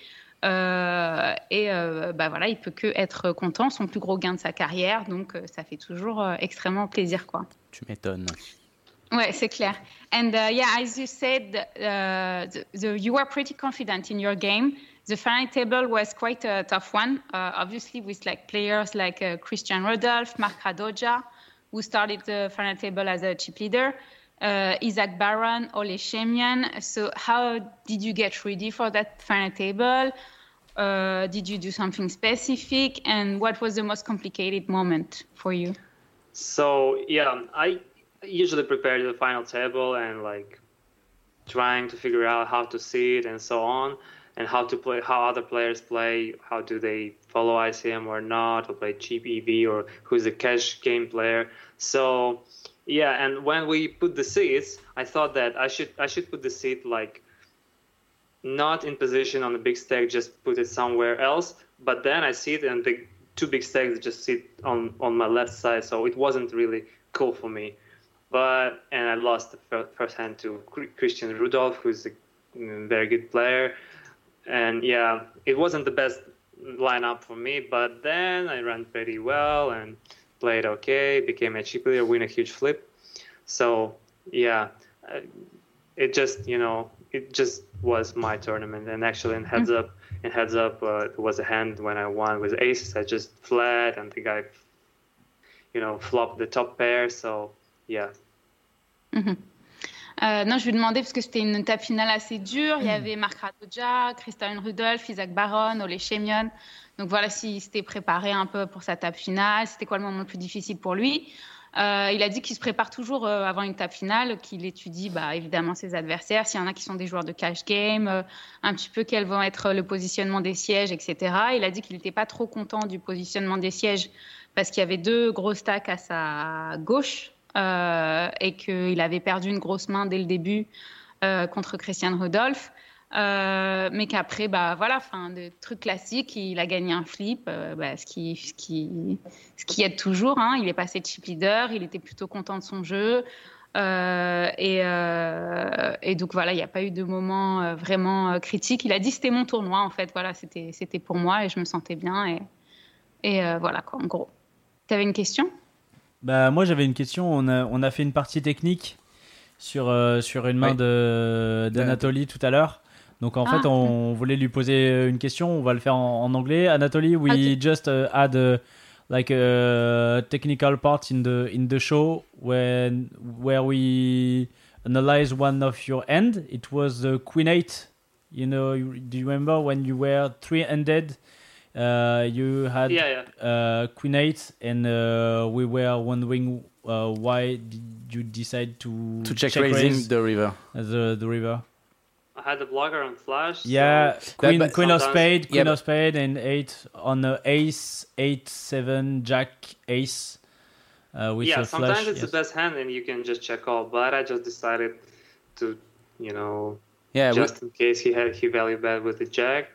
Euh, et euh, bah voilà, il peut que être content. Son plus gros gain de sa carrière, donc euh, ça fait toujours euh, extrêmement plaisir, quoi. Tu m'étonnes. Ouais, c'est clair. And uh, yeah, as you said, uh, the, the, you were pretty confident in your game. The final table was quite a tough one, uh, obviously with like players like uh, Christian Rodolphe, Mark Radoja, who started the final table as a chip leader, uh, Isaac Baron, Ole Shemian. So how did you get ready for that final table? Uh, did you do something specific? And what was the most complicated moment for you? So yeah, I usually prepare the final table and like trying to figure out how to see it and so on, and how to play, how other players play, how do they follow ICM or not, or play cheap EV, or who's a cash game player. So yeah, and when we put the seats, I thought that I should I should put the seat like not in position on the big stack, just put it somewhere else. But then I see it and the two big stacks just sit on on my left side, so it wasn't really cool for me. But and I lost the fir- first hand to Christian Rudolph, who's a mm, very good player. And yeah, it wasn't the best lineup for me. But then I ran pretty well and played okay, became a chip leader, win a huge flip. So yeah, uh, it just you know it just was my tournament. And actually, in heads up, in heads up, uh, it was a hand when I won with aces. I just flat, and the guy, you know, flopped the top pair. So yeah. Mhm. Euh, non, je lui demandais parce que c'était une table finale assez dure. Il y avait Marc Radoja, Christian Rudolph, Isaac Baron, Ole Shemion. Donc voilà s'il s'était préparé un peu pour sa table finale. C'était quoi le moment le plus difficile pour lui? Euh, Il a dit qu'il se prépare toujours euh, avant une table finale, qu'il étudie bah, évidemment ses adversaires, s'il y en a qui sont des joueurs de cash game, euh, un petit peu quel va être le positionnement des sièges, etc. Il a dit qu'il n'était pas trop content du positionnement des sièges parce qu'il y avait deux gros stacks à sa gauche et qu'il avait perdu une grosse main dès le début euh, contre Christian Rudolph. Euh, mais qu'après, bah voilà, enfin, des trucs classiques, il a gagné un flip, euh, bah, ce, qui, ce, qui, ce qui aide toujours. Hein. Il est passé chip leader, il était plutôt content de son jeu. Euh, et, euh, donc voilà, il n'y a pas eu de moment euh, vraiment critique. Il a dit c'était mon tournoi en fait, voilà, c'était c'était pour moi et je me sentais bien et, et voilà quoi, en gros. Tu avais une question? Bah moi j'avais une question. On a on a fait une partie technique sur sur une main de d'Anatoly tout à l'heure. Donc en fait, ah. on voulait lui poser une question. On va le faire en, anglais. Anatoly, we just uh, had like a technical part in the in the show when where we analyze one of your end. It was the Queen Eight. You know, you, do you remember when you were three-handed? Uh, you had yeah, yeah. Uh, Queen Eight, and uh, we were wondering uh, why did you decide to to check, check raising the river? The the river. I had the blocker on flash. Yeah, so Queen, that, Queen of Spade, Queen yeah, of Spade, and eight on the Ace, eight, seven, Jack, Ace. Uh, with yeah, sometimes flush, it's yes. the best hand, and you can just check all. But I just decided to, you know, yeah, just we, in case he had he value bet with the Jack,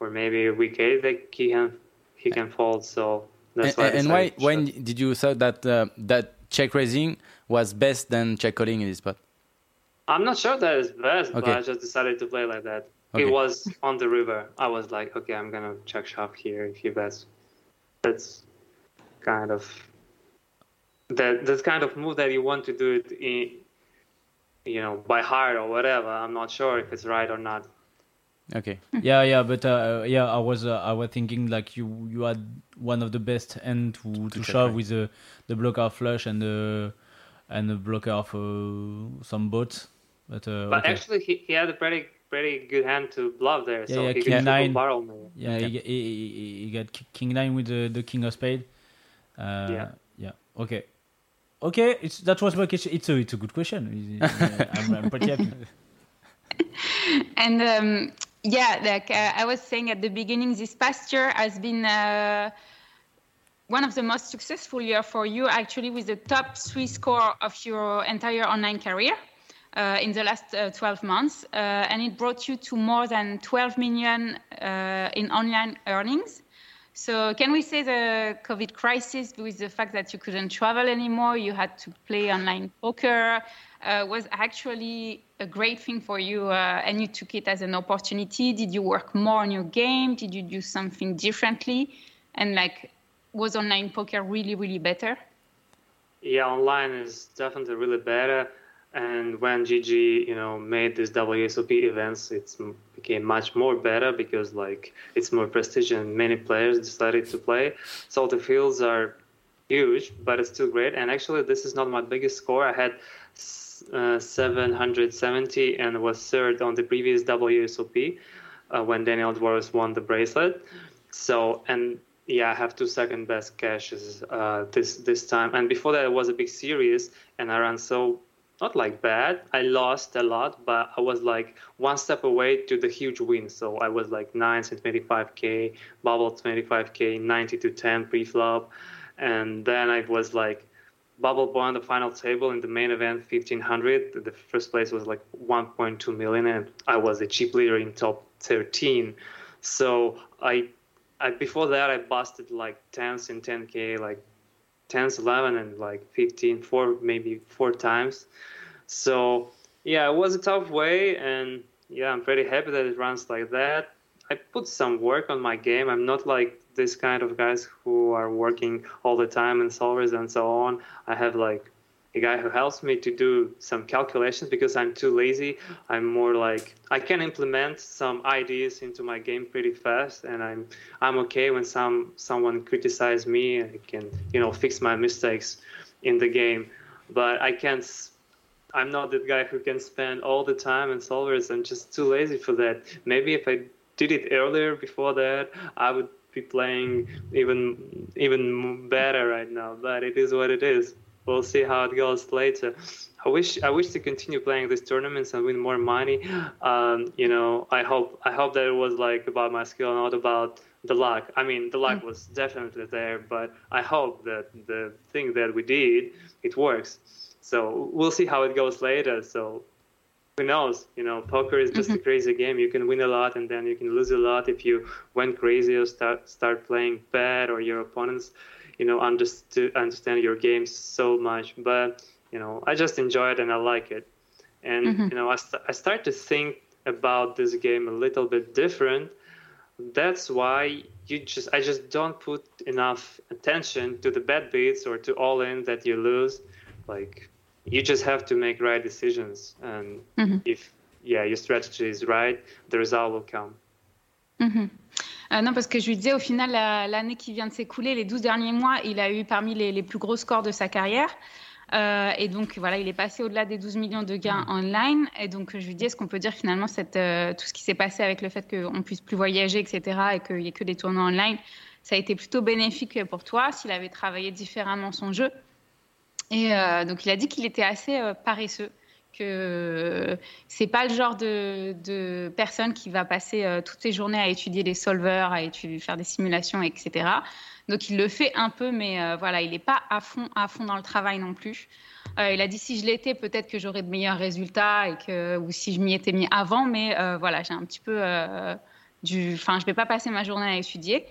or maybe a weak eight that he can he can fold. So that's and, why. and why when did you thought that uh, that check raising was best than check calling in this spot? I'm not sure that is best, okay. but I just decided to play like that. Okay. It was on the river. I was like, okay, I'm gonna check shop here if he bets. That's kind of that that's kind of move that you want to do it in, you know, by heart or whatever. I'm not sure if it's right or not. Okay. yeah, yeah, but uh, yeah, I was uh, I was thinking like you you had one of the best end to, to, to shove with the the blocker flush and the and the blocker of uh, some bots. But, uh, but okay. actually, he, he had a pretty pretty good hand to bluff there, yeah, so yeah, he king could nine. barrel me. Yeah, okay. he, he, he, got king nine with the, the king of spade. Uh, yeah. Yeah. Okay. Okay. It's that was my question. It's a it's a good question. I'm, I'm pretty happy. and um, yeah, like uh, I was saying at the beginning, this past year has been. Uh, one of the most successful year for you actually with the top three score of your entire online career uh, in the last uh, 12 months, uh, and it brought you to more than 12 million uh, in online earnings. So, can we say the COVID crisis, with the fact that you couldn't travel anymore, you had to play online poker, uh, was actually a great thing for you, uh, and you took it as an opportunity? Did you work more on your game? Did you do something differently? And like, was online poker really, really better? Yeah, online is definitely really better and when GG, you know, made these WSOP events, it became much more better because like it's more prestige and many players decided to play. So the fields are huge, but it's still great. And actually, this is not my biggest score. I had uh, 770 and was third on the previous WSOP uh, when Daniel Dwaros won the bracelet. So and yeah, I have two second best caches uh, this this time. And before that, it was a big series, and I ran so not like bad. I lost a lot, but I was like one step away to the huge win. So I was like 9 and 25k, bubble 25k, 90 to 10 pre-flop, and then I was like bubble boy on the final table in the main event 1500. The first place was like 1.2 million, and I was a cheap leader in top 13. So I, I before that I busted like 10s and 10k, like 10s, 11, and like 15, four maybe four times. So yeah, it was a tough way, and yeah, I'm pretty happy that it runs like that. I put some work on my game. I'm not like this kind of guys who are working all the time in solvers and so on. I have like a guy who helps me to do some calculations because I'm too lazy. I'm more like I can implement some ideas into my game pretty fast, and I'm I'm okay when some someone criticize me. I can you know fix my mistakes in the game, but I can't. I'm not that guy who can spend all the time in solvers. I'm just too lazy for that. Maybe if I did it earlier before that, I would be playing even even better right now. But it is what it is we'll see how it goes later. I wish I wish to continue playing these tournaments and win more money. Um, you know, I hope I hope that it was like about my skill, not about the luck. I mean, the luck mm. was definitely there, but I hope that the thing that we did it works. So we'll see how it goes later. So who knows? You know, poker is just mm-hmm. a crazy game. You can win a lot and then you can lose a lot if you went crazy or start start playing bad or your opponents you know understand understand your game so much but you know, I just enjoy it and I like it. And Mhm. you know, I, st- I start to think about this game a little bit different. That's why you just I just don't put enough attention to the bad beats or to all in that you lose. Like you just have to make right decisions, and Mhm. if yeah your strategy is right, the result will come. Mhm. Euh, non, parce que je lui disais, au final, la- l'année qui vient de s'écouler, les 12 derniers mois, il a eu parmi les, les plus gros scores de sa carrière. Euh, et donc, voilà, il est passé au-delà des 12 millions de gains online. Et donc, je lui dis, est-ce qu'on peut dire finalement cette, euh, tout ce qui s'est passé avec le fait qu'on puisse plus voyager, etc., et qu'il n'y ait que des tournois online, ça a été plutôt bénéfique pour toi s'il avait travaillé différemment son jeu? Et euh, donc, il a dit qu'il était assez euh, paresseux que c'est pas le genre de, personne qui va passer euh, toutes ses journées à étudier des solvers, à étudier, faire des simulations, etc. Donc il le fait un peu, mais euh, voilà, il n'est pas à fond, à fond dans le travail non plus. Euh, il a dit si je l'étais, peut-être que j'aurais de meilleurs résultats et que, ou si je m'y étais mis avant, mais euh, voilà, j'ai un petit peu euh, du, enfin, je vais pas passer ma journée à étudier.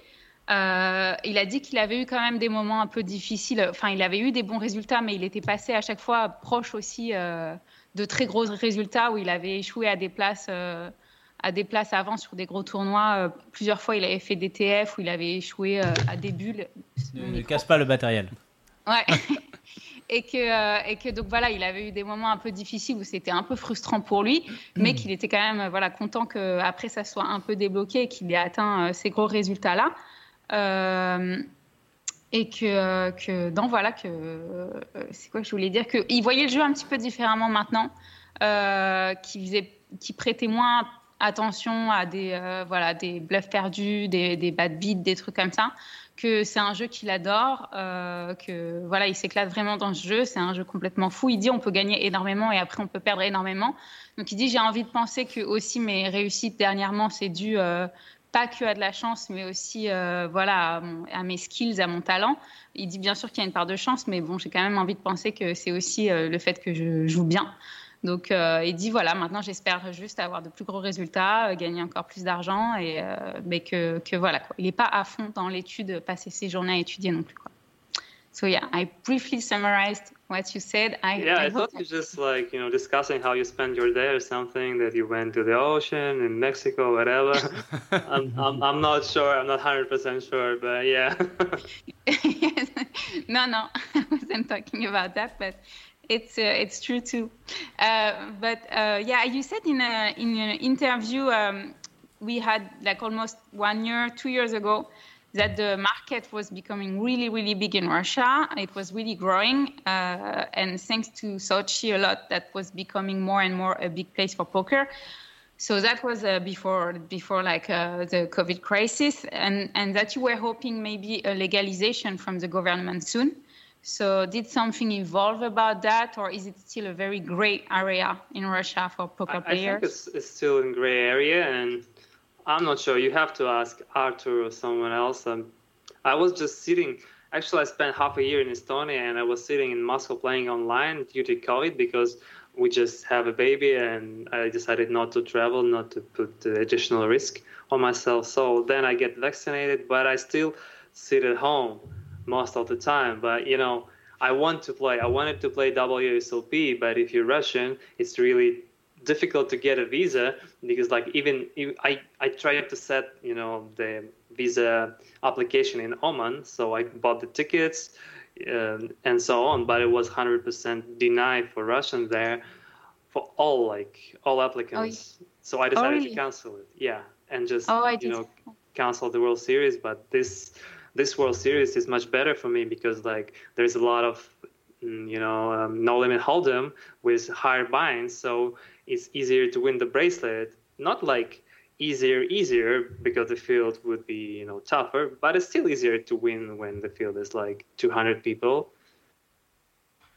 Euh, il a dit qu'il avait eu quand même des moments un peu difficiles. Enfin, il avait eu des bons résultats, mais il était passé à chaque fois proche aussi euh, de très gros résultats où il avait échoué à des places, euh, à des places avant sur des gros tournois. Plusieurs fois, il avait fait des TF où il avait échoué à des bulles. Ne, ne casse pas le matériel. Ouais. et que et que donc voilà, il avait eu des moments un peu difficiles où c'était un peu frustrant pour lui, mais qu'il était quand même voilà content que après ça soit un peu débloqué et qu'il ait atteint ces gros résultats là. Euh, et que, que donc voilà que euh, c'est quoi que je voulais dire que il voyait le jeu un petit peu différemment maintenant euh, qui faisait qui prêtait moins attention à des euh, voilà des bluffs perdus des, des bad beats des trucs comme ça que c'est un jeu qu'il adore euh, que voilà il s'éclate vraiment dans ce jeu c'est un jeu complètement fou. Il dit on peut gagner énormément et après on peut perdre énormément. Donc il dit j'ai envie de penser que aussi mes réussites dernièrement c'est dû pas que à de la chance, mais aussi euh, voilà, à, mes skills, à mon talent. Il dit bien sûr qu'il y a une part de chance, mais bon, j'ai quand même envie de penser que c'est aussi euh, le fait que je joue bien. Donc, euh, il dit voilà, maintenant j'espère juste avoir de plus gros résultats, gagner encore plus d'argent, et mais que, que voilà, quoi. il n'est pas à fond dans l'étude, passer ses journées à étudier non plus. Quoi. So yeah, I briefly summarized what you said. I, yeah, I, I thought you just like you know discussing how you spend your day or something that you went to the ocean in Mexico, whatever. I'm, I'm I'm not sure. I'm not hundred percent sure, but yeah. no, no, I wasn't talking about that, but it's uh, it's true too. Uh, but uh, yeah, you said in a in an interview um, we had like almost one year, two years ago that the market was becoming really, really big in Russia. It was really growing. Uh, and thanks to Sochi a lot, that was becoming more and more a big place for poker. So that was uh, before, before like uh, the COVID crisis, and, and that you were hoping maybe a legalization from the government soon. So did something evolve about that, or is it still a very gray area in Russia for poker I, players? I think it's, it's still in gray area, and I'm not sure. You have to ask Arthur or someone else. Um, I was just sitting. Actually, I spent half a year in Estonia, and I was sitting in Moscow playing online due to COVID because we just have a baby, and I decided not to travel, not to put additional risk on myself. So then I get vaccinated, but I still sit at home most of the time. But you know, I want to play. I wanted to play WSOP, but if you're Russian, it's really difficult to get a visa because like even I, I tried to set you know the visa application in Oman so I bought the tickets um, and so on but it was 100% denied for Russian there for all like all applicants. Oh, so I decided oh, really? to cancel it yeah and just oh, you know cancel the World Series but this this World Series is much better for me because like there's a lot of you know um, no limit hold'em with higher binds so it's easier to win the bracelet. Not like easier, easier because the field would be you know tougher, but it's still easier to win when the field is like 200 people.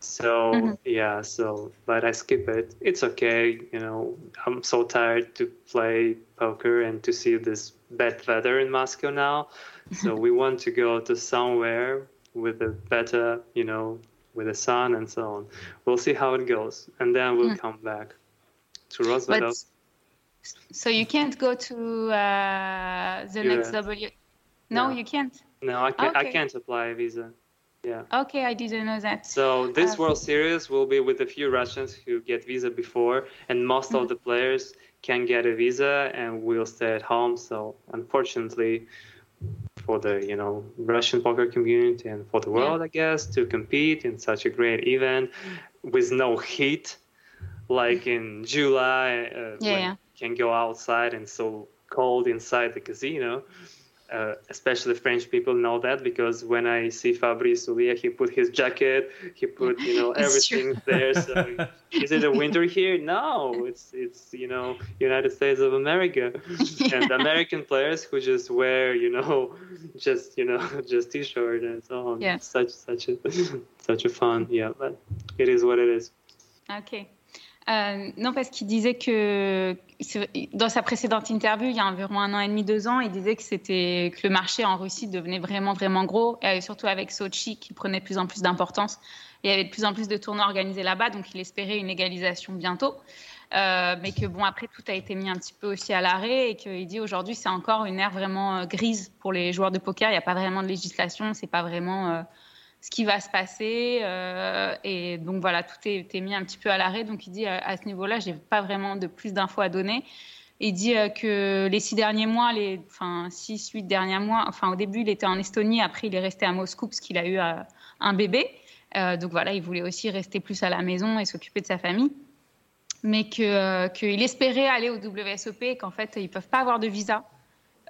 So mm-hmm. yeah, so but I skip it. It's okay, you know. I'm so tired to play poker and to see this bad weather in Moscow now. So we want to go to somewhere with a better, you know, with the sun and so on. We'll see how it goes, and then we'll mm. come back to Roswell. But, so you can't go to uh, the Yeah. next W. No, No. you can't. No, I can't. I can't apply a visa. Yeah. Okay, I didn't know that. So this Uh, World Series will be with a few Russians who get visa before, and most of the players can get a visa and will stay at home. So unfortunately, for the you know Russian poker community and for the world, I guess, to compete in such a great event with no heat, like in July, uh, Yeah, yeah. you can go outside and so cold inside the casino. Uh, especially French people know that because when I see Fabrice Soulier, he put his jacket, he put you know everything there. So is it a winter here? No, it's it's you know United States of America, and American players who just wear you know just you know just t-shirt and so on. Yeah. Such such a such a fun. Yeah, but it is what it is. Ok. Euh, non, parce qu'il disait que dans sa précédente interview, il y a environ un an et demi, deux ans, il disait que c'était que le marché en Russie devenait vraiment vraiment gros, et surtout avec Sochi qui prenait de plus en plus d'importance. Il y avait de plus en plus de tournois organisés là-bas, donc il espérait une égalisation bientôt. Euh, mais que bon, après tout a été mis un petit peu aussi à l'arrêt et qu'il dit aujourd'hui c'est encore une ère vraiment euh, grise pour les joueurs de poker. Il n'y a pas vraiment de législation, c'est pas vraiment euh, ce qui va se passer. euh, et donc voilà, tout est, mis un petit peu à l'arrêt. Donc il dit euh, à ce niveau-là, j'ai pas vraiment de plus d'infos à donner. Il dit euh, que les six derniers mois, les enfin six, huit derniers mois, enfin au début il était en Estonie, après il est resté à Moscou parce qu'il a eu un bébé. Donc voilà, il voulait aussi rester plus à la maison et s'occuper de sa famille. Mais qu'il espérait aller au WSOP et qu'en fait ils peuvent pas avoir de visa.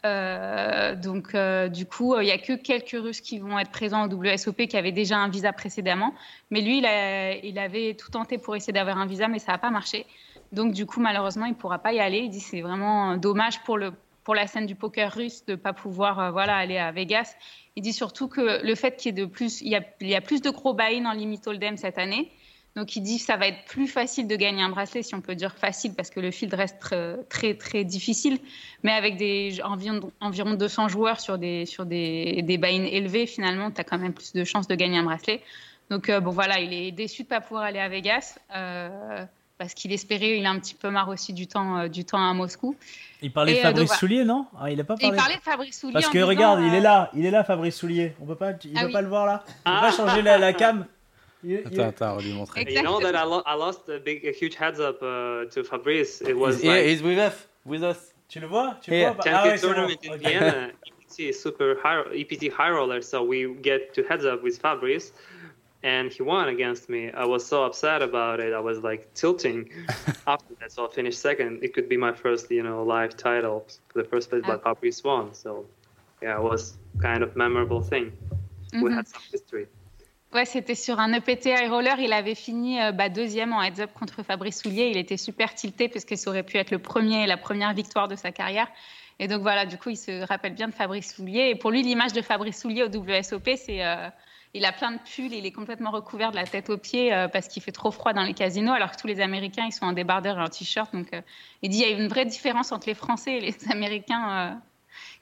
Euh, donc, euh, du coup, il n'y a que quelques Russes qui vont être présents au WSOP qui avaient déjà un visa précédemment. Mais lui, il, avait tout tenté pour essayer d'avoir un visa, mais ça n'a pas marché. Donc, du coup, malheureusement, il ne pourra pas y aller. Il dit c'est vraiment dommage pour, la scène du poker russe de ne pas pouvoir euh, aller à Vegas. Il dit surtout que le fait qu'il y ait plus, y a plus de gros buy-in en limit hold'em cette année. Donc il dit que ça va être plus facile de gagner un bracelet, si on peut dire facile, parce que le field reste très très, très difficile. Mais avec des, environ, environ 200 joueurs sur des, sur des, des buy-in élevés, finalement, tu as quand même plus de chances de gagner un bracelet. Donc euh, bon voilà, il est déçu de ne pas pouvoir aller à Vegas. euh, parce qu'il espérait, il a un petit peu marre aussi du temps, euh, du temps à Moscou. Il parlait Et, de Fabrice donc. Soulier, non? Ah, Il a pas Et il parlé. parlait de Fabrice Soulier. Parce que disant, regarde, il est là, il est là, Fabrice Soulier. On peut pas, il Ah veut oui. pas le voir là. Il veut Ah. pas changer la, la cam. Il- il- Attends, attends, on va lui montrer. Exactement. You know that I, lo- I lost a big, a huge heads up uh, to Fabrice. It was He's, here, like he's with us. With us. Tu le vois Tu le vois 10 Ah ouais, c'est bon. tournament in Ok. Vienna. EPT is super high, EPT high roller, so we get to heads up with Fabrice, and he won against me. I was so upset about it. I was like tilting after that, so I finished second. It could be my first, you know, live title for the first place, but Fabrice won. So yeah, it was kind of memorable thing. We Mhm. had some history. Ouais, c'était sur un EPT High Roller. Il avait fini euh, bah, deuxième en heads-up contre Fabrice Soulier. Il était super tilté parce que ça aurait pu être le premier, la première victoire de sa carrière. Et donc voilà, du coup, il se rappelle bien de Fabrice Soulier. Et pour lui, l'image de Fabrice Soulier au WSOP, c'est euh, il a plein de pulls, il est complètement recouvert de la tête aux pieds euh, parce qu'il fait trop froid dans les casinos, alors que tous les Américains, ils sont en débardeur et en t-shirt. Donc, euh, il dit il y a une vraie différence entre les Français et les Américains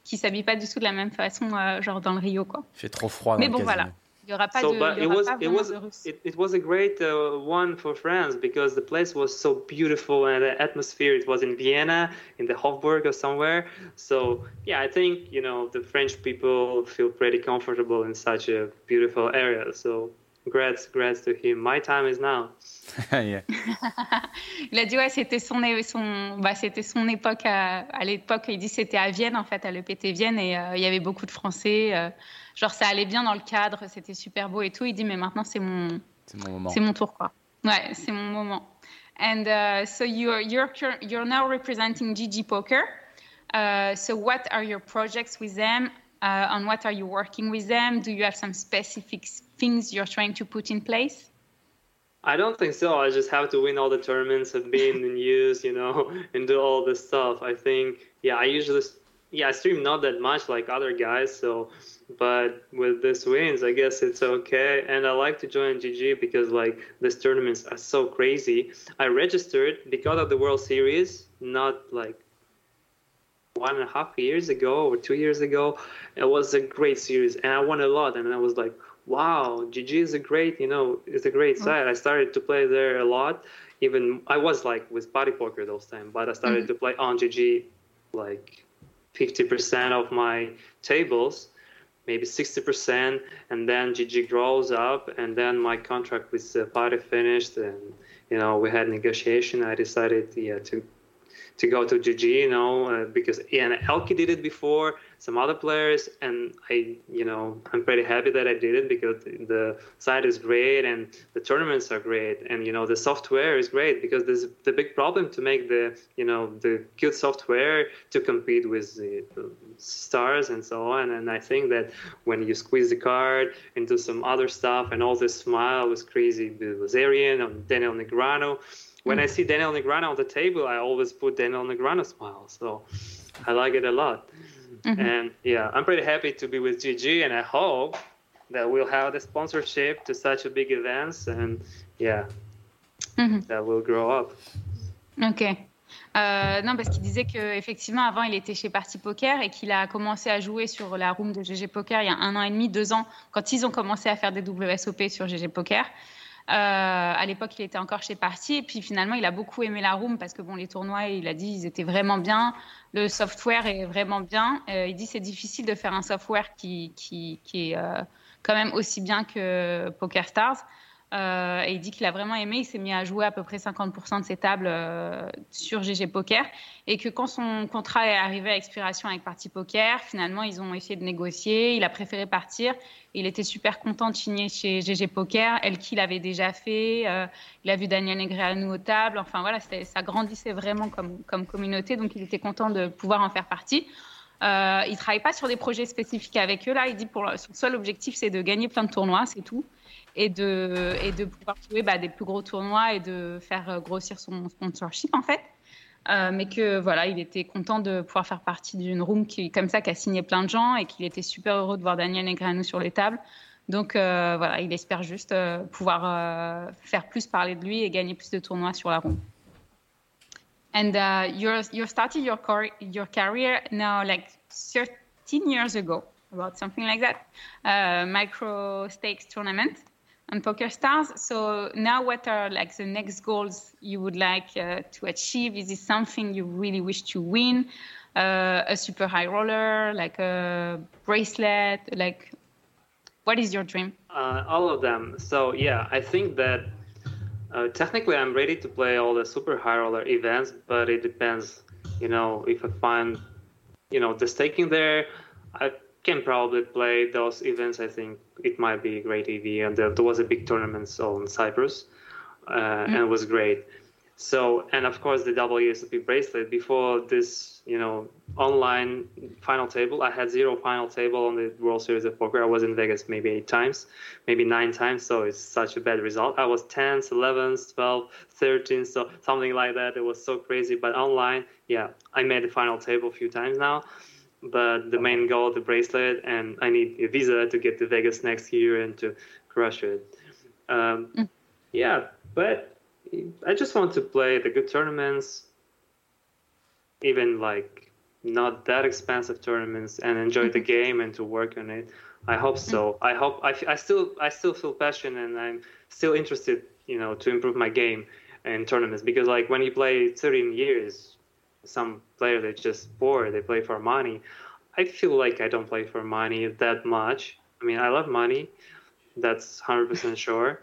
qui s'habillent pas du tout de la même façon, genre dans le Rio, quoi. Il fait trop froid dans Mais bon, casino. voilà. Il y aura pas so, de, but it was it was it, it was a great uh, one for France because the place was so beautiful and the atmosphere. It was in Vienna, in the Hofburg or somewhere. So yeah, I think you know the French people feel pretty comfortable in such a beautiful area. So congrats, congrats to him. My time is now. Yeah. Il a dit ouais, c'était son, son, bah, c'était son époque à, à l'époque. Il dit c'était à Vienne en fait, à l'EPT Vienne, et euh, il y avait beaucoup de Français. euh, genre ça allait bien dans le cadre, c'était super beau et tout. Il dit mais maintenant c'est mon, C'est mon moment. c'est mon tour quoi. Ouais, c'est mon moment. And uh, so you're you're you're now representing GG Poker. Uh, so what are your projects with them? Uh, on what are you working with them? Do you have some specific things you're trying to put in place? I don't think so. I just have to win all the tournaments and be in the news, you know, and do all this stuff. I think, yeah, I usually, yeah, I stream not that much like other guys. So, but with this wins, I guess it's okay. And I like to join GG because like these tournaments are so crazy. I registered because of the World Series, not like one and a half years ago or two years ago. It was a great series, and I won a lot. And I was like, wow, GG is a great, you know, it's a great mm. site. I started to play there a lot. Even I was like with party poker those time, but I started mm. to play on GG like 50% of my tables. Maybe 60%, and then GG grows up, and then my contract with uh, Party finished, and you know we had negotiation. I decided yeah to to go to GG, you know, uh, because Ian Elke did it before, some other players, and I, you know, I'm pretty happy that I did it because the site is great and the tournaments are great, and you know the software is great because there's the big problem to make the, you know, the good software to compete with the stars and so on. And I think that when you squeeze the card into some other stuff and all this smile was crazy with Arian and Daniel Negrano when I mm. see Daniel Negreanu on the table, I always put Daniel Negreanu smile. So I like it a lot. Mm-hmm. And yeah, I'm pretty happy to be with GG, and I hope that we'll have the sponsorship to such a big events, and yeah, mm-hmm. that will grow up. Ok. Euh, non, parce qu'il disait qu'effectivement, avant, il était chez Party Poker et qu'il a commencé à jouer sur la room de GG Poker il y a un an et demi, deux ans, quand ils ont commencé à faire des WSOP sur GG Poker. Euh, à l'époque, il était encore chez Party. Et puis finalement, il a beaucoup aimé la room parce que bon, les tournois, il a dit, ils étaient vraiment bien. Le software est vraiment bien. Euh, il dit c'est difficile de faire un software qui, qui, qui est euh, quand même aussi bien que Poker Stars. Euh, et il dit qu'il a vraiment aimé. Il s'est mis à jouer à peu près 50% de ses tables euh, sur GG Poker. Et que quand son contrat est arrivé à expiration avec Party Poker, finalement, ils ont essayé de négocier. Il a préféré partir. Il était super content de signer chez GG Poker. Elle qui l'avait déjà fait. Euh, il a vu Daniel Negreanu aux tables. Enfin voilà, ça grandissait vraiment comme, communauté. Donc il était content de pouvoir en faire partie. Il travaille pas sur des projets spécifiques avec eux là. Il dit pour son seul objectif c'est de gagner plein de tournois, c'est tout et de, pouvoir jouer bah, des plus gros tournois et de faire euh, grossir son sponsorship en fait. Euh, mais que voilà, il était content de pouvoir faire partie d'une room qui, comme ça, qui a signé plein de gens et qu'il était super heureux de voir Daniel Negreanu sur les tables. Donc euh, voilà, il espère juste pouvoir faire plus parler de lui et gagner plus de tournois sur la room. And uh, you're you're starting your your career now like 13 years ago, about something like that, uh, micro stakes tournament. On Poker Stars. So now, what are like the next goals you would like uh, to achieve? Is this something you really wish to win? Uh, a super high roller, like a bracelet, like what is your dream? Uh, all of them. So yeah, I think that uh, technically I'm ready to play all the super high roller events, but it depends. You know, if I find, you know, the staking there, I can probably play those events. I think it might be a great EV, and there, there was a big tournament on Cyprus, uh, mm-hmm. and it was great. So, and of course the WSOP bracelet. Before this, you know, online final table, I had zero final table on the World Series of Poker. I was in Vegas maybe eight times, maybe nine times. So it's such a bad result. I was 10s, 11s, 12, 13, so something like that. It was so crazy. But online, yeah, I made the final table a few times now but the main goal, the bracelet, and I need a visa to get to Vegas next year and to crush it. Um, mm. Yeah, but I just want to play the good tournaments, even like not that expensive tournaments, and enjoy mm-hmm. the game and to work on it. I hope so. Mm. I hope I, I still I still feel passion and I'm still interested, you know, to improve my game in tournaments because like when you play 13 years some players they just poor they play for money. I feel like i don't play for money that much. I mean i love money. That's 100% sure.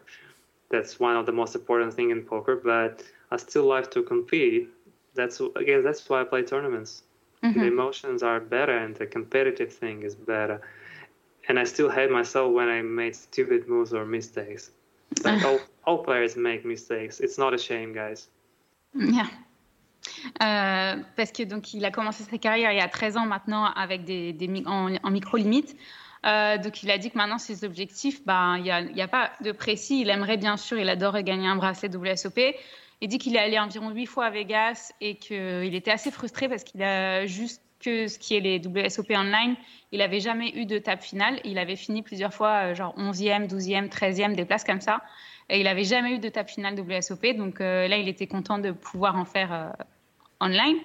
That's one of the most important thing in poker but i still like to compete. That's again that's why i play tournaments. Mm-hmm. the emotions are better and the competitive thing is better. And i still hate myself when i made stupid moves or mistakes. But all, all players make mistakes. It's not a shame guys. Yeah Euh, parce que donc il a commencé sa carrière il y a 13 ans maintenant avec des, en, micro limite. Euh, donc il a dit que maintenant ses objectifs, ben il n'y a, pas de précis. Il aimerait bien sûr, il adorerait gagner un bracelet WSOP. Il dit qu'il est allé environ 8 fois à Vegas et qu'il était assez frustré parce qu'il a juste que ce qui est les WSOP online, il n'avait jamais eu de table finale. Il avait fini plusieurs fois, euh, genre 11e, 12e, 13e, des places comme ça. Et il n'avait jamais eu de table finale WSOP. Donc là, il était content de pouvoir en faire online.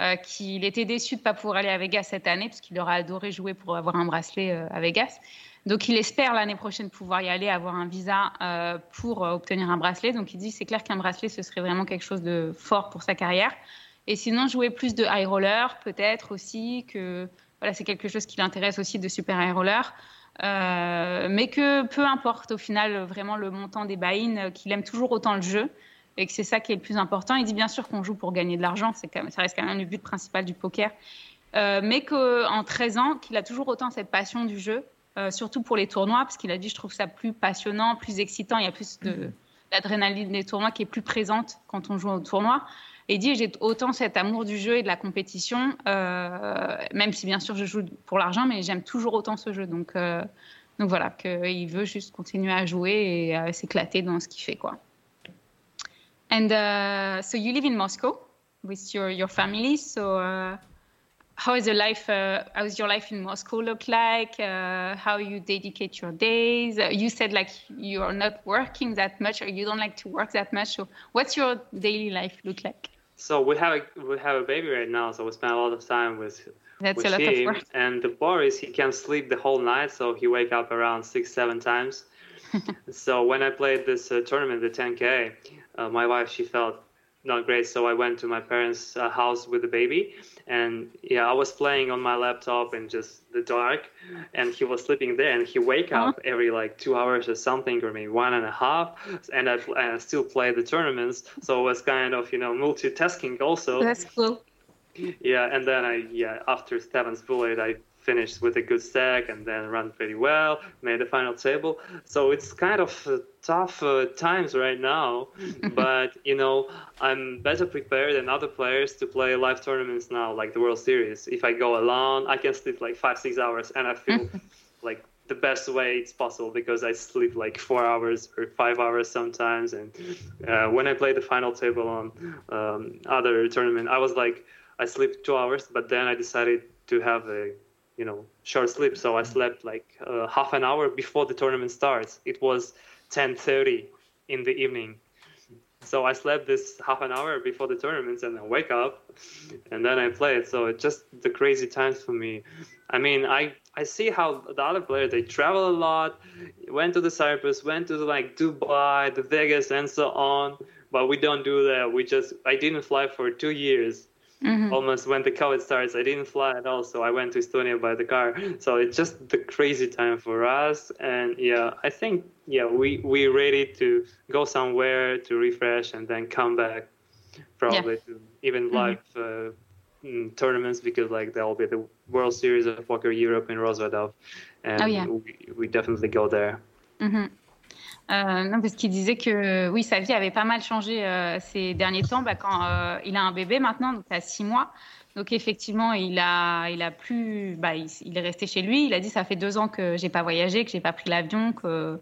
Euh, qu'il était déçu de ne pas pouvoir aller à Vegas cette année, parce qu'il aurait adoré jouer pour avoir un bracelet euh, à Vegas. Donc il espère l'année prochaine pouvoir y aller, avoir un visa euh, pour obtenir un bracelet. Donc il dit c'est clair qu'un bracelet, ce serait vraiment quelque chose de fort pour sa carrière. Et sinon, jouer plus de high roller, peut-être aussi, que voilà, c'est quelque chose qui l'intéresse aussi de Super High Roller. Mais que peu importe au final vraiment le montant des buy-in, qu'il aime toujours autant le jeu et que c'est ça qui est le plus important. Il dit bien sûr qu'on joue pour gagner de l'argent, c'est ça reste quand même le but principal du poker, mais qu'en 13 ans, qu'il a toujours autant cette passion du jeu euh, surtout pour les tournois, parce qu'il a dit je trouve ça plus passionnant, plus excitant, il y a plus de l'adrénaline des tournois qui est plus présente quand on joue au tournoi. Et dit j'ai autant cet amour du jeu et de la compétition, euh, même si bien sûr je joue pour l'argent, mais j'aime toujours autant ce jeu. Donc, euh, donc voilà, qu'il veut juste continuer à jouer et s'éclater dans ce qu'il fait. Quoi. And uh, so you live in Moscow with your, your family, so uh, how is your life? Uh, how is your life in Moscow look like? Uh, how you dedicate your days? Uh, you said like you are not working that much, or you don't like to work that much. So, what's your daily life look like? So we have a, we have a baby right now, so we spend a lot of time with. That's with a lot him. And the bar is he can't sleep the whole night, so he wake up around six seven times. so when I played this uh, tournament, the 10K, uh, my wife she felt not great, so I went to my parents' uh, house with the baby, and yeah, I was playing on my laptop in just the dark, and he was sleeping there, and he wake up Uh-huh. every like two hours or something, or maybe one and a half, and I, and I still play the tournaments, so it was kind of you know multitasking also. That's cool. Yeah, and then I yeah after Steven's bullet I finished with a good stack and then ran pretty well, made the final table. So it's kind of uh, tough uh, times right now, but you know I'm better prepared than other players to play live tournaments now, like the World Series. If I go alone, I can sleep like five six hours, and I feel like the best way it's possible because I sleep like four hours or five hours sometimes. And uh, when I played the final table on um, other tournament, I was like, I sleep two hours, but then I decided to have a you know short sleep, so I slept like uh, half an hour before the tournament starts. It was 10:30 in the evening. So I slept this half an hour before the tournaments and then wake up and then I played. So it's just the crazy times for me. I mean, I I see how the other players they travel a lot, went to the Cyprus, went to like Dubai, the Vegas, and so on. But we don't do that. We just I didn't fly for two years. Mhm. Almost when the COVID starts, I didn't fly at all. So I went to Estonia by the car. So it's just the crazy time for us. And yeah, I think yeah we we ready to go somewhere to refresh and then come back, probably to even Mhm. live uh, mm, tournaments because like there will be the World Series of Poker Europe in Rosvadov, and Oh, yeah. we, we definitely go there. Mhm. Euh, non, parce qu'il disait que oui, sa vie avait pas mal changé euh, ces derniers temps. Bah, quand euh, il a un bébé maintenant, donc à six mois. Donc effectivement, il a, il a plus, bah, il, il est resté chez lui. Il a dit ça fait deux ans que j'ai pas voyagé, que j'ai pas pris l'avion, que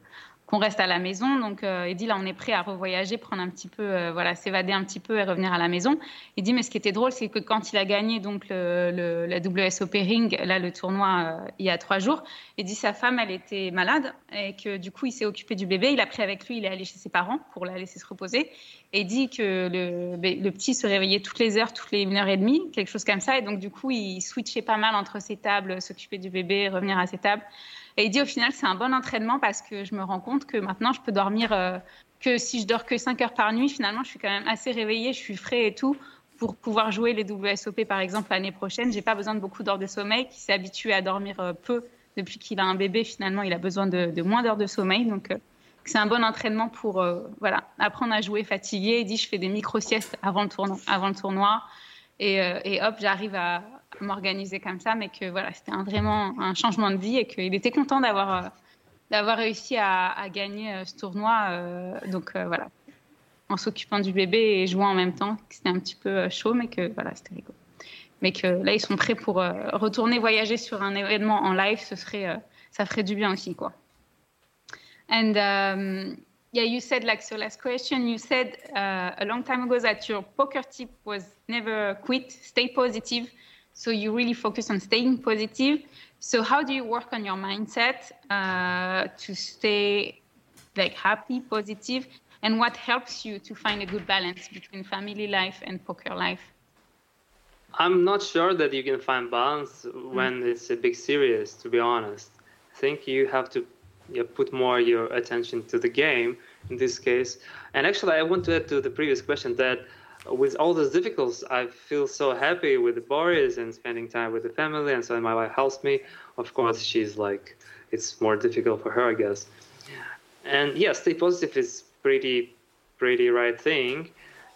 qu'on reste à la maison. Donc euh, il dit là, on est prêt à revoyager, prendre un petit peu, euh, voilà, s'évader un petit peu et revenir à la maison. Il dit mais ce qui était drôle, c'est que quand il a gagné donc le, le- la WSOP Ring, là le tournoi euh, il y a trois jours, il dit sa femme, elle était malade et que du coup, il s'est occupé du bébé. Il a pris avec lui, il est allé chez ses parents pour la laisser se reposer. Et il dit que le, le petit se réveillait toutes les heures, toutes les une heure et demie, quelque chose comme ça. Et donc, du coup, il switchait pas mal entre ses tables, s'occuper du bébé, revenir à ses tables. Et il dit au final, c'est un bon entraînement parce que je me rends compte que maintenant, je peux dormir, euh, que si je dors que 5 heures par nuit, finalement, je suis quand même assez réveillée, je suis frais et tout pour pouvoir jouer les WSOP par exemple l'année prochaine. J'ai pas besoin de beaucoup d'heures de sommeil, qui s'est habitué à dormir euh, peu depuis qu'il a un bébé. Finalement, il a besoin de, moins d'heures de sommeil, donc euh, c'est un bon entraînement pour voilà apprendre à jouer fatigué. Il dit je fais des micro siestes avant le tournoi, avant le tournoi, et hop j'arrive à m'organiser comme ça. Mais que voilà c'était vraiment un changement de vie et qu'il était content d'avoir euh, d'avoir réussi à, gagner euh, ce tournoi. euh, donc voilà en s'occupant du bébé et jouant en même temps. C'était un petit peu chaud, mais que voilà, c'était rigolo. Mais que là, ils sont prêts pour retourner voyager sur un événement en live. Ce serait, ça ferait du bien aussi, quoi. And um, yeah, you said like so. Last question, you said uh, a long time ago that your poker tip was never quit, stay positive. So you really focus on staying positive. So how do you work on your mindset uh, to stay like happy, positive, and what helps you to find a good balance between family life and poker life? I'm not sure that you can find balance when it's a big series. To be honest, I think you have to yeah, put more your attention to the game in this case. And actually, I want to add to the previous question that with all those difficulties, I feel so happy with the Boris and spending time with the family. And so my wife helps me. Of course, she's like, it's more difficult for her, I guess. And yeah, stay positive is pretty, pretty right thing.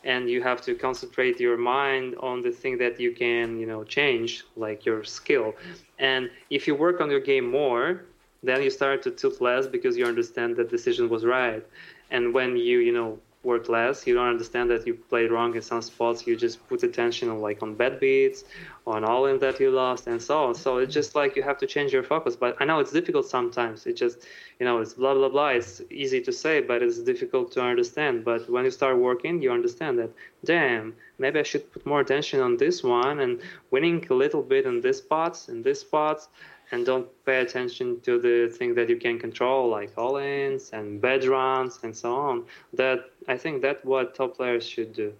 And you have to concentrate your mind on the thing that you can, you know, change, like your skill. And if you work on your game more, then you start to tilt less because you understand that decision was right. And when you, you know, work less. You don't understand that you played wrong in some spots. You just put attention on like on bad beats, on all in that you lost, and so on. So it's just like you have to change your focus. But I know it's difficult sometimes. It just you know it's blah blah blah. It's easy to say, but it's difficult to understand. But when you start working, you understand that damn, maybe I should put more attention on this one and winning a little bit in this spots, in this spots and don't pay attention to the thing that you can control, like all-ins and bed runs and so on. That I think that's what top players should do.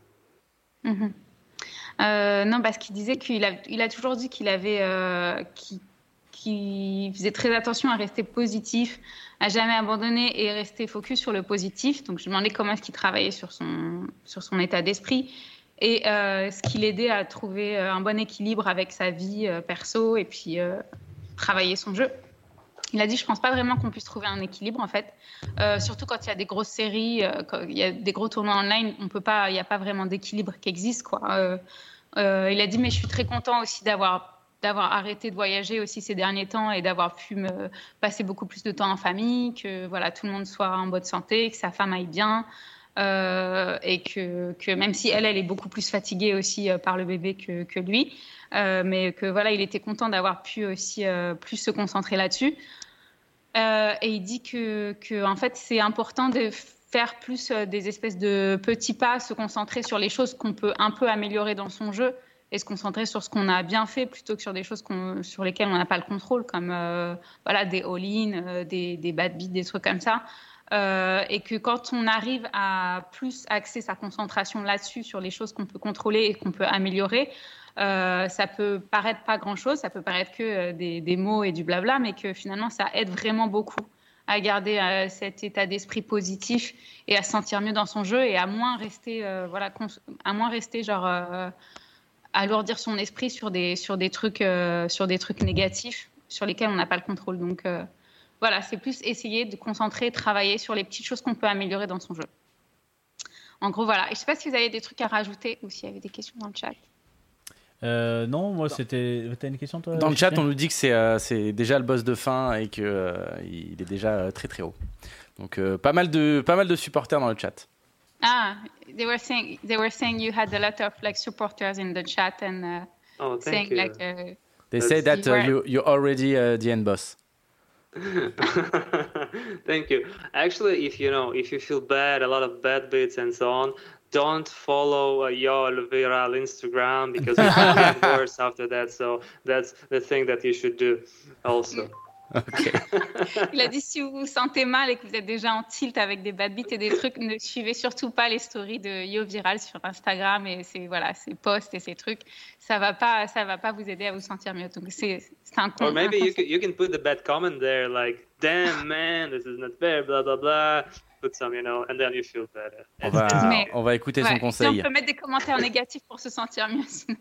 Mhm. Euh, non, parce qu'il disait qu'il a, toujours dit qu'il avait, euh, qu'il, faisait très attention à rester positif, à jamais abandonner et rester focus sur le positif. Donc je me demandais comment est-ce qu'il travaillait sur son, sur son état d'esprit et euh, ce qui l'aidait à trouver euh, un bon équilibre avec sa vie euh, perso et puis euh, travailler son jeu. Il a dit, je pense pas vraiment qu'on puisse trouver un équilibre en fait, Euh, surtout quand il y a des grosses séries, euh, il y a des gros tournois online, on il n'y a pas vraiment d'équilibre qui existe quoi. Euh, il a dit, mais je suis très content aussi d'avoir d'avoir arrêté de voyager aussi ces derniers temps et d'avoir pu passer beaucoup plus de temps en famille, que voilà tout le monde soit en bonne santé, que sa femme aille bien. Euh, et que, même si elle, elle est beaucoup plus fatiguée aussi euh, par le bébé que, lui, euh, mais que voilà, il était content d'avoir pu aussi plus se concentrer là-dessus. Et il dit que, que en fait, c'est important de faire plus des espèces de petits pas, se concentrer sur les choses qu'on peut un peu améliorer dans son jeu et se concentrer sur ce qu'on a bien fait plutôt que sur des choses sur lesquelles on n'a pas le contrôle, comme voilà, des all-in, des, des bad beats, des trucs comme ça. Euh, et que quand on arrive à plus axer sa concentration là-dessus, sur les choses qu'on peut contrôler et qu'on peut améliorer, euh, ça peut paraître pas grand-chose, ça peut paraître que euh, des, mots et du blabla, mais que finalement ça aide vraiment beaucoup à garder cet état d'esprit positif et à se sentir mieux dans son jeu et à moins rester, voilà, à moins rester genre alourdir son esprit sur des sur des trucs sur des trucs négatifs sur lesquels on n'a pas le contrôle. Voilà, c'est plus essayer de concentrer, travailler sur les petites choses qu'on peut améliorer dans son jeu. En gros, voilà. Et je sais pas si vous avez des trucs à rajouter ou s'il y avait des questions dans le chat. Euh, non, moi c'était. T'as une question toi Dans le chat, on nous dit que c'est euh, c'est déjà le boss de fin et que euh, il est déjà euh, très très haut. Donc euh, pas mal de pas mal de supporters dans le chat. Ah, they were saying they were saying you had a lot of like supporters in the chat and uh, Oh, saying you. like uh, They say that You uh, you you're already uh, the end boss. Thank you. Actually, if you know, if you feel bad, a lot of bad bits and so on, don't follow uh, Viral Instagram because it will get worse after that. So that's the thing that you should do also. Il a dit si vous vous sentez mal et que vous êtes déjà en tilt avec des bad beats et des trucs, ne suivez surtout pas les stories de Yo Viral sur Instagram et ses voilà ses posts et ses trucs. Ça va pas, ça va pas vous aider à vous sentir mieux. Donc c'est c'est un con. Or un maybe you conseil. can, you can put the bad comment there, like, damn man, this is not fair, blah blah blah. Put some, you know, and then you feel better. On va Mais- on va écouter Ouais, son si conseil. on peut mettre des commentaires négatifs pour se sentir mieux sinon.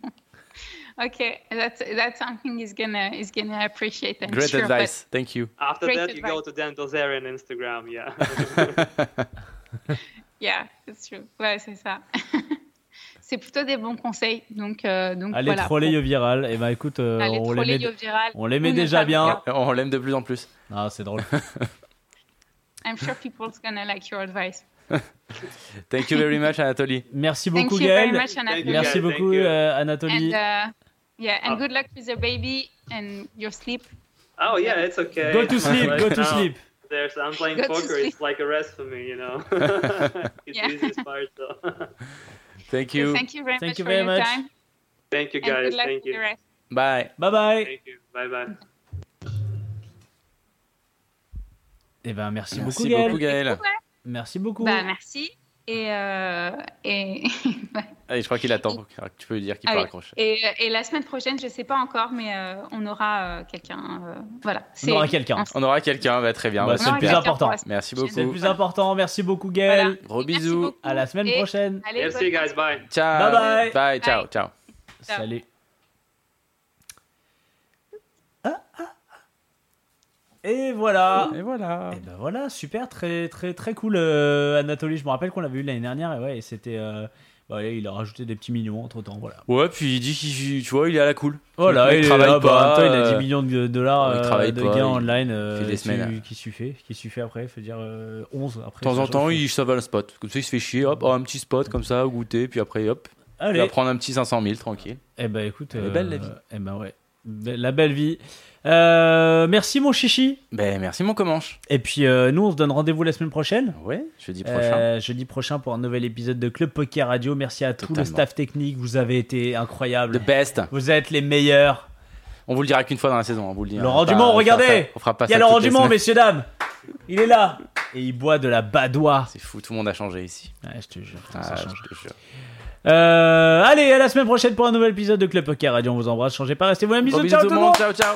Ok, that's that's something he's gonna he's gonna appreciate. I'm Great sure, advice. Thank you. After Great that, you go advice. to Dan Bilzerian Instagram, yeah. Yeah, it's true. Ouais, c'est ça. c'est plutôt des bons conseils. Donc, euh, donc Allez voilà. troller Yo Viral. Et bah écoute, euh, Allez on troller l'aimait on l'aimait déjà bien. faire. On l'aime de plus en plus. Ah, c'est drôle. I'm sure people's gonna like your advice. Thank you very much, Anatoly. Merci Thank beaucoup you very Gaël. much, Anatoly. Merci. Thank beaucoup euh, Anatoly. And uh, yeah, and Oh. good luck with the baby and your sleep. oh yeah, it's okay. Go to sleep, go to sleep. There's I'm playing Go poker. It's like a rest for me, you know. it's Yeah. the easiest part. So Thank So you. thank you very Thank much you for very your much. time. thank you And guys. good luck Thank you. rest. Bye. Bye bye. Thank you. Bye bye. Et ben merci, Merci beaucoup Gaël. beaucoup, Gaël. Merci beaucoup. Bah, merci. Et, euh, et, Allez, je crois qu'il attend. Tu peux lui dire qu'il Ah peut oui. raccrocher. et, et la semaine prochaine, je sais pas encore, mais euh, on aura euh, quelqu'un. euh, voilà. On aura quelqu'un. On aura quelqu'un, bah, très bien. Bah, bah, c'est le plus important. Merci prochaine. C'est le beaucoup. plus important. Merci beaucoup, Gaël. Voilà. Gros bisous. beaucoup. À la semaine Et- prochaine. Allez, Merci, guys. Bye. Ciao. Bye bye. Bye, ciao, Bye. ciao. Ciao. Salut. Ah, ah, ah. Et voilà. Et voilà. Et ben voilà, super, très très très cool euh, Anatoly. Je me rappelle qu'on l'avait eu l'année dernière et ouais, et c'était. euh, bah, il a rajouté des petits millions entre temps, voilà. Ouais, puis il dit qu'il, tu vois, il est à la cool. Voilà, mec il, travaille là, bah, pas, il a euh, 10 millions de dollars il euh, travaille de pas, gains il online euh, fait des semaines. qui suffit, qui suffit après, faut dire euh, 11 après. De temps en temps, il ça va le spot. Comme ça, il se fait chier. Hop, oh, un petit spot comme ça, goûter, puis après, hop, il Allez. va prendre un petit 500 000 tranquille. Eh ben écoute, Elle est belle, la vie. Eh ben ouais, la belle vie. Euh, merci mon chichi. Ben, merci mon Comanche. Et puis euh, nous, on se donne rendez-vous la semaine prochaine. Ouais, jeudi prochain. Euh, jeudi prochain pour un nouvel épisode de Club Poker Radio. Merci à tout le Totalement. staff technique. Vous avez été incroyables. The best. Vous êtes les meilleurs. On vous le dira qu'une fois dans la saison, on vous le hein. Laurent Dumont, regardez. On fera pas Il y a Laurent Dumont, messieurs, dames. Il est là. Et il boit de la badoie. C'est fou, tout le monde a changé ici. Ouais, je te jure. Ah, ça je change. te jure. Euh, allez, à la semaine prochaine pour un nouvel épisode de Club Poker Radio. On vous embrasse. Changez pas, restez vous-même. Bisous, ciao tout le monde. Ciao, ciao.